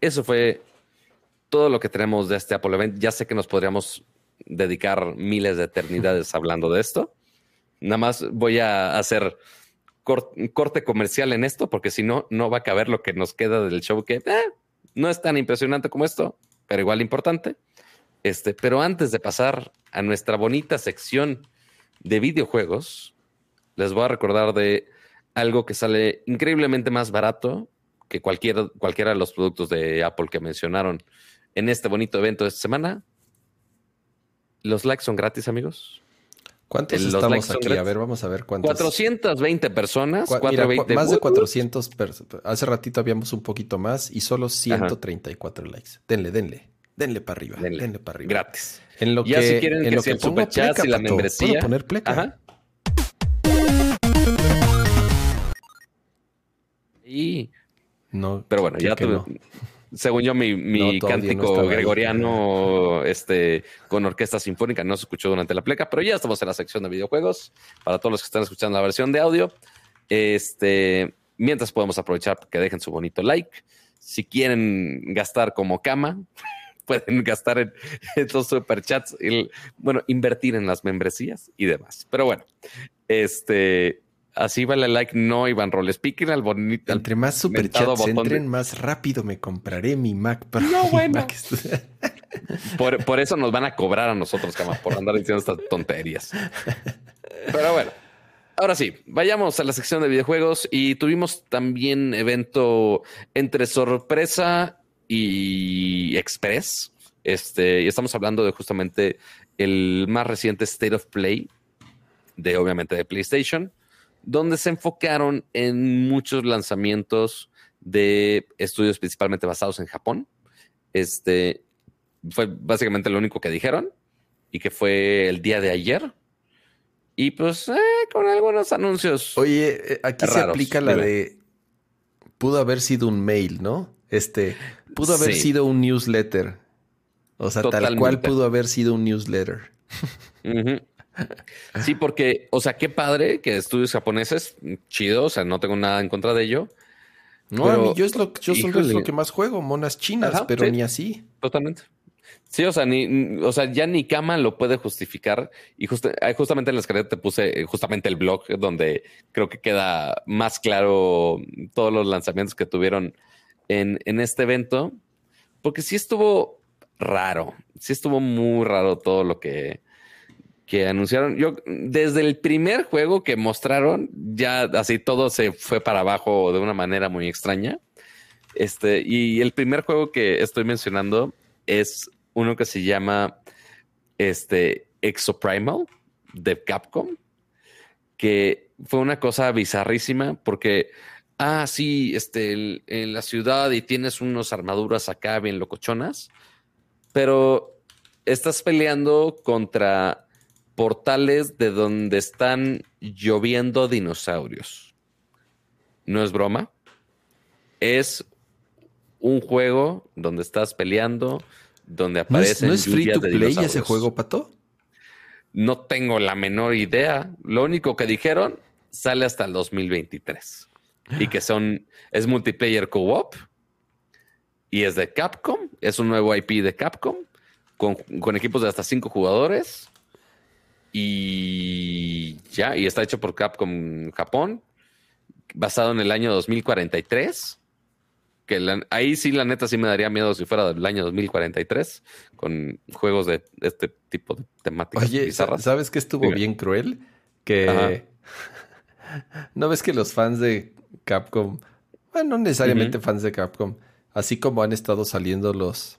B: Eso fue todo lo que tenemos de este Apple Event. Ya sé que nos podríamos dedicar miles de eternidades hablando de esto. Nada más voy a hacer corte comercial en esto, porque si no, no va a caber lo que nos queda del show, que eh, no es tan impresionante como esto, pero igual importante. Este, pero antes de pasar a nuestra bonita sección de videojuegos, les voy a recordar de algo que sale increíblemente más barato que cualquier, cualquiera de los productos de Apple que mencionaron en este bonito evento de esta semana. Los likes son gratis, amigos.
A: ¿Cuántos estamos aquí? A ver, vamos a ver cuántos.
B: 420 personas.
A: más de 400 personas. Hace ratito habíamos un poquito más y solo 134 likes. Denle, denle. denle para arriba, denle, para arriba.
B: Gratis.
A: En lo
B: ya
A: que,
B: si quieren
A: en
B: que
A: lo que pongo pleca,
B: y la
A: pato,
B: membresía.
A: ¿Puedo poner pleca?
B: Ajá. Y
A: No,
B: Pero bueno, ya tuve-
A: no.
B: según yo, mi, mi
A: No, todavía no
B: cántico
A: ahí.
B: gregoriano este, con orquesta sinfónica no se escuchó durante la pleca, pero ya estamos en la sección de videojuegos. Para todos los que están escuchando la versión de audio, este, mientras podemos aprovechar que dejen su bonito like. Si quieren gastar como cama, pueden gastar en estos superchats, y, bueno, invertir en las membresías y demás. Pero bueno, este, así vale like, no Iván Roles. Piquen al bonito.
A: Entre más superchats
B: botón de-
A: entren, más rápido me compraré mi Mac. Pro.
B: No, bueno.
A: Mac
B: Por, por eso nos van a cobrar a nosotros, cama, por andar diciendo estas tonterías. Pero bueno, ahora sí, vayamos a la sección de videojuegos y tuvimos también evento entre sorpresa y express. Este, y estamos hablando de justamente el más reciente State of Play de obviamente de PlayStation, donde se enfocaron en muchos lanzamientos de estudios principalmente basados en Japón. Este fue básicamente lo único que dijeron y que fue el día de ayer. Y pues eh, con algunos anuncios.
A: Oye, eh, aquí se aplica la
B: dime.
A: de pudo haber sido un mail, ¿no? Este, pudo haber
B: Sí.
A: sido un newsletter. O sea, tal cual pudo haber sido un newsletter.
B: Sí, porque, o sea, qué padre que estudios japoneses, chido, o sea, no tengo nada en contra de ello.
A: No,
B: Pero,
A: a mí yo es lo, yo solo es lo que más juego, monas chinas,
B: Ajá,
A: pero
B: sí.
A: ni así.
B: Totalmente. Sí, o sea, ni, o sea, ya ni Kama lo puede justificar. Y justa- justamente en la escaleta te puse eh, justamente el blog donde creo que queda más claro todos los lanzamientos que tuvieron en, en este evento. Porque sí estuvo raro. Sí estuvo muy raro todo lo que, que anunciaron. Yo, desde el primer juego que mostraron, ya así todo se fue para abajo de una manera muy extraña. Este, y el primer juego que estoy mencionando es uno que se llama este, Exoprimal de Capcom, que fue una cosa bizarrísima porque, ah, sí, este, en la ciudad y tienes unas armaduras acá bien locochonas, pero estás peleando contra portales de donde están lloviendo dinosaurios. No es broma. Es un juego donde estás peleando, donde
A: ¿No es,
B: aparecen
A: no es free to play ese juego, Pato?
B: No tengo la menor idea. Lo único que dijeron sale hasta el 2023 y que son es multiplayer co-op y es de Capcom. Es un nuevo IP de Capcom con, con equipos de hasta cinco jugadores y ya y está hecho por Capcom Japón basado en el año 2043 que la- ahí sí la neta sí me daría miedo si fuera del año 2043 con juegos de este tipo de temáticas
A: Oye,
B: bizarras.
A: ¿sabes qué estuvo
B: Dime.
A: bien cruel? Que no ves que los fans de Capcom, bueno, no necesariamente fans de Capcom, así como han estado saliendo los,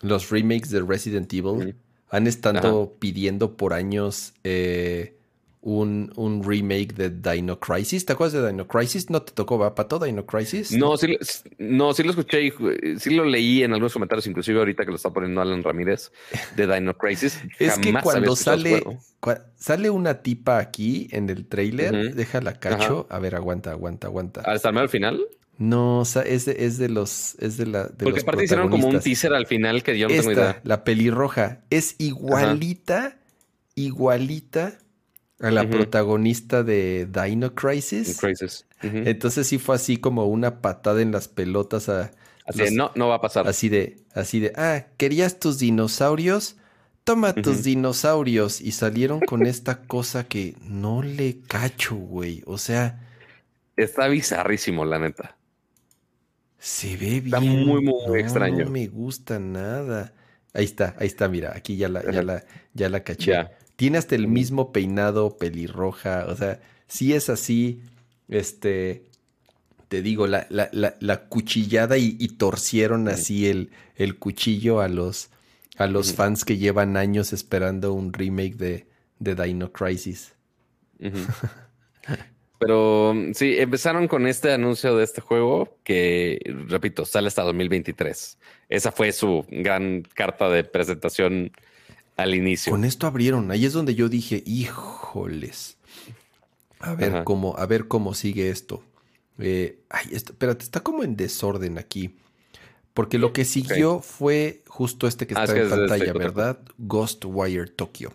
A: los remakes de Resident Evil. Han estado pidiendo por años eh, un, un remake de Dino Crisis. ¿Te acuerdas de Dino Crisis? ¿No te tocó, va, Pato, Dino Crisis?
B: No, sí, lo- no, sí lo escuché y ju- sí lo leí en algunos comentarios, inclusive ahorita que lo está poniendo Alan Ramírez de Dino Crisis.
A: Es que
B: Jamás
A: cuando sale, cua- sale una tipa aquí en el trailer,
B: Ujú.
A: déjala cacho. A ver, aguanta, aguanta, aguanta.
B: ¿Hasta el al final?
A: No, o sea, es de, es de los, es de la, de
B: Porque
A: los
B: aparte hicieron como un teaser al final que yo no tengo
A: Esta,
B: idea.
A: la pelirroja, es igualita, igualita a la protagonista de Dino Crisis.
B: Crisis.
A: Entonces sí fue así como una patada en las pelotas a
B: Así
A: los-
B: de, no, no va a pasar.
A: así de, así de, ah, ¿querías tus dinosaurios? Toma tus dinosaurios. Y salieron con esta cosa que no le cacho, güey. O sea,
B: Está bizarrísimo, la neta.
A: Se ve bien.
B: Está muy, muy
A: No,
B: extraño.
A: No me gusta nada. Ahí está, ahí está, mira, aquí ya la, ya la, ya la caché.
B: Ya.
A: Tiene hasta el mismo peinado pelirroja. O sea, si es así, este, te digo, la, la, la, la cuchillada y, y torcieron así el, el cuchillo a los, a los fans que llevan años esperando un remake de, de Dino Crisis.
B: Pero sí, empezaron con este anuncio de este juego que, repito, sale hasta 2023. Esa fue su gran carta de presentación al inicio.
A: Con esto abrieron. Ahí es donde yo dije, híjoles. A ver cómo, a ver cómo sigue esto. Eh, ay, espérate, está como en desorden aquí. Porque lo que siguió fue justo este que ah, está en pantalla, ¿verdad? Ghostwire Tokyo.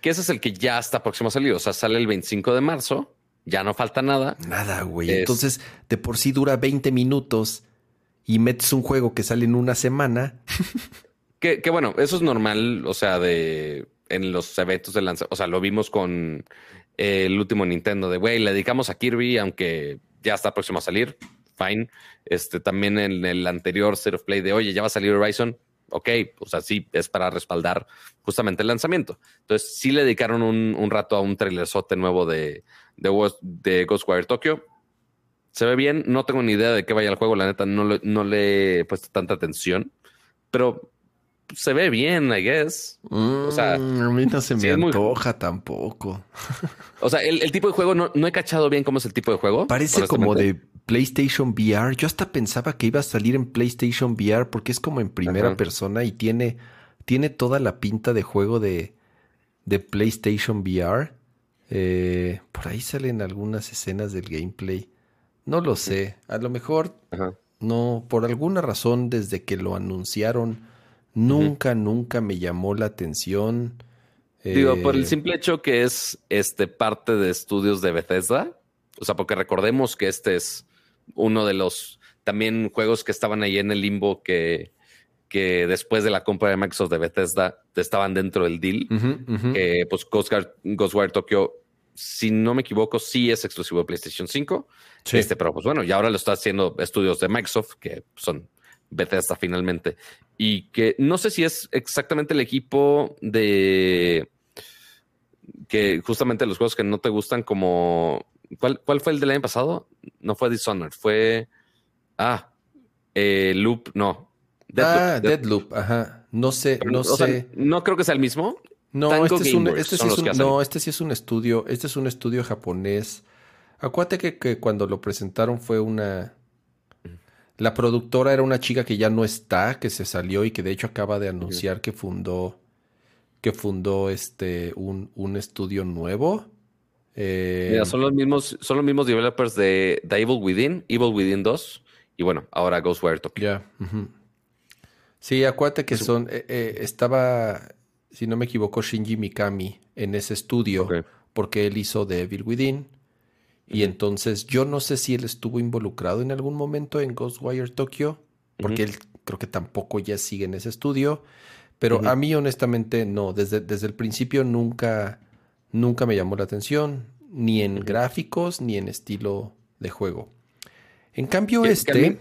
B: Que ese es el que ya está próximo a salir. O sea, sale el 25 de marzo. Ya no falta nada.
A: Nada, güey. Entonces, de por sí dura 20 minutos y metes un juego que sale en una semana.
B: que, bueno, eso es normal. O sea, de en los eventos de lanzamiento. O sea, lo vimos con el último Nintendo de, güey, le dedicamos a Kirby, aunque ya está próximo a salir fine. Este, también en el anterior Set of Play de, oye, ya va a salir Horizon. Ok, o sea, sí, es para respaldar justamente el lanzamiento. Entonces, sí le dedicaron un, rato a un trailerzote nuevo de, de, de, Ghostwire Tokyo. Se ve bien, no tengo ni idea de qué vaya el juego, la neta, no le, no le he puesto tanta atención, pero se ve bien, I guess.
A: o sea, mm, a mí no se me antoja tampoco.
B: o sea, el, tipo de juego no, no, he cachado bien cómo es el tipo de juego.
A: Parece como de PlayStation VR. Yo hasta pensaba que iba a salir en PlayStation VR porque es como en primera persona y tiene, tiene toda la pinta de juego de, de PlayStation VR. Eh, por ahí salen algunas escenas del gameplay. No lo sé. A lo mejor no, por alguna razón desde que lo anunciaron, nunca, nunca me llamó la atención.
B: Digo, por el eh, simple hecho que es este parte de estudios de Bethesda. O sea, porque recordemos que este es uno de los también juegos que estaban ahí en el limbo que, que después de la compra de Microsoft de Bethesda estaban dentro del deal. pues Ghostwire, Tokyo, si no me equivoco, sí es exclusivo de PlayStation 5. Este, pero pues bueno, y ahora lo está haciendo estudios de Microsoft, que son Bethesda finalmente. Y que no sé si es exactamente el equipo de que justamente los juegos que no te gustan como ¿Cuál, fue el del año pasado? No fue Dishonored, fue. Ah, eh, Loop, no.
A: Deadloop, ah, Deadloop, ajá. No sé, no sé.
B: no creo que sea el mismo.
A: No, este, es un, este sí es un, no, este sí es un estudio, este es un estudio japonés. Acuérdate que, cuando lo presentaron fue una. La productora era una chica que ya no está, que se salió y que de hecho acaba de anunciar que fundó que fundó este un, un estudio nuevo.
B: Eh, son los mismos, son los mismos developers de The Evil Within, Evil Within 2 y bueno, ahora Ghostwire Tokyo.
A: Ya. Sí, acuérdate que son, eh, eh, estaba, si no me equivoco, Shinji Mikami en ese estudio porque él hizo The Evil Within. Y entonces yo no sé si él estuvo involucrado en algún momento en Ghostwire Tokyo porque él creo que tampoco ya sigue en ese estudio, pero a mí honestamente no, desde, desde el principio nunca nunca me llamó la atención, ni en gráficos ni en estilo de juego. En cambio, este.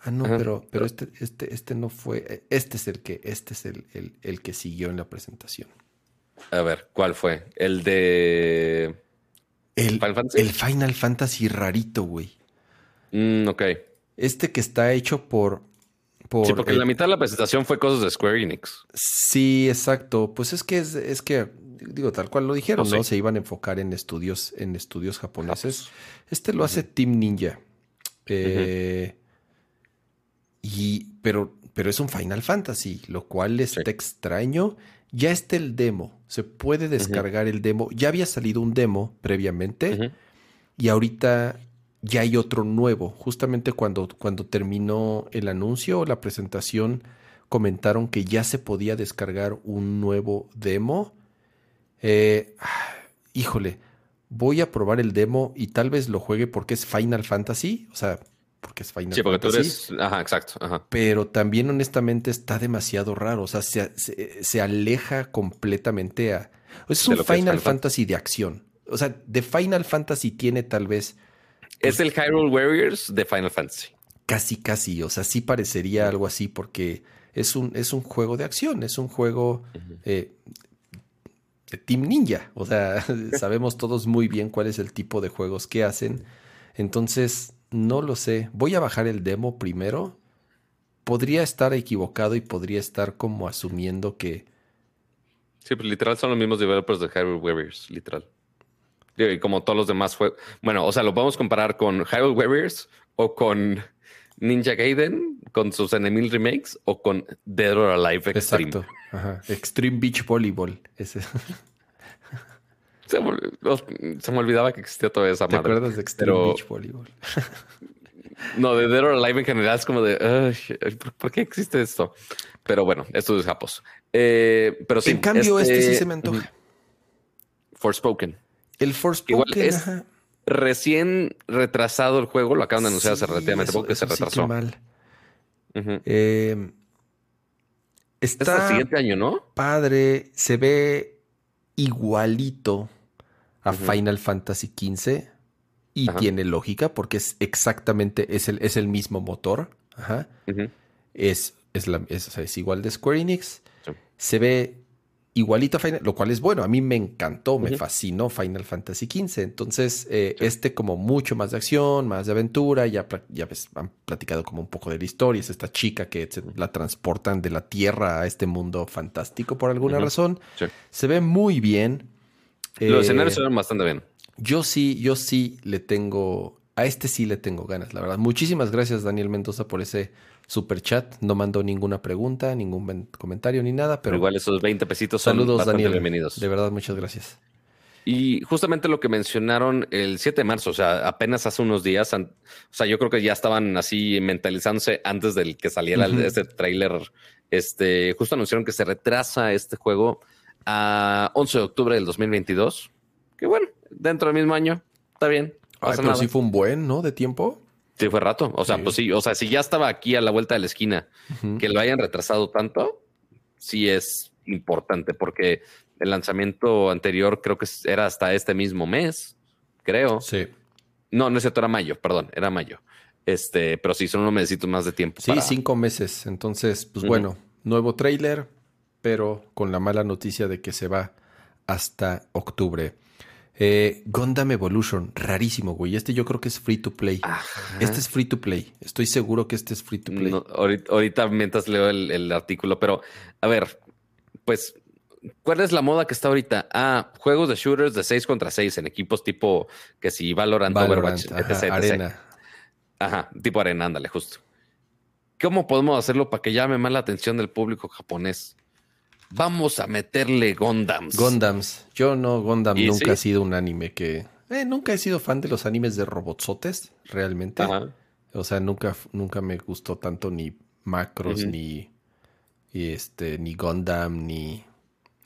A: Ah, no, pero, pero este, este, este no fue. Este es el que, este es el, el, que siguió en la presentación.
B: A ver, ¿cuál fue? El de.
A: El Final Fantasy, el Final Fantasy rarito, güey.
B: Mm, ok.
A: Este que está hecho por.
B: por sí, porque la mitad de la presentación fue cosas de Square Enix.
A: Sí, exacto. Pues es que es, es que digo, tal cual lo dijeron, oh, ¿no? Se iban a enfocar en estudios, en estudios japoneses. Este lo hace Team Ninja. Eh, y, pero, pero es un Final Fantasy, lo cual está extraño. Ya está el demo. Se puede descargar el demo. Ya había salido un demo previamente. Y ahorita ya hay otro nuevo. Justamente cuando, cuando terminó el anuncio o la presentación, comentaron que ya se podía descargar un nuevo demo eh, híjole, voy a probar el demo y tal vez lo juegue porque es Final Fantasy, o sea, porque es Final
B: sí, porque Tú eres... Ajá, exacto.
A: Pero también honestamente está demasiado raro, o sea, se, aleja completamente a... Es un Final, Fantasy de acción. O sea, de Final Fantasy tiene tal vez...
B: Es el Hyrule Warriors de Final Fantasy.
A: Casi, casi. O sea, sí parecería algo así porque es un, es un juego de acción, es un juego Team Ninja. O sea, sabemos todos muy bien cuál es el tipo de juegos que hacen. Entonces, no lo sé. Voy a bajar el demo primero. Podría estar equivocado y podría estar como asumiendo que.
B: Sí, pues literal son los mismos developers de Hyrule Warriors, literal. Y como todos los demás fue. Bueno, o sea, lo podemos comparar con Hyrule Warriors o con Ninja Gaiden con sus Enemil remakes o con Dead or Alive Extreme. Exacto.
A: Extreme Beach Volleyball. Ese.
B: Se me, olvidaba que existía toda esa
A: ¿Te acuerdas de Extreme Beach Volleyball?
B: no, de Dead or Alive en general es como de ¿por qué existe esto? Pero bueno, esto es japos. Eh, pero sí.
A: En cambio, este, sí se me antoja.
B: Forspoken.
A: El Forspoken. Igual es
B: recién retrasado el juego, lo acaban de anunciar hace relativamente poco que se retrasó. mal.
A: Eh, está
B: el siguiente año, ¿no?
A: Padre, se ve igualito a Final Fantasy XV y tiene lógica porque es exactamente, es el, es el mismo motor. Ajá. es, es, la, es, igual de Square Enix. Se ve igualito a Final, lo cual es bueno. A mí me encantó, me fascinó Final Fantasy XV. Entonces, eh, este como mucho más de acción, más de aventura. Ya, ya ves, han platicado como un poco de la historia. Es esta chica que la transportan de la Tierra a este mundo fantástico por alguna razón. Se ve muy bien.
B: Los escenarios se ven bastante bien.
A: Yo sí, yo sí le tengo, a este sí le tengo ganas, la verdad. Muchísimas gracias, Daniel Mendoza, por ese super chat. No mandó ninguna pregunta, ningún comentario ni nada, pero,
B: igual esos 20 pesitos son saludos, Daniel. bienvenidos.
A: De verdad, muchas gracias.
B: Y justamente lo que mencionaron el 7 de marzo, o sea, apenas hace unos días, o sea, yo creo que ya estaban así mentalizándose antes del que saliera este tráiler. Este, justo anunciaron que se retrasa este juego a 11 de octubre del 2022. Que bueno, dentro del mismo año, está bien.
A: Ay, pero sí fue un buen, ¿no? De tiempo.
B: Sí, fue rato. O sea, pues sí, o sea, si ya estaba aquí a la vuelta de la esquina, que lo hayan retrasado tanto, sí es importante, porque el lanzamiento anterior creo que era hasta este mismo mes, creo.
A: Sí.
B: No, no es cierto, era mayo, perdón, era mayo. Este, pero sí, son unos meses más de tiempo.
A: Sí, cinco meses. Entonces, pues bueno, nuevo trailer, pero con la mala noticia de que se va hasta octubre. Eh, Gundam Evolution, rarísimo, güey. Este yo creo que es free to play. Este es free to play. Estoy seguro que este es free to play.
B: ahorita, mientras leo el, artículo, pero a ver, pues, ¿cuál es la moda que está ahorita? Ah, juegos de shooters de 6 contra 6 en equipos tipo que si Valorant, Valorant Overwatch, etc, Arena. Ajá, tipo arena, ándale, justo. ¿Cómo podemos hacerlo para que llame más la atención del público japonés? Vamos a meterle Gondams.
A: Gondams. Yo no, Gondam nunca ha sido un anime que. Eh, nunca he sido fan de los animes de robotsotes, realmente. O sea, nunca, nunca me gustó tanto ni Macros, ni, este, ni Gundam, ni.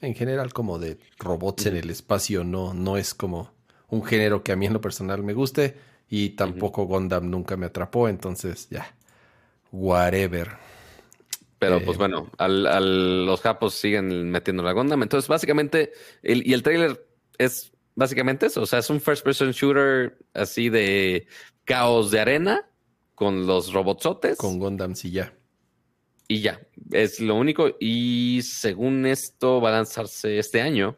A: En general, como de robots en el espacio, no, no es como un género que a mí en lo personal me guste. Y tampoco Gundam nunca me atrapó, entonces ya. Whatever.
B: Pero pues eh, bueno, al, los japos siguen metiendo la Gundam. Entonces, básicamente, y el trailer es básicamente eso. O sea, es un first person shooter así de caos de arena con los robotsotes.
A: Con Gundam, y ya.
B: Y ya, es lo único. Y según esto va a lanzarse este año.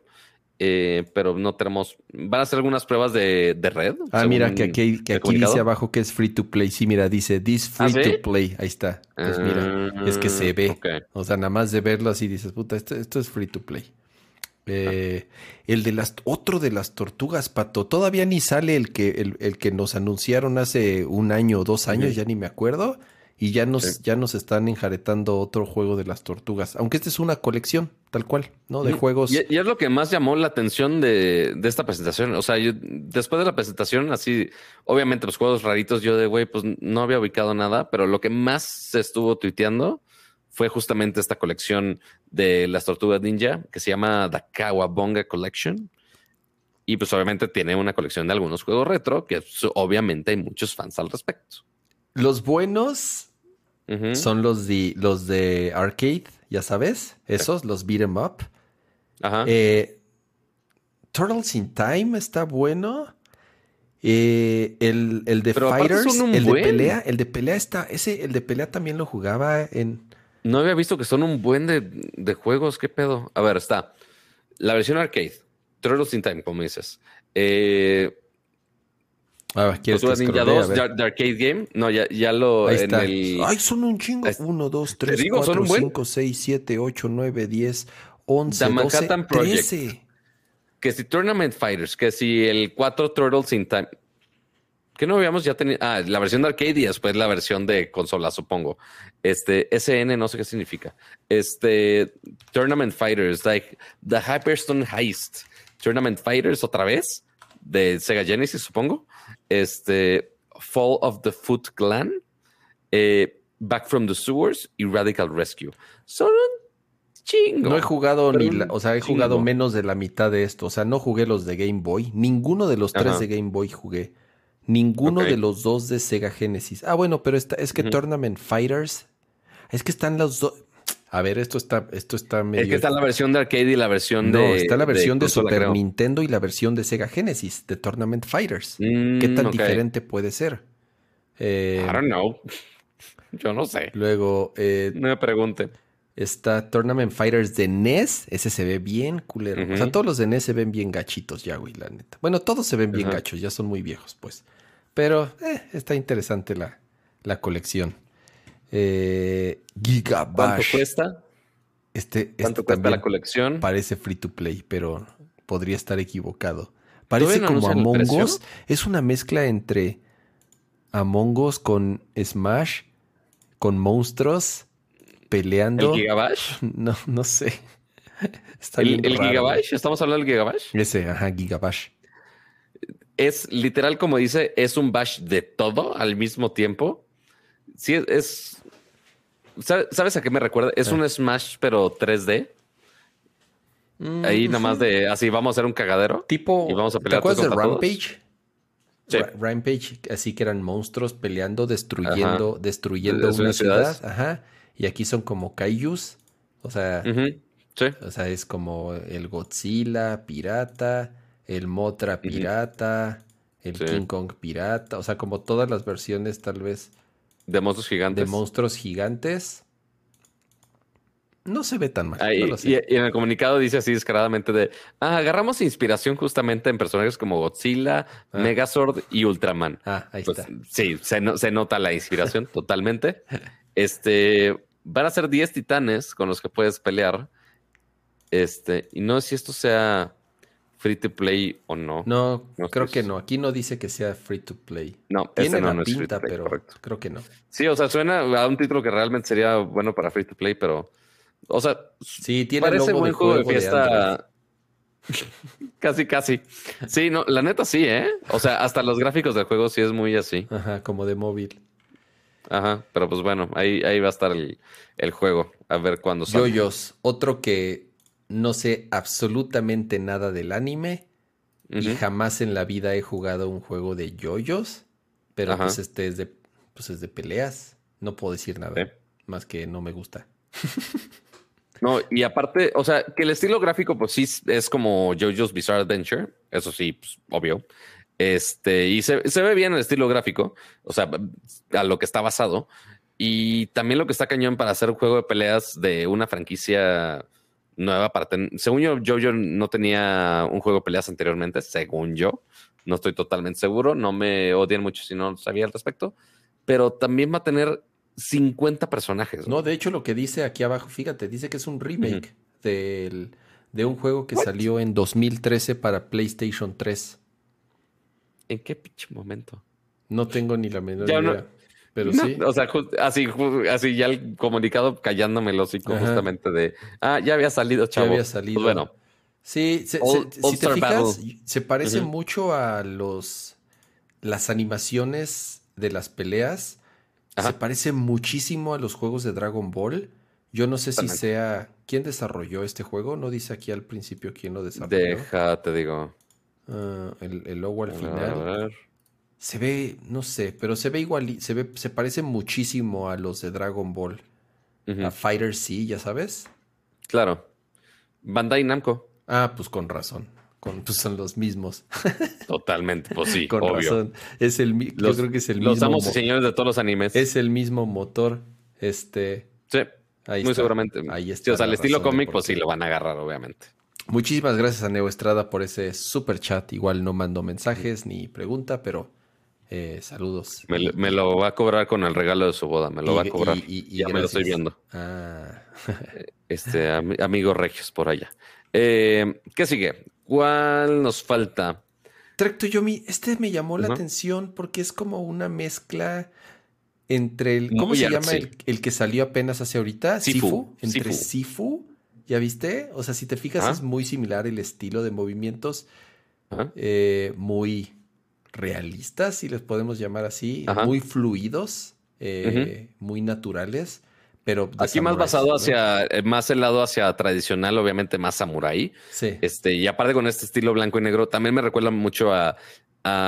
B: Eh, pero no tenemos. Van a hacer algunas pruebas de, red.
A: Ah, mira, que aquí, dice abajo que es free to play. Sí, mira, dice this free ¿Ah, to play. Ahí está. Pues mira, es que se ve. O sea, nada más de verlo así dices, puta, esto, es free to play. Eh, el de las, otro de las tortugas, Pato. Todavía ni sale el que, el, que nos anunciaron hace un año o dos años, ya ni me acuerdo. Y ya nos, ya nos están enjaretando otro juego de las tortugas. Aunque esta es una colección, tal cual, ¿no? De juegos.
B: Y, es lo que más llamó la atención de, esta presentación. O sea, yo, después de la presentación, así, obviamente los juegos raritos, yo de güey, pues no había ubicado nada, pero lo que más se estuvo tuiteando fue justamente esta colección de las tortugas ninja que se llama The Kawabonga Collection. Y pues obviamente tiene una colección de algunos juegos retro que obviamente hay muchos fans al respecto.
A: Los buenos son los de, los de arcade, ya sabes, esos, los beat em up. Ajá. Eh, Turtles in Time está bueno. Eh, el, el, de Fighters, el de pelea, el de pelea está, ese, el de pelea también lo jugaba en.
B: No había visto que son un buen de, de juegos, ¿qué pedo? A ver, está la versión arcade, Turtles in Time, como dices. Eh,
A: Ah, ¿quieres
B: Ninja 2 de, Arcade Game. No, ya, ya lo.
A: Ahí está. Ay, son un chingo. 1, 2, 3, 4, 5, 6, 7, 8, 9, 10, 11, 12, 13.
B: que si Tournament Fighters, que si el 4 Turtles in Time. Que no habíamos ya tenido. Ah, la versión de arcade y después la versión de consola, supongo. Este SN, no sé qué significa. Este Tournament Fighters, like the Hyperstone Heist. Tournament Fighters otra vez de Sega Genesis, supongo. Este Fall of the Foot Clan. Eh, Back from the Sewers y Radical Rescue. Son un chingo.
A: No he jugado ni, o sea, he jugado menos de la mitad de esto. O sea, no jugué los de Game Boy. Ninguno de los tres de Game Boy jugué. Ninguno de los dos de Sega Genesis. Ah, bueno, pero está, es que Tournament Fighters. Es que están los dos. A ver, esto está, esto está medio.
B: Es que está la versión de arcade y la versión de. No,
A: está la versión de, Super Nintendo y la versión de Sega Genesis, de Tournament Fighters. ¿Qué tan mm, diferente puede ser?
B: Eh, I don't know. Yo no sé.
A: Luego. Eh,
B: no me pregunte.
A: Está Tournament Fighters de NES. Ese se ve bien culero. O sea, todos los de NES se ven bien gachitos ya, güey, la neta. Bueno, todos se ven bien gachos, ya son muy viejos, pues. Pero eh, está interesante la, la colección. Eh, Gigabash.
B: ¿Cuánto cuesta?
A: Este, este
B: ¿Cuánto cuesta la colección?
A: Parece free to play, pero podría estar equivocado. Parece como Among Us. Es una mezcla entre Among Us con Smash con monstruos peleando.
B: ¿El Gigabash?
A: No, no sé.
B: ¿El, Gigabash? ¿Estamos hablando del Gigabash?
A: Ese, ajá, Gigabash.
B: Es literal, como dice, es un bash de todo al mismo tiempo. Sí, es. ¿Sabes a qué me recuerda? Es un Smash, pero 3D. Mm, Ahí nada más de así, vamos a hacer un cagadero.
A: Tipo.
B: Y vamos a pelear ¿Te
A: acuerdas de Rampage? Rampage, así que eran monstruos peleando, destruyendo, destruyendo una ciudad. Ajá. Y aquí son como kaijus. O sea, o sea, es como el Godzilla pirata, el Motra pirata, el King Kong pirata. O sea, como todas las versiones, tal vez.
B: De monstruos gigantes.
A: De monstruos gigantes. No se ve tan mal.
B: y, en el comunicado dice así descaradamente de, ah, agarramos inspiración justamente en personajes como Godzilla, ah. Megazord y Ultraman.
A: Ah, ahí pues, está.
B: Sí, se, nota la inspiración totalmente. Este, van a ser 10 titanes con los que puedes pelear. Este, y no sé si esto sea free to play o no.
A: No, creo que no. Aquí no dice que sea free to play.
B: No, Tiene no, la pinta,
A: pero creo que no.
B: Sí, o sea, suena a un título que realmente sería bueno para free to play, pero o sea,
A: sí, tiene
B: parece buen juego de fiesta. casi, casi. Sí, no, la neta sí, ¿eh? O sea, hasta los gráficos del juego sí es muy así.
A: Ajá, como de móvil.
B: Ajá, pero pues bueno, ahí, ahí va a estar el, juego. A ver cuándo sale.
A: Yoyos, otro que no sé absolutamente nada del anime y jamás en la vida he jugado un juego de yoyos, pero pues este es de, pues es de peleas. No puedo decir nada, más que no me gusta.
B: No, y aparte, o sea, que el estilo gráfico, pues sí es como JoJo's Bizarre Adventure. Eso sí, pues, obvio. Este, y se, ve bien el estilo gráfico, o sea, a lo que está basado. Y también lo que está cañón para hacer un juego de peleas de una franquicia nueva para tener. Según yo, JoJo no tenía un juego de peleas anteriormente, según yo. No estoy totalmente seguro. No me odian mucho si no sabía al respecto. Pero también va a tener 50 personajes.
A: ¿no? de hecho lo que dice aquí abajo, fíjate, dice que es un remake del, de un juego que salió en 2013 para PlayStation 3.
B: ¿En qué pinche momento?
A: No tengo ni la menor idea. Pero sí.
B: O sea, así, así ya el comunicado callándome los justamente de, ah, ya había salido, chavo. Ya había salido. Pues bueno.
A: Sí, se, si te fijas, se parece mucho a los las animaciones de las peleas se parece muchísimo a los juegos de Dragon Ball. Yo no sé si sea. ¿Quién desarrolló este juego? No dice aquí al principio quién lo desarrolló.
B: Deja, te digo.
A: Ah, el, logo al final. Se ve, no sé, pero se ve igual, se ve, se parece muchísimo a los de Dragon Ball. A Fighter C, ya sabes.
B: Claro. Bandai Namco.
A: Ah, pues con razón pues son los mismos.
B: Totalmente, pues sí, Con Razón.
A: Es el, yo creo que es el mismo. Los
B: amos y señores de todos los animes.
A: Es el mismo motor. Este.
B: Sí. muy seguramente. Ahí está. o sea, el estilo cómic, pues sí lo van a agarrar, obviamente.
A: Muchísimas gracias a Neo Estrada por ese super chat. Igual no mando mensajes ni pregunta, pero eh, saludos.
B: Me, lo va a cobrar con el regalo de su boda, me lo va a cobrar. Y, ya me lo estoy viendo.
A: Ah.
B: este amigo Regios por allá. Eh, ¿Qué sigue? ¿Cuál nos falta?
A: Trek Yomi, este me llamó la atención porque es como una mezcla entre el. ¿Cómo se llama el, que salió apenas hace ahorita? Sifu. Entre Sifu. ¿Ya viste? O sea, si te fijas, es muy similar el estilo de movimientos. Eh, muy realistas, si les podemos llamar así. Muy fluidos. Eh, muy naturales. Pero
B: aquí más basado hacia, eh, más el lado hacia tradicional, obviamente más samurai.
A: Sí.
B: Este, y aparte con este estilo blanco y negro, también me recuerda mucho a,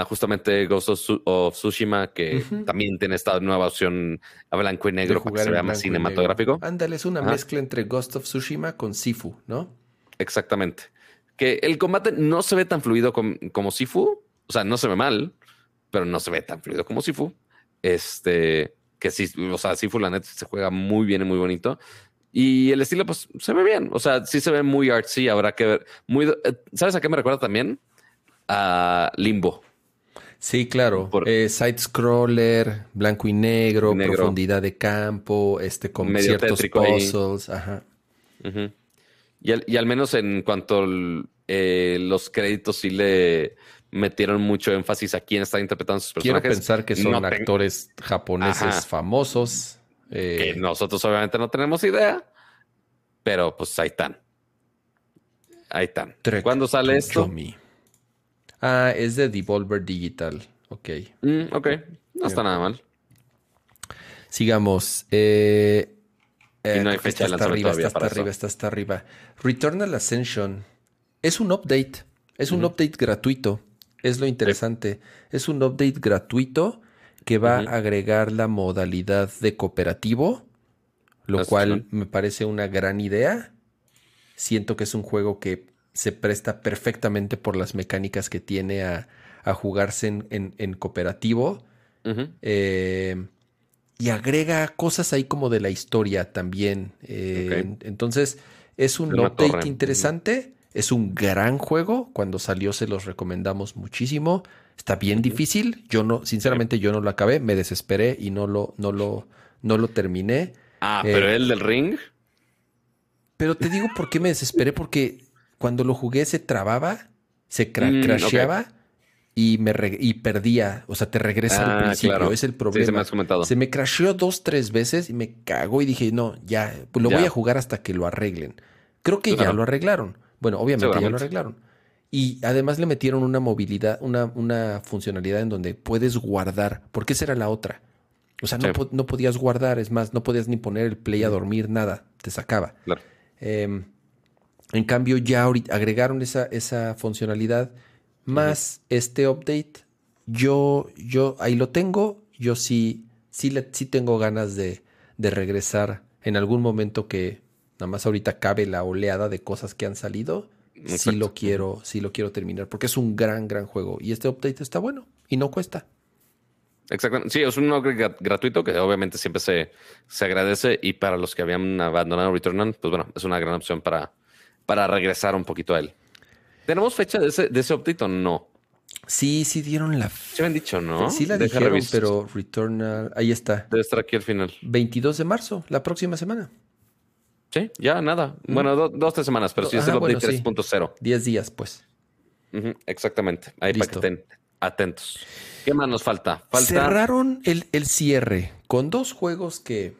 B: justamente Ghost of, Tsushima, que también tiene esta nueva opción a blanco y negro para que se vea más cinematográfico.
A: Ándale, es una mezcla entre Ghost of Tsushima con Sifu, ¿no?
B: Exactamente. Que el combate no se ve tan fluido como Sifu, o sea, no se ve mal, pero no se ve tan fluido como Sifu. Este, que sí, o sea, sí, Fulanet se juega muy bien y muy bonito. Y el estilo, pues, se ve bien. O sea, sí se ve muy artsy. Habrá que ver. Muy, eh, ¿Sabes a qué me recuerda también? A Limbo.
A: Sí, claro. Eh, side scroller, blanco y negro, profundidad de campo, este con ciertos puzzles. Ajá.
B: y, al, y, al, menos en cuanto eh, los créditos sí le metieron mucho énfasis a quién está interpretando sus personajes.
A: Quiero pensar que son actores japoneses famosos.
B: Eh, que nosotros obviamente no tenemos idea, pero pues ahí están. Ahí están. ¿Cuándo sale esto?
A: Ah, es de Devolver Digital. Ok.
B: Mm, ok. No está nada mal.
A: Sigamos. Eh,
B: y no hay fecha de lanzamiento
A: arriba, está hasta arriba, está hasta arriba. Returnal Ascension es un update. Es un update gratuito. Es lo interesante. Es un update gratuito que va a agregar la modalidad de cooperativo, lo cual me parece una gran idea. Siento que es un juego que se presta perfectamente por las mecánicas que tiene a, jugarse en, cooperativo. Eh, y agrega cosas ahí como de la historia también. Eh, entonces, es un update interesante. Es un gran juego. Cuando salió se los recomendamos muchísimo. Está bien difícil. Yo no, sinceramente, yo no lo acabé. Me desesperé y no lo, no lo, no lo terminé.
B: Ah, pero eh, el del ring.
A: Pero te digo por qué me desesperé, porque cuando lo jugué se trababa, se mm, crasheaba y me y perdía. O sea, te regresa al ah, principio. Es el problema.
B: se me has comentado.
A: Se me crasheó dos, tres veces y me cagó y dije, no, ya, pues lo voy a jugar hasta que lo arreglen. Creo que ya lo arreglaron. Bueno, obviamente ya lo arreglaron. Y además le metieron una movilidad, una, una, funcionalidad en donde puedes guardar, porque esa era la otra. O sea, no, podías guardar, es más, no podías ni poner el play a dormir, nada, te sacaba. Em, en cambio, ya agregaron esa, esa funcionalidad, más este update. Yo, yo ahí lo tengo, yo sí, sí, le, sí tengo ganas de, de regresar en algún momento que Nada más ahorita cabe la oleada de cosas que han salido. Sí lo quiero, sí lo quiero terminar, porque es un gran, gran juego. Y este update está bueno y no cuesta.
B: Exactamente. Sí, es un upgrade gratuito que obviamente siempre se, se agradece. Y para los que habían abandonado Returnal, pues bueno, es una gran opción para, para regresar un poquito a él. ¿Tenemos fecha de ese, de ese update o no?
A: Sí, sí dieron la.
B: Se habían dicho, ¿no?
A: Sí la dijeron, pero Returnal. Ahí está.
B: Debe estar aquí al final.
A: 22 de marzo, la próxima semana.
B: Sí, ya nada. Bueno, dos, tres semanas, pero sí es el update 3.0.
A: Diez días, pues.
B: exactamente. Ahí para que estén atentos. ¿Qué más nos falta? falta...
A: Cerraron el, el cierre con dos juegos que.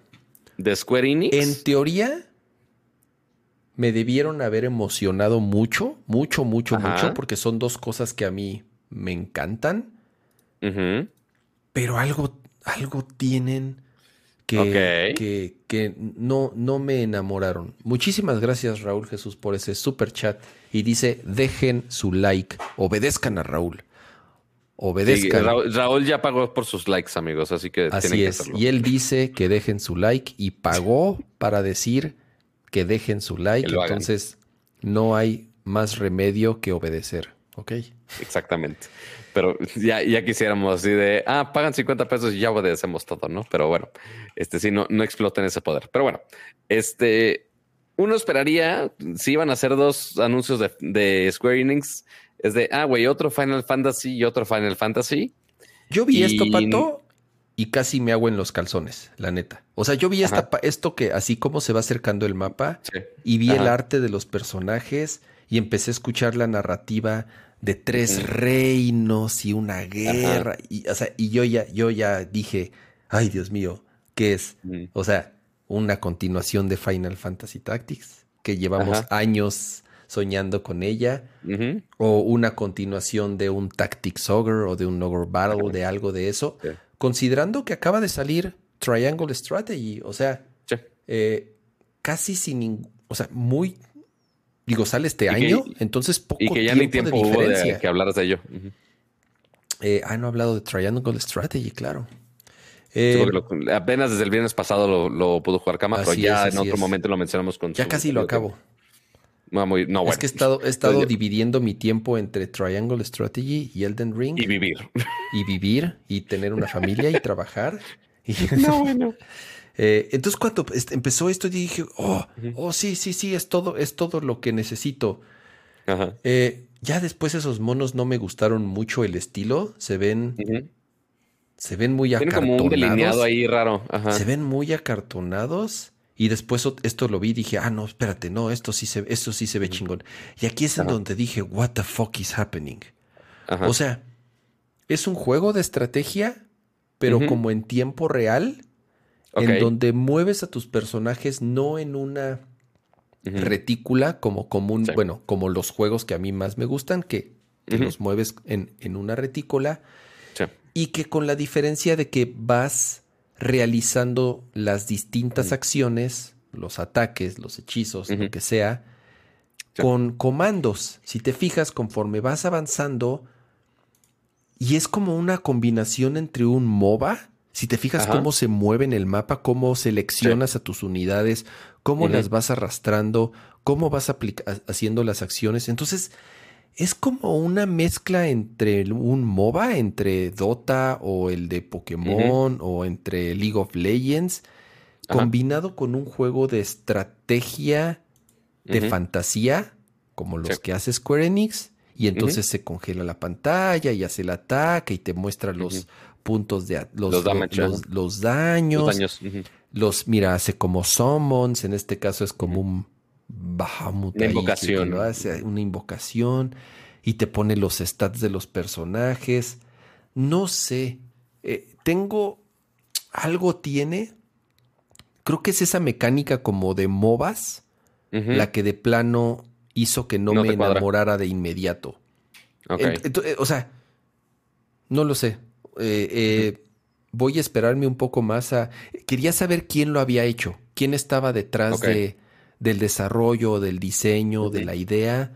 B: De Square Enix.
A: En teoría, me debieron haber emocionado mucho, mucho, mucho, mucho, porque son dos cosas que a mí me encantan. Pero algo, algo tienen que, que, no, no me enamoraron. Muchísimas gracias, Raúl Jesús, por ese super chat. Y dice: dejen su like, obedezcan a Raúl. Obedezcan.
B: Raúl, ya pagó por sus likes, amigos, así que
A: así es. y él dice que dejen su like y pagó para decir que dejen su like. Entonces, no hay más remedio que obedecer. ¿Ok?
B: Exactamente. Pero ya, ya quisiéramos así de, ah, pagan 50 pesos y ya obedecemos todo, ¿no? Pero bueno, este sí, no, no exploten ese poder. Pero bueno, este, uno esperaría, si iban a hacer dos anuncios de, de Square Enix, es de, ah, güey, otro Final Fantasy y otro Final Fantasy.
A: Yo vi esto, Pato, y casi me hago en los calzones, la neta. O sea, yo vi esta, esto que así como se va acercando el mapa y vi el arte de los personajes y empecé a escuchar la narrativa de tres reinos y una guerra. Y, o sea, y yo ya, yo ya dije, ay Dios mío, ¿qué es? O sea, una continuación de Final Fantasy Tactics, que llevamos años soñando con ella, o una continuación de un Tactics Ogre o de un Ogre Battle, de algo de eso, considerando que acaba de salir Triangle Strategy, o sea, eh, casi sin ningún, o sea, muy, digo, sale este año, entonces poco y que ya ni tiempo de diferencia.
B: que hablaras de ello.
A: Eh, ah, no he hablado de Triangle Strategy, claro.
B: Eh, apenas desde el viernes pasado lo, pudo jugar Kama, pero ya en otro momento lo mencionamos con
A: Ya casi lo acabo. No, Es que he estado, he estado dividiendo mi tiempo entre Triangle Strategy y Elden Ring.
B: Y vivir.
A: Y vivir, y tener una familia y trabajar. no, bueno. Eh, entonces, cuando empezó esto, dije, oh, oh, sí, sí, sí, es todo, es todo lo que necesito. Ajá. Eh, ya después esos monos no me gustaron mucho el estilo. Se ven. Se ven muy acartonados. como un delineado
B: ahí raro.
A: Se ven muy acartonados. Y después esto lo vi y dije, ah, no, espérate, no, esto sí se, esto sí se ve chingón. Y aquí es en donde dije, what the fuck is happening? O sea, es un juego de estrategia, pero como en tiempo real, en donde mueves a tus personajes no en una retícula como común, bueno, como los juegos que a mí más me gustan, que, los mueves en, en una retícula. Y que con la diferencia de que vas realizando las distintas acciones, los ataques, los hechizos, lo que sea, con comandos. Si te fijas, conforme vas avanzando, y es como una combinación entre un MOBA. Si te fijas cómo se mueve en el mapa, cómo seleccionas a tus unidades, cómo las vas arrastrando, cómo vas haciendo las acciones. Entonces, es como una mezcla entre un MOBA, entre Dota o el de Pokémon o entre League of Legends, combinado con un juego de estrategia de fantasía, como los que hace Square Enix, y entonces se congela la pantalla y hace el ataque y te muestra los puntos de los, los, los, daños. Los, mira, hace como summons, en este caso es como un Bahamut.
B: Una invocación.
A: una invocación y te pone los stats de los personajes. No sé. Eh, tengo. Algo tiene. Creo que es esa mecánica como de MOBAs. La que de plano hizo que no, me enamorara de inmediato. Eh, o sea, no lo sé. Eh, voy a esperarme un poco más a. Quería saber quién lo había hecho. Quién estaba detrás de del desarrollo, del diseño, de la idea.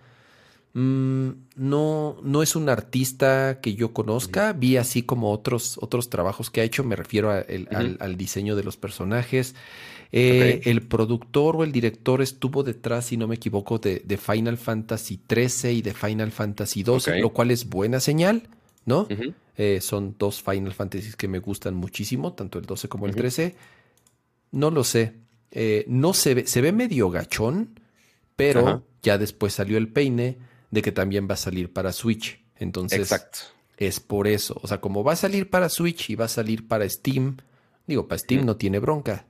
A: Mm, no, no es un artista que yo conozca. Vi así como otros, otros trabajos que ha hecho. Me refiero al, diseño de los personajes. Eh, el productor o el director estuvo detrás, si no me equivoco, de, Final Fantasy XIII y de Final Fantasy XII, lo cual es buena señal, ¿no? Eh, son dos Final Fantasies que me gustan muchísimo, tanto el 12 como el 13. No lo sé. Eh, no se ve, se ve medio gachón, pero ya después salió el peine de que también va a salir para Switch. Entonces, es por eso. O sea, como va a salir para Switch y va a salir para Steam, digo, para Steam no tiene bronca.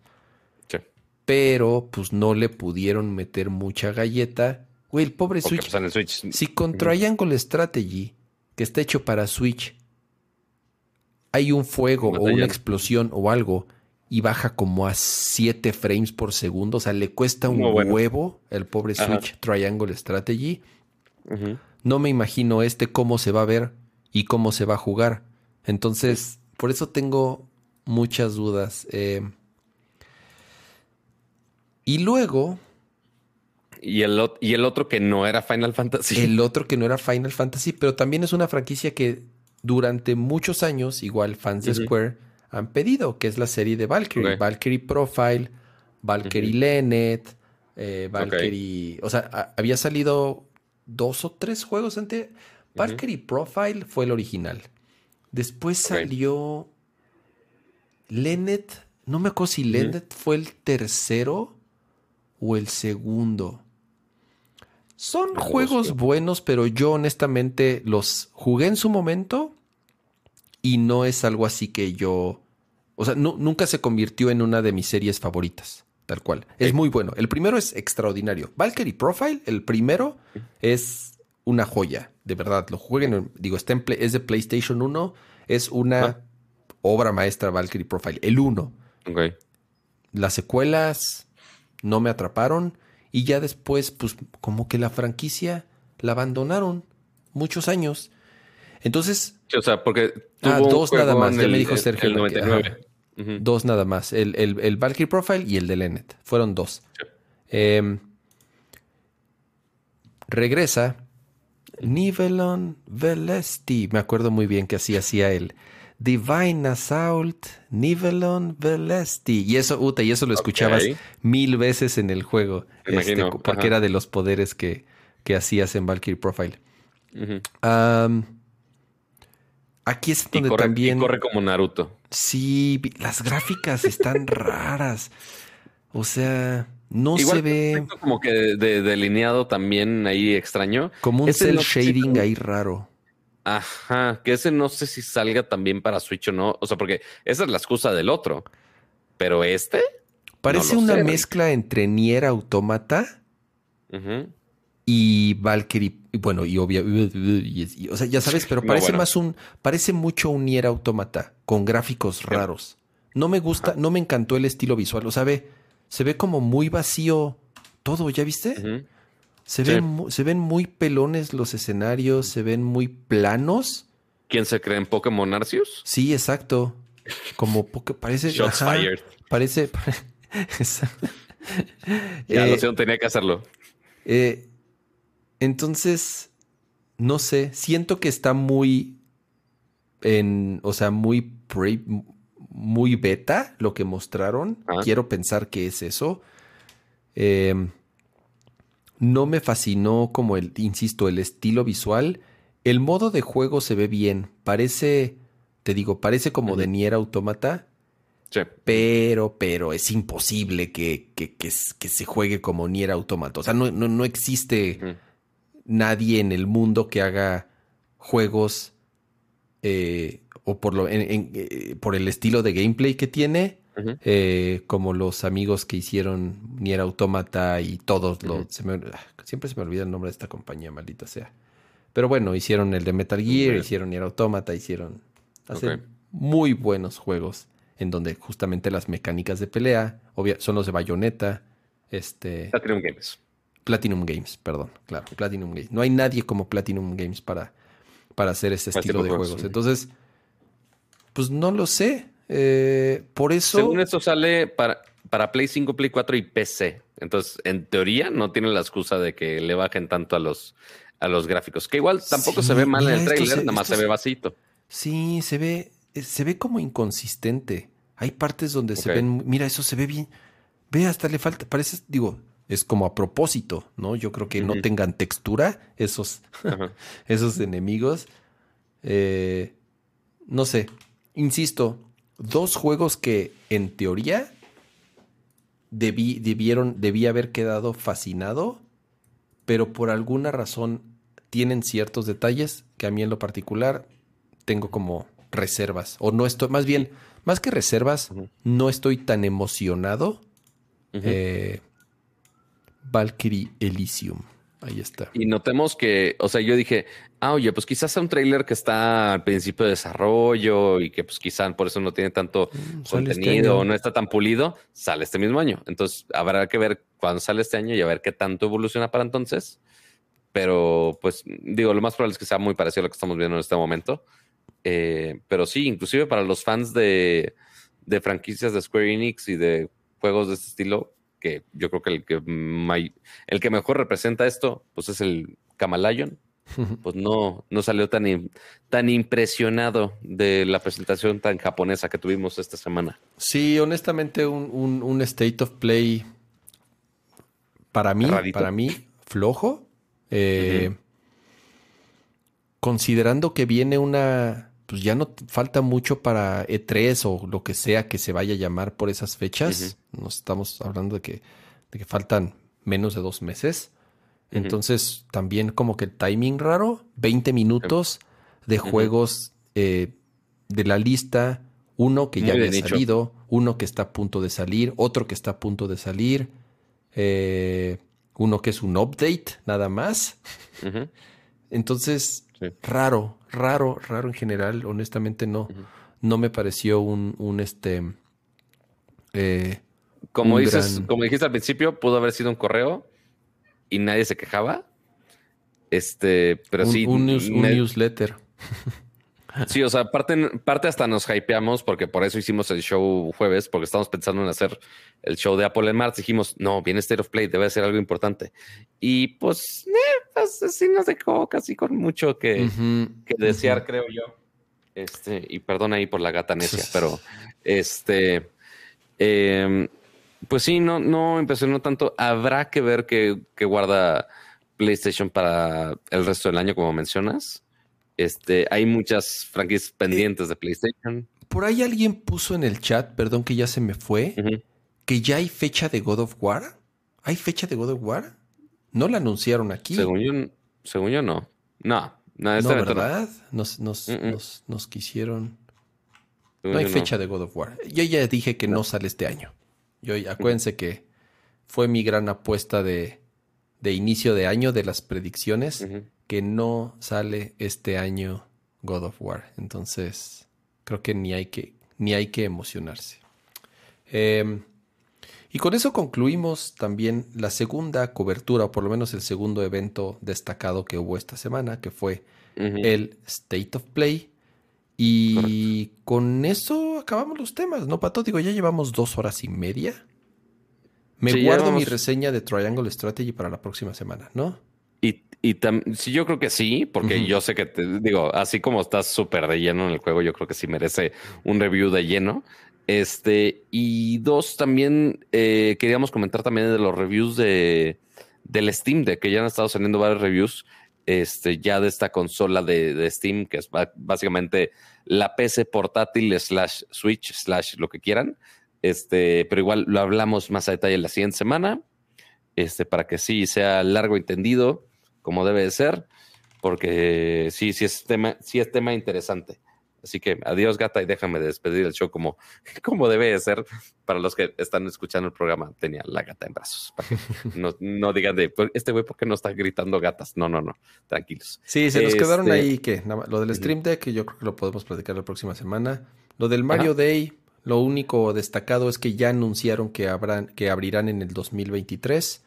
A: Pero, pues no le pudieron meter mucha galleta. Güey, el pobre Switch. Switch. Si con Triangle Strategy, que está hecho para Switch, hay un fuego o una explosión o algo y baja como a 7 frames por segundo. O sea, le cuesta un huevo el pobre Switch Triangle Strategy. No me imagino este cómo se va a ver y cómo se va a jugar. Entonces, por eso tengo muchas dudas. Eh. y luego...
B: Y el, y el otro que no era Final Fantasy.
A: El otro que no era Final Fantasy, pero también es una franquicia que durante muchos años, igual fans de Square, han pedido, que es la serie de Valkyrie. Valkyrie Profile, Valkyrie Lenet, eh, Valkyrie... O sea, había salido dos o tres juegos antes. Valkyrie Profile fue el original. Después salió Lenet. No me acuerdo si Lenet fue el tercero o el segundo. Son juegos buenos, pero yo honestamente los jugué en su momento y no es algo así que yo, o sea, nunca se convirtió en una de mis series favoritas. tal cual. Es muy bueno. El primero es extraordinario. Valkyrie Profile, el primero, es una joya, de verdad. Lo jueguen, digo, está en es de PlayStation 1, es una ah. obra maestra Valkyrie Profile, el 1. Las secuelas no me atraparon y ya después, pues como que la franquicia la abandonaron muchos años. Entonces.
B: o sea, porque.
A: ah, dos nada más, ya me dijo Sergio. Dos nada más. El, el, Valkyrie Profile y el de Lenet. Fueron dos. Em, regresa Nivelon Velesti. Me acuerdo muy bien que así hacía el Divine Assault Nivelon Velesti. Y eso, Uta, y eso lo escuchabas mil veces en el juego. Este, porque era de los poderes que, que hacías en Valkyrie Profile. aquí es donde también.
B: corre como Naruto.
A: Sí, las gráficas están raras. O sea, no se ve.
B: Como que de, delineado también ahí extraño.
A: Como un cel shading ahí raro.
B: Ajá, que ese no sé si salga también para Switch o no. O sea, porque esa es la excusa del otro. Pero este.
A: Parece una mezcla entre Nier Automata y Valkyrie, bueno, y obvio, o sea, ya sabes, pero parece más un, parece mucho un Nier Automata con gráficos raros. No me gusta, no me encantó el estilo visual, o sea, ve, se ve como muy vacío todo, ¿ya viste? Se, ven, se ven muy pelones los escenarios, se ven muy planos.
B: ¿Quién se cree en Pokémon Arceus?
A: Sí, exacto. Como parece.
B: Shots fired.
A: Parece.
B: ya, eh, tenía que hacerlo.
A: Eh, entonces, no sé, siento que está muy en, o sea, muy muy beta lo que mostraron. Quiero pensar que es eso. Em, no me fascinó como el, insisto, el estilo visual. El modo de juego se ve bien. Parece, te digo, parece como de Nier Automata. Sí. Pero, pero es imposible que, que, que, se juegue como Nier Automata. O sea, no, no, existe nadie en el mundo que haga juegos eh, o por, lo, eh, por el estilo de gameplay que tiene, eh, como los amigos que hicieron Nier Automata y todos los... Ah, siempre se me olvida el nombre de esta compañía, maldita sea. Pero bueno, hicieron el de Metal Gear, hicieron Nier Automata, hicieron... Hacen muy buenos juegos en donde justamente las mecánicas de pelea son los de Bayonetta. Este,
B: Platinum Games.
A: Platinum Games, perdón, claro, Platinum Games. No hay nadie como Platinum Games para, para hacer ese estilo de juegos. Entonces, pues no lo sé. Eh, por eso.
B: Según esto sale para, para Play 5, Play 4 y PC. Entonces, en teoría, no tiene la excusa de que le bajen tanto a los, a los gráficos. Que igual tampoco se ve mal en el trailer, nada más se, ve vasito.
A: Sí, se ve, eh, se ve como inconsistente. Hay partes donde se ven. Mira, eso se ve bien. Ve, hasta le falta. Parece, digo, es como a propósito, ¿no? Yo creo que no tengan textura esos, esos enemigos. Eh, no sé, insisto, dos juegos que en teoría debí, debieron, debí haber quedado fascinado, pero por alguna razón tienen ciertos detalles que a mí en lo particular tengo como reservas. O no estoy, más bien, más que reservas, no estoy tan emocionado. eh, Valkyrie Elysium. Ahí está.
B: Y notemos que, o sea, yo dije, ah, oye, pues quizás sea un trailer que está al principio de desarrollo y que pues quizás por eso no tiene tanto mm, este contenido, no está tan pulido, sale este mismo año. Entonces habrá que ver cuándo sale este año y a ver qué tanto evoluciona para entonces. Pero pues digo, lo más probable es que sea muy parecido a lo que estamos viendo en este momento. Eh, pero sí, inclusive para los fans de, de franquicias de Square Enix y de juegos de este estilo, que yo creo que el que, el que mejor representa esto, pues es el Kamalayon. Pues no, no salió tan, tan impresionado de la presentación tan japonesa que tuvimos esta semana.
A: Sí, honestamente, un, un, state of play para mí, para mí, flojo. Eh, considerando que viene una pues ya no falta mucho para E3 o lo que sea que se vaya a llamar por esas fechas. Nos estamos hablando de que, de que faltan menos de dos meses. Entonces, también como que el timing raro, 20 minutos de juegos eh, de la lista, uno que ya había salido, uno que está a punto de salir, otro que está a punto de salir, eh, uno que es un update nada más. Entonces, raro, raro, raro en general. Honestamente no, no me pareció un, un este...
B: Eh, como, dices, como dijiste al principio, pudo haber sido un correo y nadie se quejaba. Este, pero sí.
A: Un, newsletter.
B: Sí, o sea, parte, parte hasta nos hypeamos porque por eso hicimos el show jueves, porque estamos pensando en hacer el show de Apple en marzo. Dijimos, no, viene State of Play, debe ser algo importante. Y pues, eh, pues sí nos dejó casi con mucho que, desear, creo yo. Este, y perdón ahí por la gata necia, pero este, em, pues sí, no, no impresionó tanto. Habrá que ver qué, qué guarda PlayStation para el resto del año, como mencionas. Este, hay muchas franquicias pendientes de PlayStation.
A: Por ahí alguien puso en el chat, perdón que ya se me fue, que ya hay fecha de God of War. ¿Hay fecha de God of War? No la anunciaron aquí.
B: Según yo, según yo no. No,
A: no, no ¿verdad? Nos, nos, nos, quisieron. no hay fecha de God of War. Yo ya dije que no, sale este año. Yo, acuérdense que fue mi gran apuesta de, de inicio de año de las predicciones que no sale este año God of War. Entonces, creo que ni hay que, ni hay que emocionarse. Em, y con eso concluimos también la segunda cobertura, o por lo menos el segundo evento destacado que hubo esta semana, que fue el State of Play. Y con eso acabamos los temas, ¿no, Pato? Digo, ya llevamos dos horas y media. Me guardo mi reseña de Triangle Strategy para la próxima semana, ¿no?
B: Y, y sí, yo creo que sí, porque yo sé que te digo, así como estás súper de lleno en el juego, yo creo que sí merece un review de lleno. Este, y dos, también eh, queríamos comentar también de los reviews de del Steam, de que ya han estado saliendo varios reviews este, ya de esta consola de, de Steam, que es básicamente la PC portátil slash Switch slash lo que quieran. Este, pero igual lo hablamos más a detalle la siguiente semana, este, para que sí sea largo entendido como debe de ser, porque sí, sí es tema, sí es tema interesante. Así que adiós, gata, y déjame despedir el show como, como debe de ser. Para los que están escuchando el programa, tenía la gata en brazos. no, no digan de pues, este güey, ¿por qué no está gritando gatas? No, no, no, tranquilos.
A: Sí, se nos quedaron este, ahí que lo del Stream Deck, que yo creo que lo podemos platicar la próxima semana. Lo del Mario Day, lo único destacado es que ya anunciaron que, habrán, que abrirán en el 2023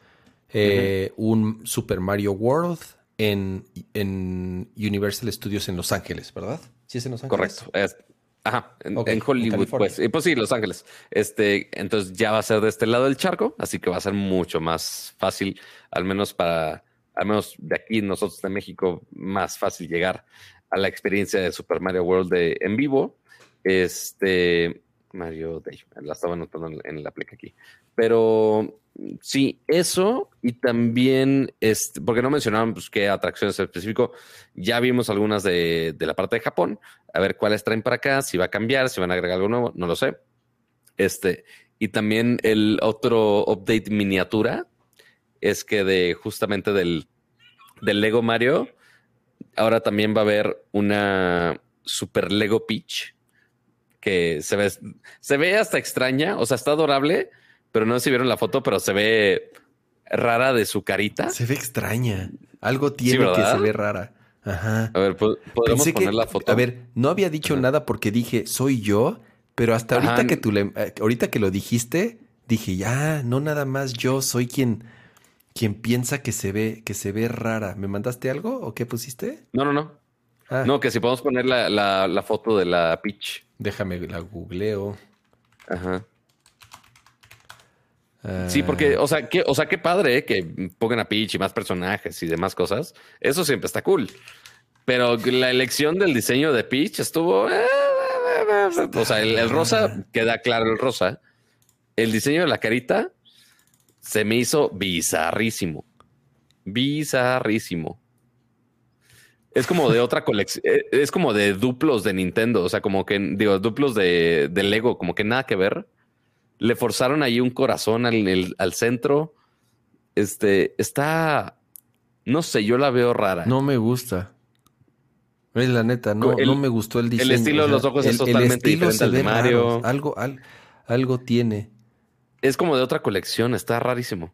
A: eh, un Super Mario World en, en, Universal Studios en Los Ángeles, ¿verdad?
B: Sí, es en Los Ángeles. Correcto. ajá, en, Hollywood, pues. pues sí, Los Ángeles. Este, entonces ya va a ser de este lado del charco, así que va a ser mucho más fácil, al menos para, al menos de aquí nosotros de México, más fácil llegar a la experiencia de Super Mario World de, en vivo. Este, Mario Day, la estaba anotando en, la placa aquí. Pero sí, eso y también, este, porque no mencionaban pues, qué atracciones en específico, ya vimos algunas de, la parte de Japón, a ver cuáles traen para acá, si va a cambiar, si van a agregar algo nuevo, no lo sé. Este, y también el otro update miniatura es que de justamente del, del Lego Mario, ahora también va a haber una Super Lego Peach que se ve, se ve hasta extraña, o sea, está adorable, pero no sé si vieron la foto, pero se ve rara de su carita.
A: Se ve extraña. Algo tiene que se ve rara. Ajá.
B: A ver, podemos poner la foto.
A: A ver, no había dicho nada porque dije, soy yo, pero hasta ahorita que tú le, eh, ahorita que lo dijiste, dije, ya, no nada más yo, soy quien, quien piensa que se ve, que se ve rara. ¿Me mandaste algo o qué pusiste?
B: No, no, no. Ah. No, que si podemos poner la, la, foto de la pitch.
A: Déjame la googleo.
B: Ajá. Sí, porque, o sea, qué, o sea, qué padre ¿eh? que pongan a Peach y más personajes y demás cosas. Eso siempre está cool. Pero la elección del diseño de Peach estuvo. Eh, o sea, el, rosa queda claro el rosa. El diseño de la carita se me hizo bizarrísimo. Bizarrísimo. Es como de otra colección. Eh, es como de duplos de Nintendo. O sea, como que, digo, duplos de, de Lego, como que nada que ver. Le forzaron ahí un corazón al, al centro. Este está. No sé, yo la veo rara.
A: No me gusta. Es la neta, no, no me gustó el diseño.
B: El estilo de los ojos es totalmente diferente al de Mario.
A: Algo, algo tiene.
B: Es como de otra colección, está rarísimo.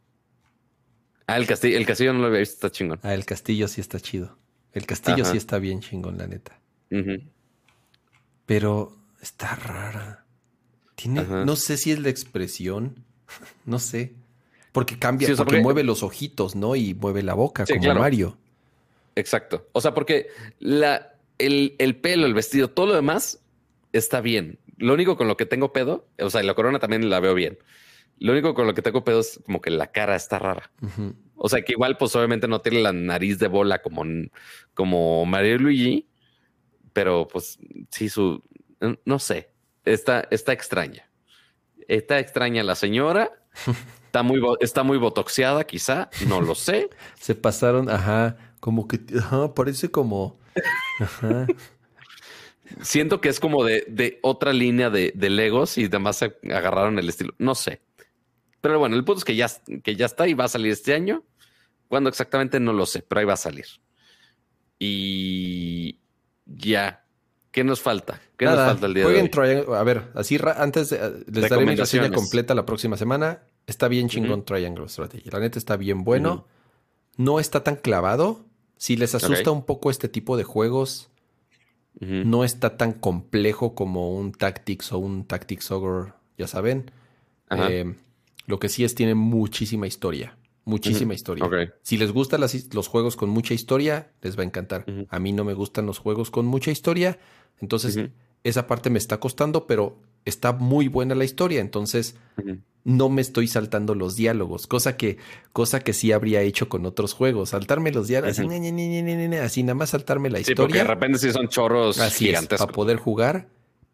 B: Ah, el castillo, el castillo no lo había visto, está chingón.
A: Ah, el castillo sí está chido. El castillo sí está bien chingón, la neta. Pero está rara. Tiene, no sé si es la expresión, no sé. Porque cambia, porque, mueve los ojitos, ¿no? Y mueve la boca, como Mario.
B: Exacto. O sea, porque la, el, el, pelo, el vestido, todo lo demás está bien. Lo único con lo que tengo pedo, o sea, la corona también la veo bien. Lo único con lo que tengo pedo es como que la cara está rara. O sea, que igual, pues obviamente no tiene la nariz de bola como, como Mario Luigi, pero pues sí, su. No sé. Está, está extraña. Está extraña la señora. Está muy, está muy botoxeada, quizá. No lo sé.
A: Se pasaron, ajá, como que, ajá, parece como. Ajá.
B: Siento que es como de, de otra línea de, de, Legos y además agarraron el estilo. No sé. Pero bueno, el punto es que ya, que ya está y va a salir este año. ¿Cuándo exactamente? No lo sé, pero ahí va a salir. Y ya. ¿Qué nos falta? ¿Qué nos falta el día de hoy?
A: A ver, así antes de, les daré mi reseña completa la próxima semana. Está bien chingón Triangle Strategy. La neta está bien bueno. No está tan clavado. Si les asusta un poco este tipo de juegos, no está tan complejo como un Tactics o un Tactics Ogre, ya saben. Eh, lo que sí es, tiene muchísima historia. Muchísima historia. Si les gustan los juegos con mucha historia, les va a encantar. A mí no me gustan los juegos con mucha historia. Entonces, esa parte me está costando, pero está muy buena la historia. Entonces, no me estoy saltando los diálogos, cosa que, cosa que sí habría hecho con otros juegos. Saltarme los diálogos, así, nada más saltarme la historia. Sí, porque de
B: repente sí son chorros gigantes.
A: para poder jugar,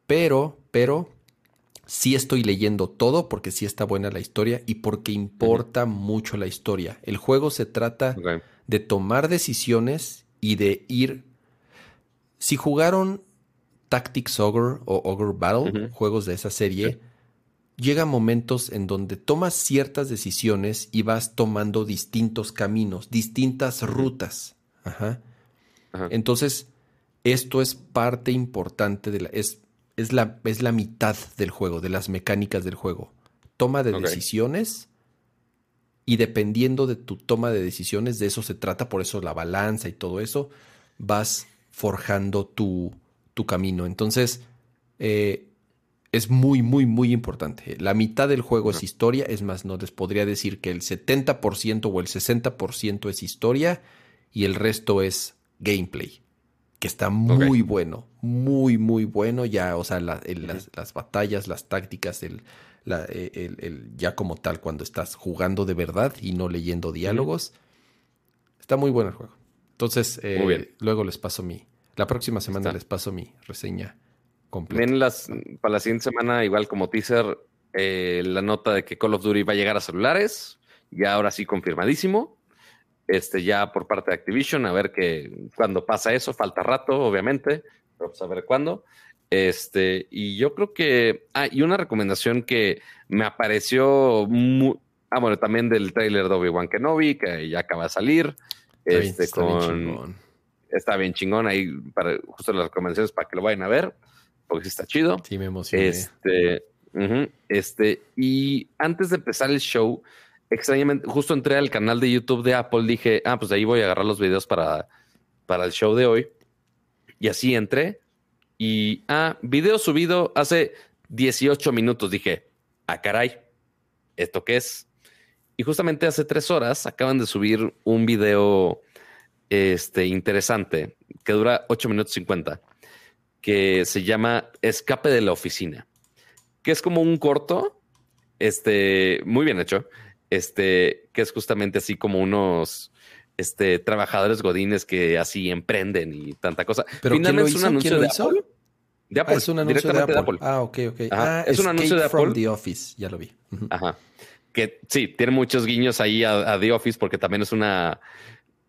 A: pero, pero sí estoy leyendo todo porque sí está buena la historia y porque importa mucho la historia. El juego se trata de tomar decisiones y de ir. Si jugaron Tactics Ogre o Ogre Battle, juegos de esa serie, llega momentos en donde tomas ciertas decisiones y vas tomando distintos caminos, distintas rutas. Entonces, esto es parte importante de la. Es, es la, es la mitad del juego, de las mecánicas del juego. Toma de decisiones y dependiendo de tu toma de decisiones, de eso se trata, por eso la balanza y todo eso, vas forjando tu, tu camino. Entonces, eh, es muy, muy, muy importante. La mitad del juego es historia, es más, no les podría decir que el 70% o el 60% es historia y el resto es gameplay que está muy bueno, muy, muy bueno. Ya, o sea, las, batallas, las tácticas, el, ya como tal, cuando estás jugando de verdad y no leyendo diálogos. Está muy bueno el juego. Entonces, eh, luego les paso mi. La próxima semana les paso mi reseña completa.
B: Ven las, para la siguiente semana, igual como teaser, eh, la nota de que Call of Duty va a llegar a celulares. Ya ahora sí confirmadísimo este, ya por parte de Activision, a ver que cuando pasa eso, falta rato, obviamente, pero pues a ver cuándo. Este, y yo creo que, ah, y una recomendación que me apareció muy, ah, bueno, también del trailer de Obi-Wan Kenobi, que ya acaba de salir, este, está con, bien chingón. está bien chingón ahí, para, justo las recomendaciones para que lo vayan a ver, porque está chido.
A: Sí, me emociona.
B: Este, este, y antes de empezar el show, extrañamente, justo entré al canal de YouTube de Apple, dije, ah, pues de ahí voy a agarrar los videos para, para el show de hoy. Y así entré. Y, ah, video subido hace 18 minutos. Dije, ah, caray, ¿esto qué es? Y justamente hace tres horas acaban de subir un video este, interesante que dura 8 minutos 50, que se llama Escape de la oficina, que es como un corto, este, muy bien hecho, este, que es justamente así como unos este, trabajadores godines que así emprenden y tanta cosa.
A: Pero finalmente es un anuncio de Apple. De Apple. Ah, es un anuncio de Apple. Ah, ok, ok. Ah, es un anuncio de Apple. The Office, ya lo vi.
B: Ajá. Que sí, tiene muchos guiños ahí a, The Office porque también es una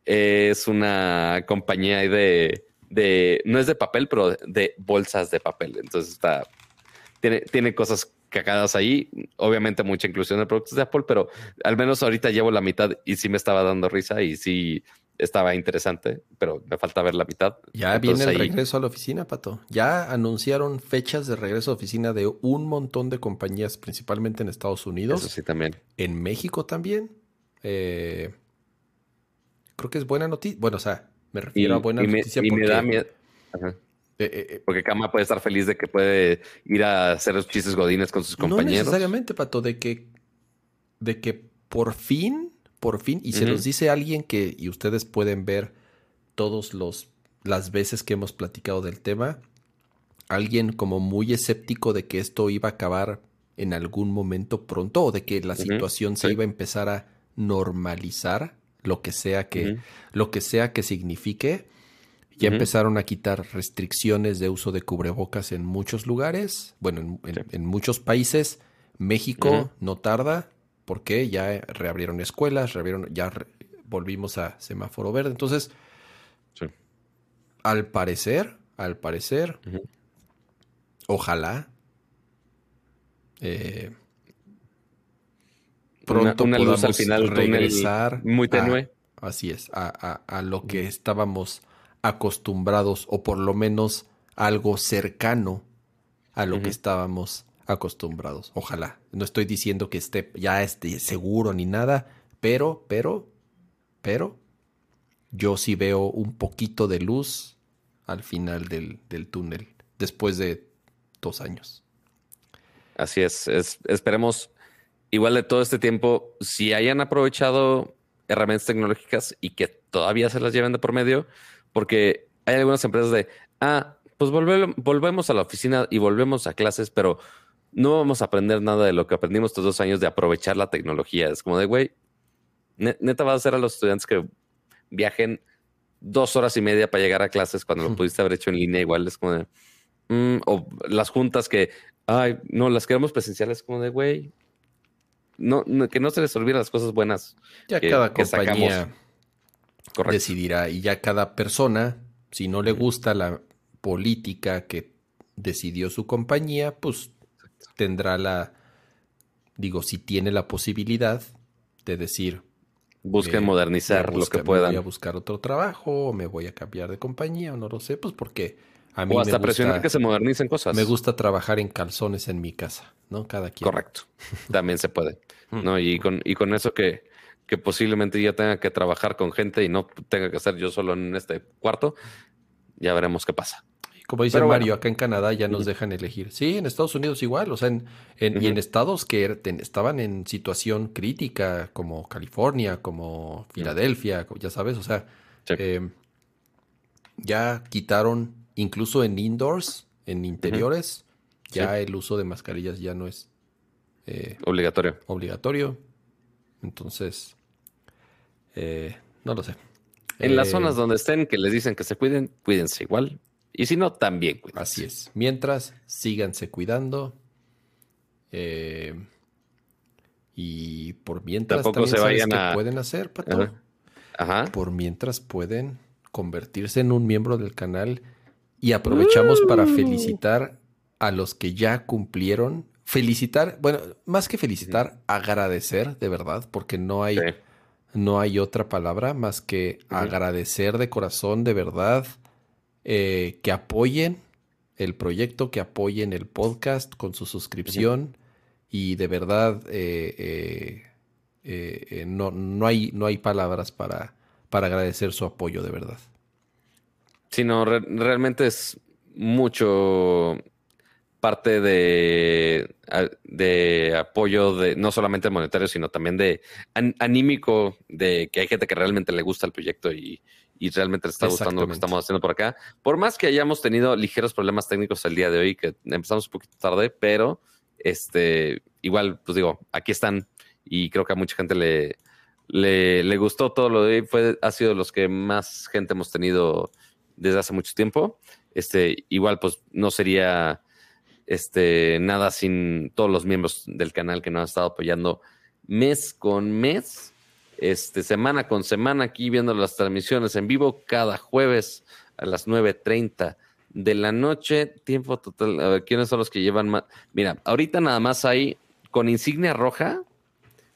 B: es una compañía de, de no es de papel, pero de bolsas de papel. Entonces está tiene, tiene cosas cagadas ahí. Obviamente mucha inclusión de productos de Apple, pero al menos ahorita llevo la mitad y sí me estaba dando risa y sí, estaba interesante, pero me falta ver la mitad.
A: Ya viene el regreso a la oficina, Pato. Ya anunciaron fechas de regreso a oficina de un montón de compañías, principalmente en Estados Unidos.
B: Eso sí, también.
A: En México también. Eh, creo que es buena noticia. Bueno, o sea, me refiero a buena noticia
B: porque... Me da miedo. Eh, eh, porque Kama puede estar feliz de que puede ir a hacer los chistes godines con sus compañeros. No
A: necesariamente, Pato, de que, de que por fin por fin, y se los dice alguien que, y ustedes pueden ver todos los las veces que hemos platicado del tema, alguien como muy escéptico de que esto iba a acabar en algún momento pronto o de que la situación se iba a empezar a normalizar, lo que sea que, lo que sea que signifique. Ya empezaron a quitar restricciones de uso de cubrebocas en muchos lugares, bueno, en, muchos países. México no tarda, porque ya reabrieron escuelas, reabrieron, ya volvimos a semáforo verde. Entonces, al parecer, al parecer, ojalá eh, pronto una, luz al final regresar
B: muy tenue.
A: así es, a, a, lo que estábamos acostumbrados, o por lo menos algo cercano a lo que estábamos acostumbrados. Ojalá. No estoy diciendo que esté ya esté seguro ni nada, pero, pero, pero, yo sí veo un poquito de luz al final del, túnel, después de dos años.
B: Así es, esperemos igual de todo este tiempo, si hayan aprovechado herramientas tecnológicas y que todavía se las lleven de por medio, porque hay algunas empresas de, ah, pues volvemos a la oficina y volvemos a clases, pero no vamos a aprender nada de lo que aprendimos estos dos años de aprovechar la tecnología. Es como de, güey, neta vas a hacer a los estudiantes que viajen dos horas y media para llegar a clases cuando lo pudiste haber hecho en línea. Igual es como de, mm", o las juntas que, ay, no, las queremos presenciales, como de, güey, no, que no se les olviden las cosas buenas.
A: Ya cada compañía decidirá y ya cada persona, si no le gusta la política que decidió su compañía, pues tendrá la, digo, si tiene la posibilidad de decir...
B: Busquen eh, modernizar lo que puedan.
A: Voy a buscar otro trabajo, o me voy a cambiar de compañía, o no lo sé, pues porque
B: a mí o hasta presionar que se modernicen cosas.
A: Me gusta trabajar en calzones en mi casa, ¿no? Cada quien.
B: Correcto. También se puede. ¿no? Y con, y con eso que, que posiblemente ya tenga que trabajar con gente y no tenga que hacer yo solo en este cuarto, ya veremos qué pasa.
A: Como dice Mario, acá en Canadá ya nos dejan elegir. Sí, en Estados Unidos igual, o sea, en, y en estados que er, estaban en situación crítica, como California, como Filadelfia, ya sabes, o sea, eh, ya quitaron, incluso en indoors, en interiores, ya el uso de mascarillas ya no es
B: eh, obligatorio.
A: Obligatorio. Entonces, eh, no lo sé.
B: En las zonas donde estén, que les dicen que se cuiden, cuídense igual. Y si no, también
A: Así es. Mientras, síganse cuidando. Eh, y por mientras
B: también se vayan a...
A: pueden hacer, Pato? Ajá. Por mientras pueden convertirse en un miembro del canal y aprovechamos para uh. felicitar a los que ya cumplieron. Felicitar, bueno, más que felicitar, agradecer de verdad, porque no hay, no hay otra palabra más que agradecer de corazón de verdad eh, que apoyen el proyecto, que apoyen el podcast con su suscripción y de verdad eh, eh, no, no, hay, no hay palabras para, para agradecer su apoyo de verdad.
B: Sí, no, realmente es mucho parte de, de apoyo de no solamente monetario, sino también de anímico, de que hay gente que realmente le gusta el proyecto y, y realmente le está gustando lo que estamos haciendo por acá. Por más que hayamos tenido ligeros problemas técnicos el día de hoy, que empezamos un poquito tarde, pero este, igual, pues digo, aquí están y creo que a mucha gente le, le, gustó todo lo de hoy. Fue, ha sido los que más gente hemos tenido desde hace mucho tiempo. Este, igual, pues no sería este, nada sin todos los miembros del canal que nos han estado apoyando mes con mes este, semana con semana aquí viendo las transmisiones en vivo cada jueves a las 9.30 de la noche, tiempo total. A ver, ¿quiénes son los que llevan más? Mira, ahorita nada más hay con insignia roja,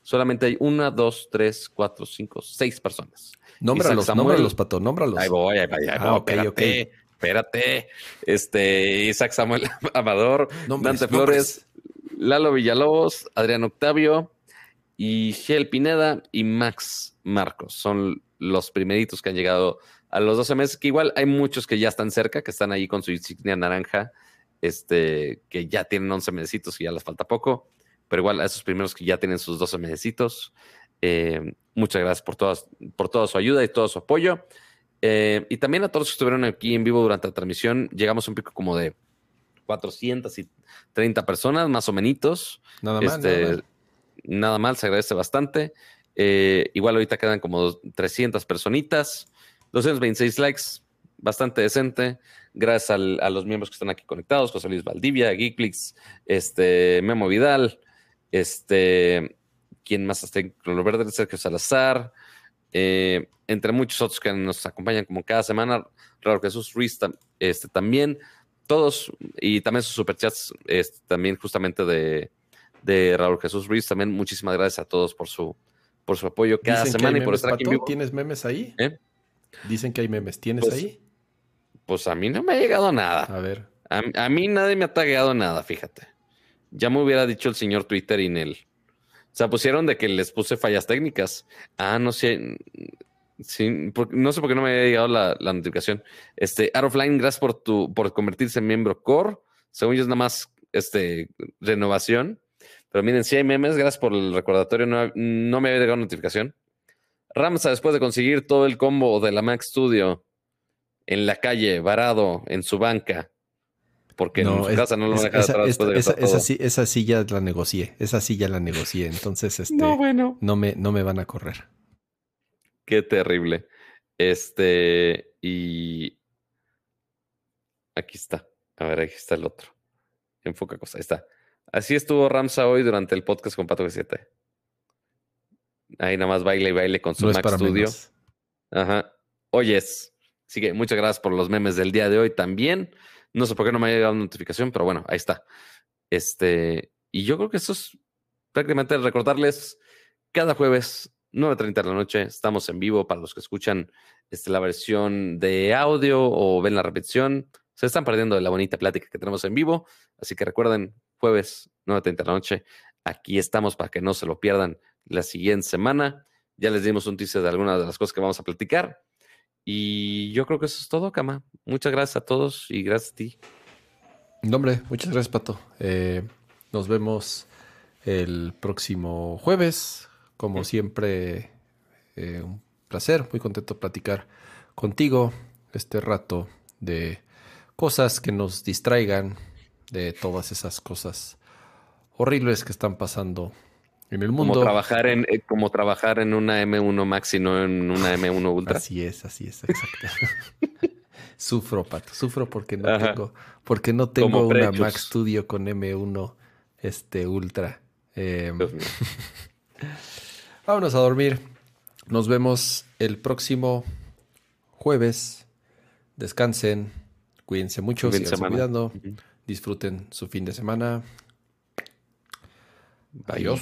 B: solamente hay una, dos, tres, cuatro, cinco, seis personas.
A: Nómbralos, nómbralos, Pato, nómbralos.
B: Ahí voy, ahí voy, ahí ah, voy. Espérate. Este, Isaac Samuel Amador, Dante Flores, Lalo Villalobos, Adrián Octavio y Gel Pineda y Max Marcos. Son los primeritos que han llegado a los 12 meses, que igual hay muchos que ya están cerca, que están ahí con su insignia naranja, este, que ya tienen 11 mesecitos y ya les falta poco, pero igual a esos primeros que ya tienen sus 12 mesecitos, eh, muchas gracias por, todas, por toda su ayuda y todo su apoyo. Eh, y también a todos los que estuvieron aquí en vivo durante la transmisión, llegamos a un pico como de 430 personas, más o menos.
A: Nada más. Este,
B: nada, mal. se agradece bastante. Eh, igual ahorita quedan como 300 personitas, 226 likes, bastante decente. Gracias a los miembros que están aquí conectados, José Luis Valdivia, Geekflix, este, Memo Vidal, este, ¿Quién más está en Color Verde? Sergio Salazar. Eh, entre muchos otros que nos acompañan como cada semana. Raúl Jesús Ruiz este, también. Todos, y también sus superchats, este, también justamente de, de Raúl Jesús Ruiz. También muchísimas gracias a todos por su, por su apoyo cada semana y por estar aquí
A: ¿Tienes memes ahí? ¿Eh? Dicen que hay memes. ¿Tienes
B: pues,
A: ahí?
B: Pues a mí no me ha llegado nada.
A: A ver.
B: A, a, mí nadie me ha tagueado nada, fíjate. Ya me hubiera dicho el señor Twitter y en el, o sea, pusieron de que les puse fallas técnicas. Ah, no sé. No sé por qué no me había llegado la, notificación. Este, Arofline, gracias por tu, por convertirse en miembro core. Según yo es nada más este renovación. Pero miren, si hay memes, gracias por el recordatorio. No, no me había llegado notificación. Ramsa, después de conseguir todo el combo de la Mac Studio en la calle, varado, en su banca, porque no, en su casa no lo van a dejar atrás
A: esa, esa, sí, esa, sí, ya la negocié, esa sí ya la negocié, entonces este,
B: no, bueno.
A: no, me, no me van a correr.
B: Qué terrible. Este, y aquí está. A ver, aquí está el otro. Enfoca cosa, ahí está. Así estuvo Ramsa hoy durante el podcast con Pato G7. Ahí nada más baile y baile con su Mac Studio. Ajá. Oyes. Así que muchas gracias por los memes del día de hoy también. No sé por qué no me ha llegado notificación, pero bueno, ahí está. Este, y yo creo que eso es prácticamente recordarles cada jueves, 9.30 de la noche, estamos en vivo para los que escuchan este, la versión de audio o ven la repetición. Se están perdiendo la bonita plática que tenemos en vivo. Así que recuerden, jueves, 9.30 de la noche, aquí estamos para que no se lo pierdan la siguiente semana. Ya les dimos un teaser de algunas de las cosas que vamos a platicar. Y yo creo que eso es todo, Cama. Muchas gracias a todos y gracias a ti.
A: No, hombre, muchas gracias, Pato. Eh, nos vemos el próximo jueves. Como siempre, eh, un placer, muy contento de platicar contigo este rato de cosas que nos distraigan de todas esas cosas horribles que están pasando en el mundo.
B: Como trabajar en, eh, como trabajar en una M1 Max y no en una M1 Ultra.
A: Así es, así es, exacto. sufro, Pato, sufro porque no tengo, porque no tengo una Mac Studio con M1 este, Ultra. Em, vámonos a dormir. Nos vemos el próximo jueves. Descansen, cuídense mucho, sigan cuidando, disfruten su fin de semana. Adiós.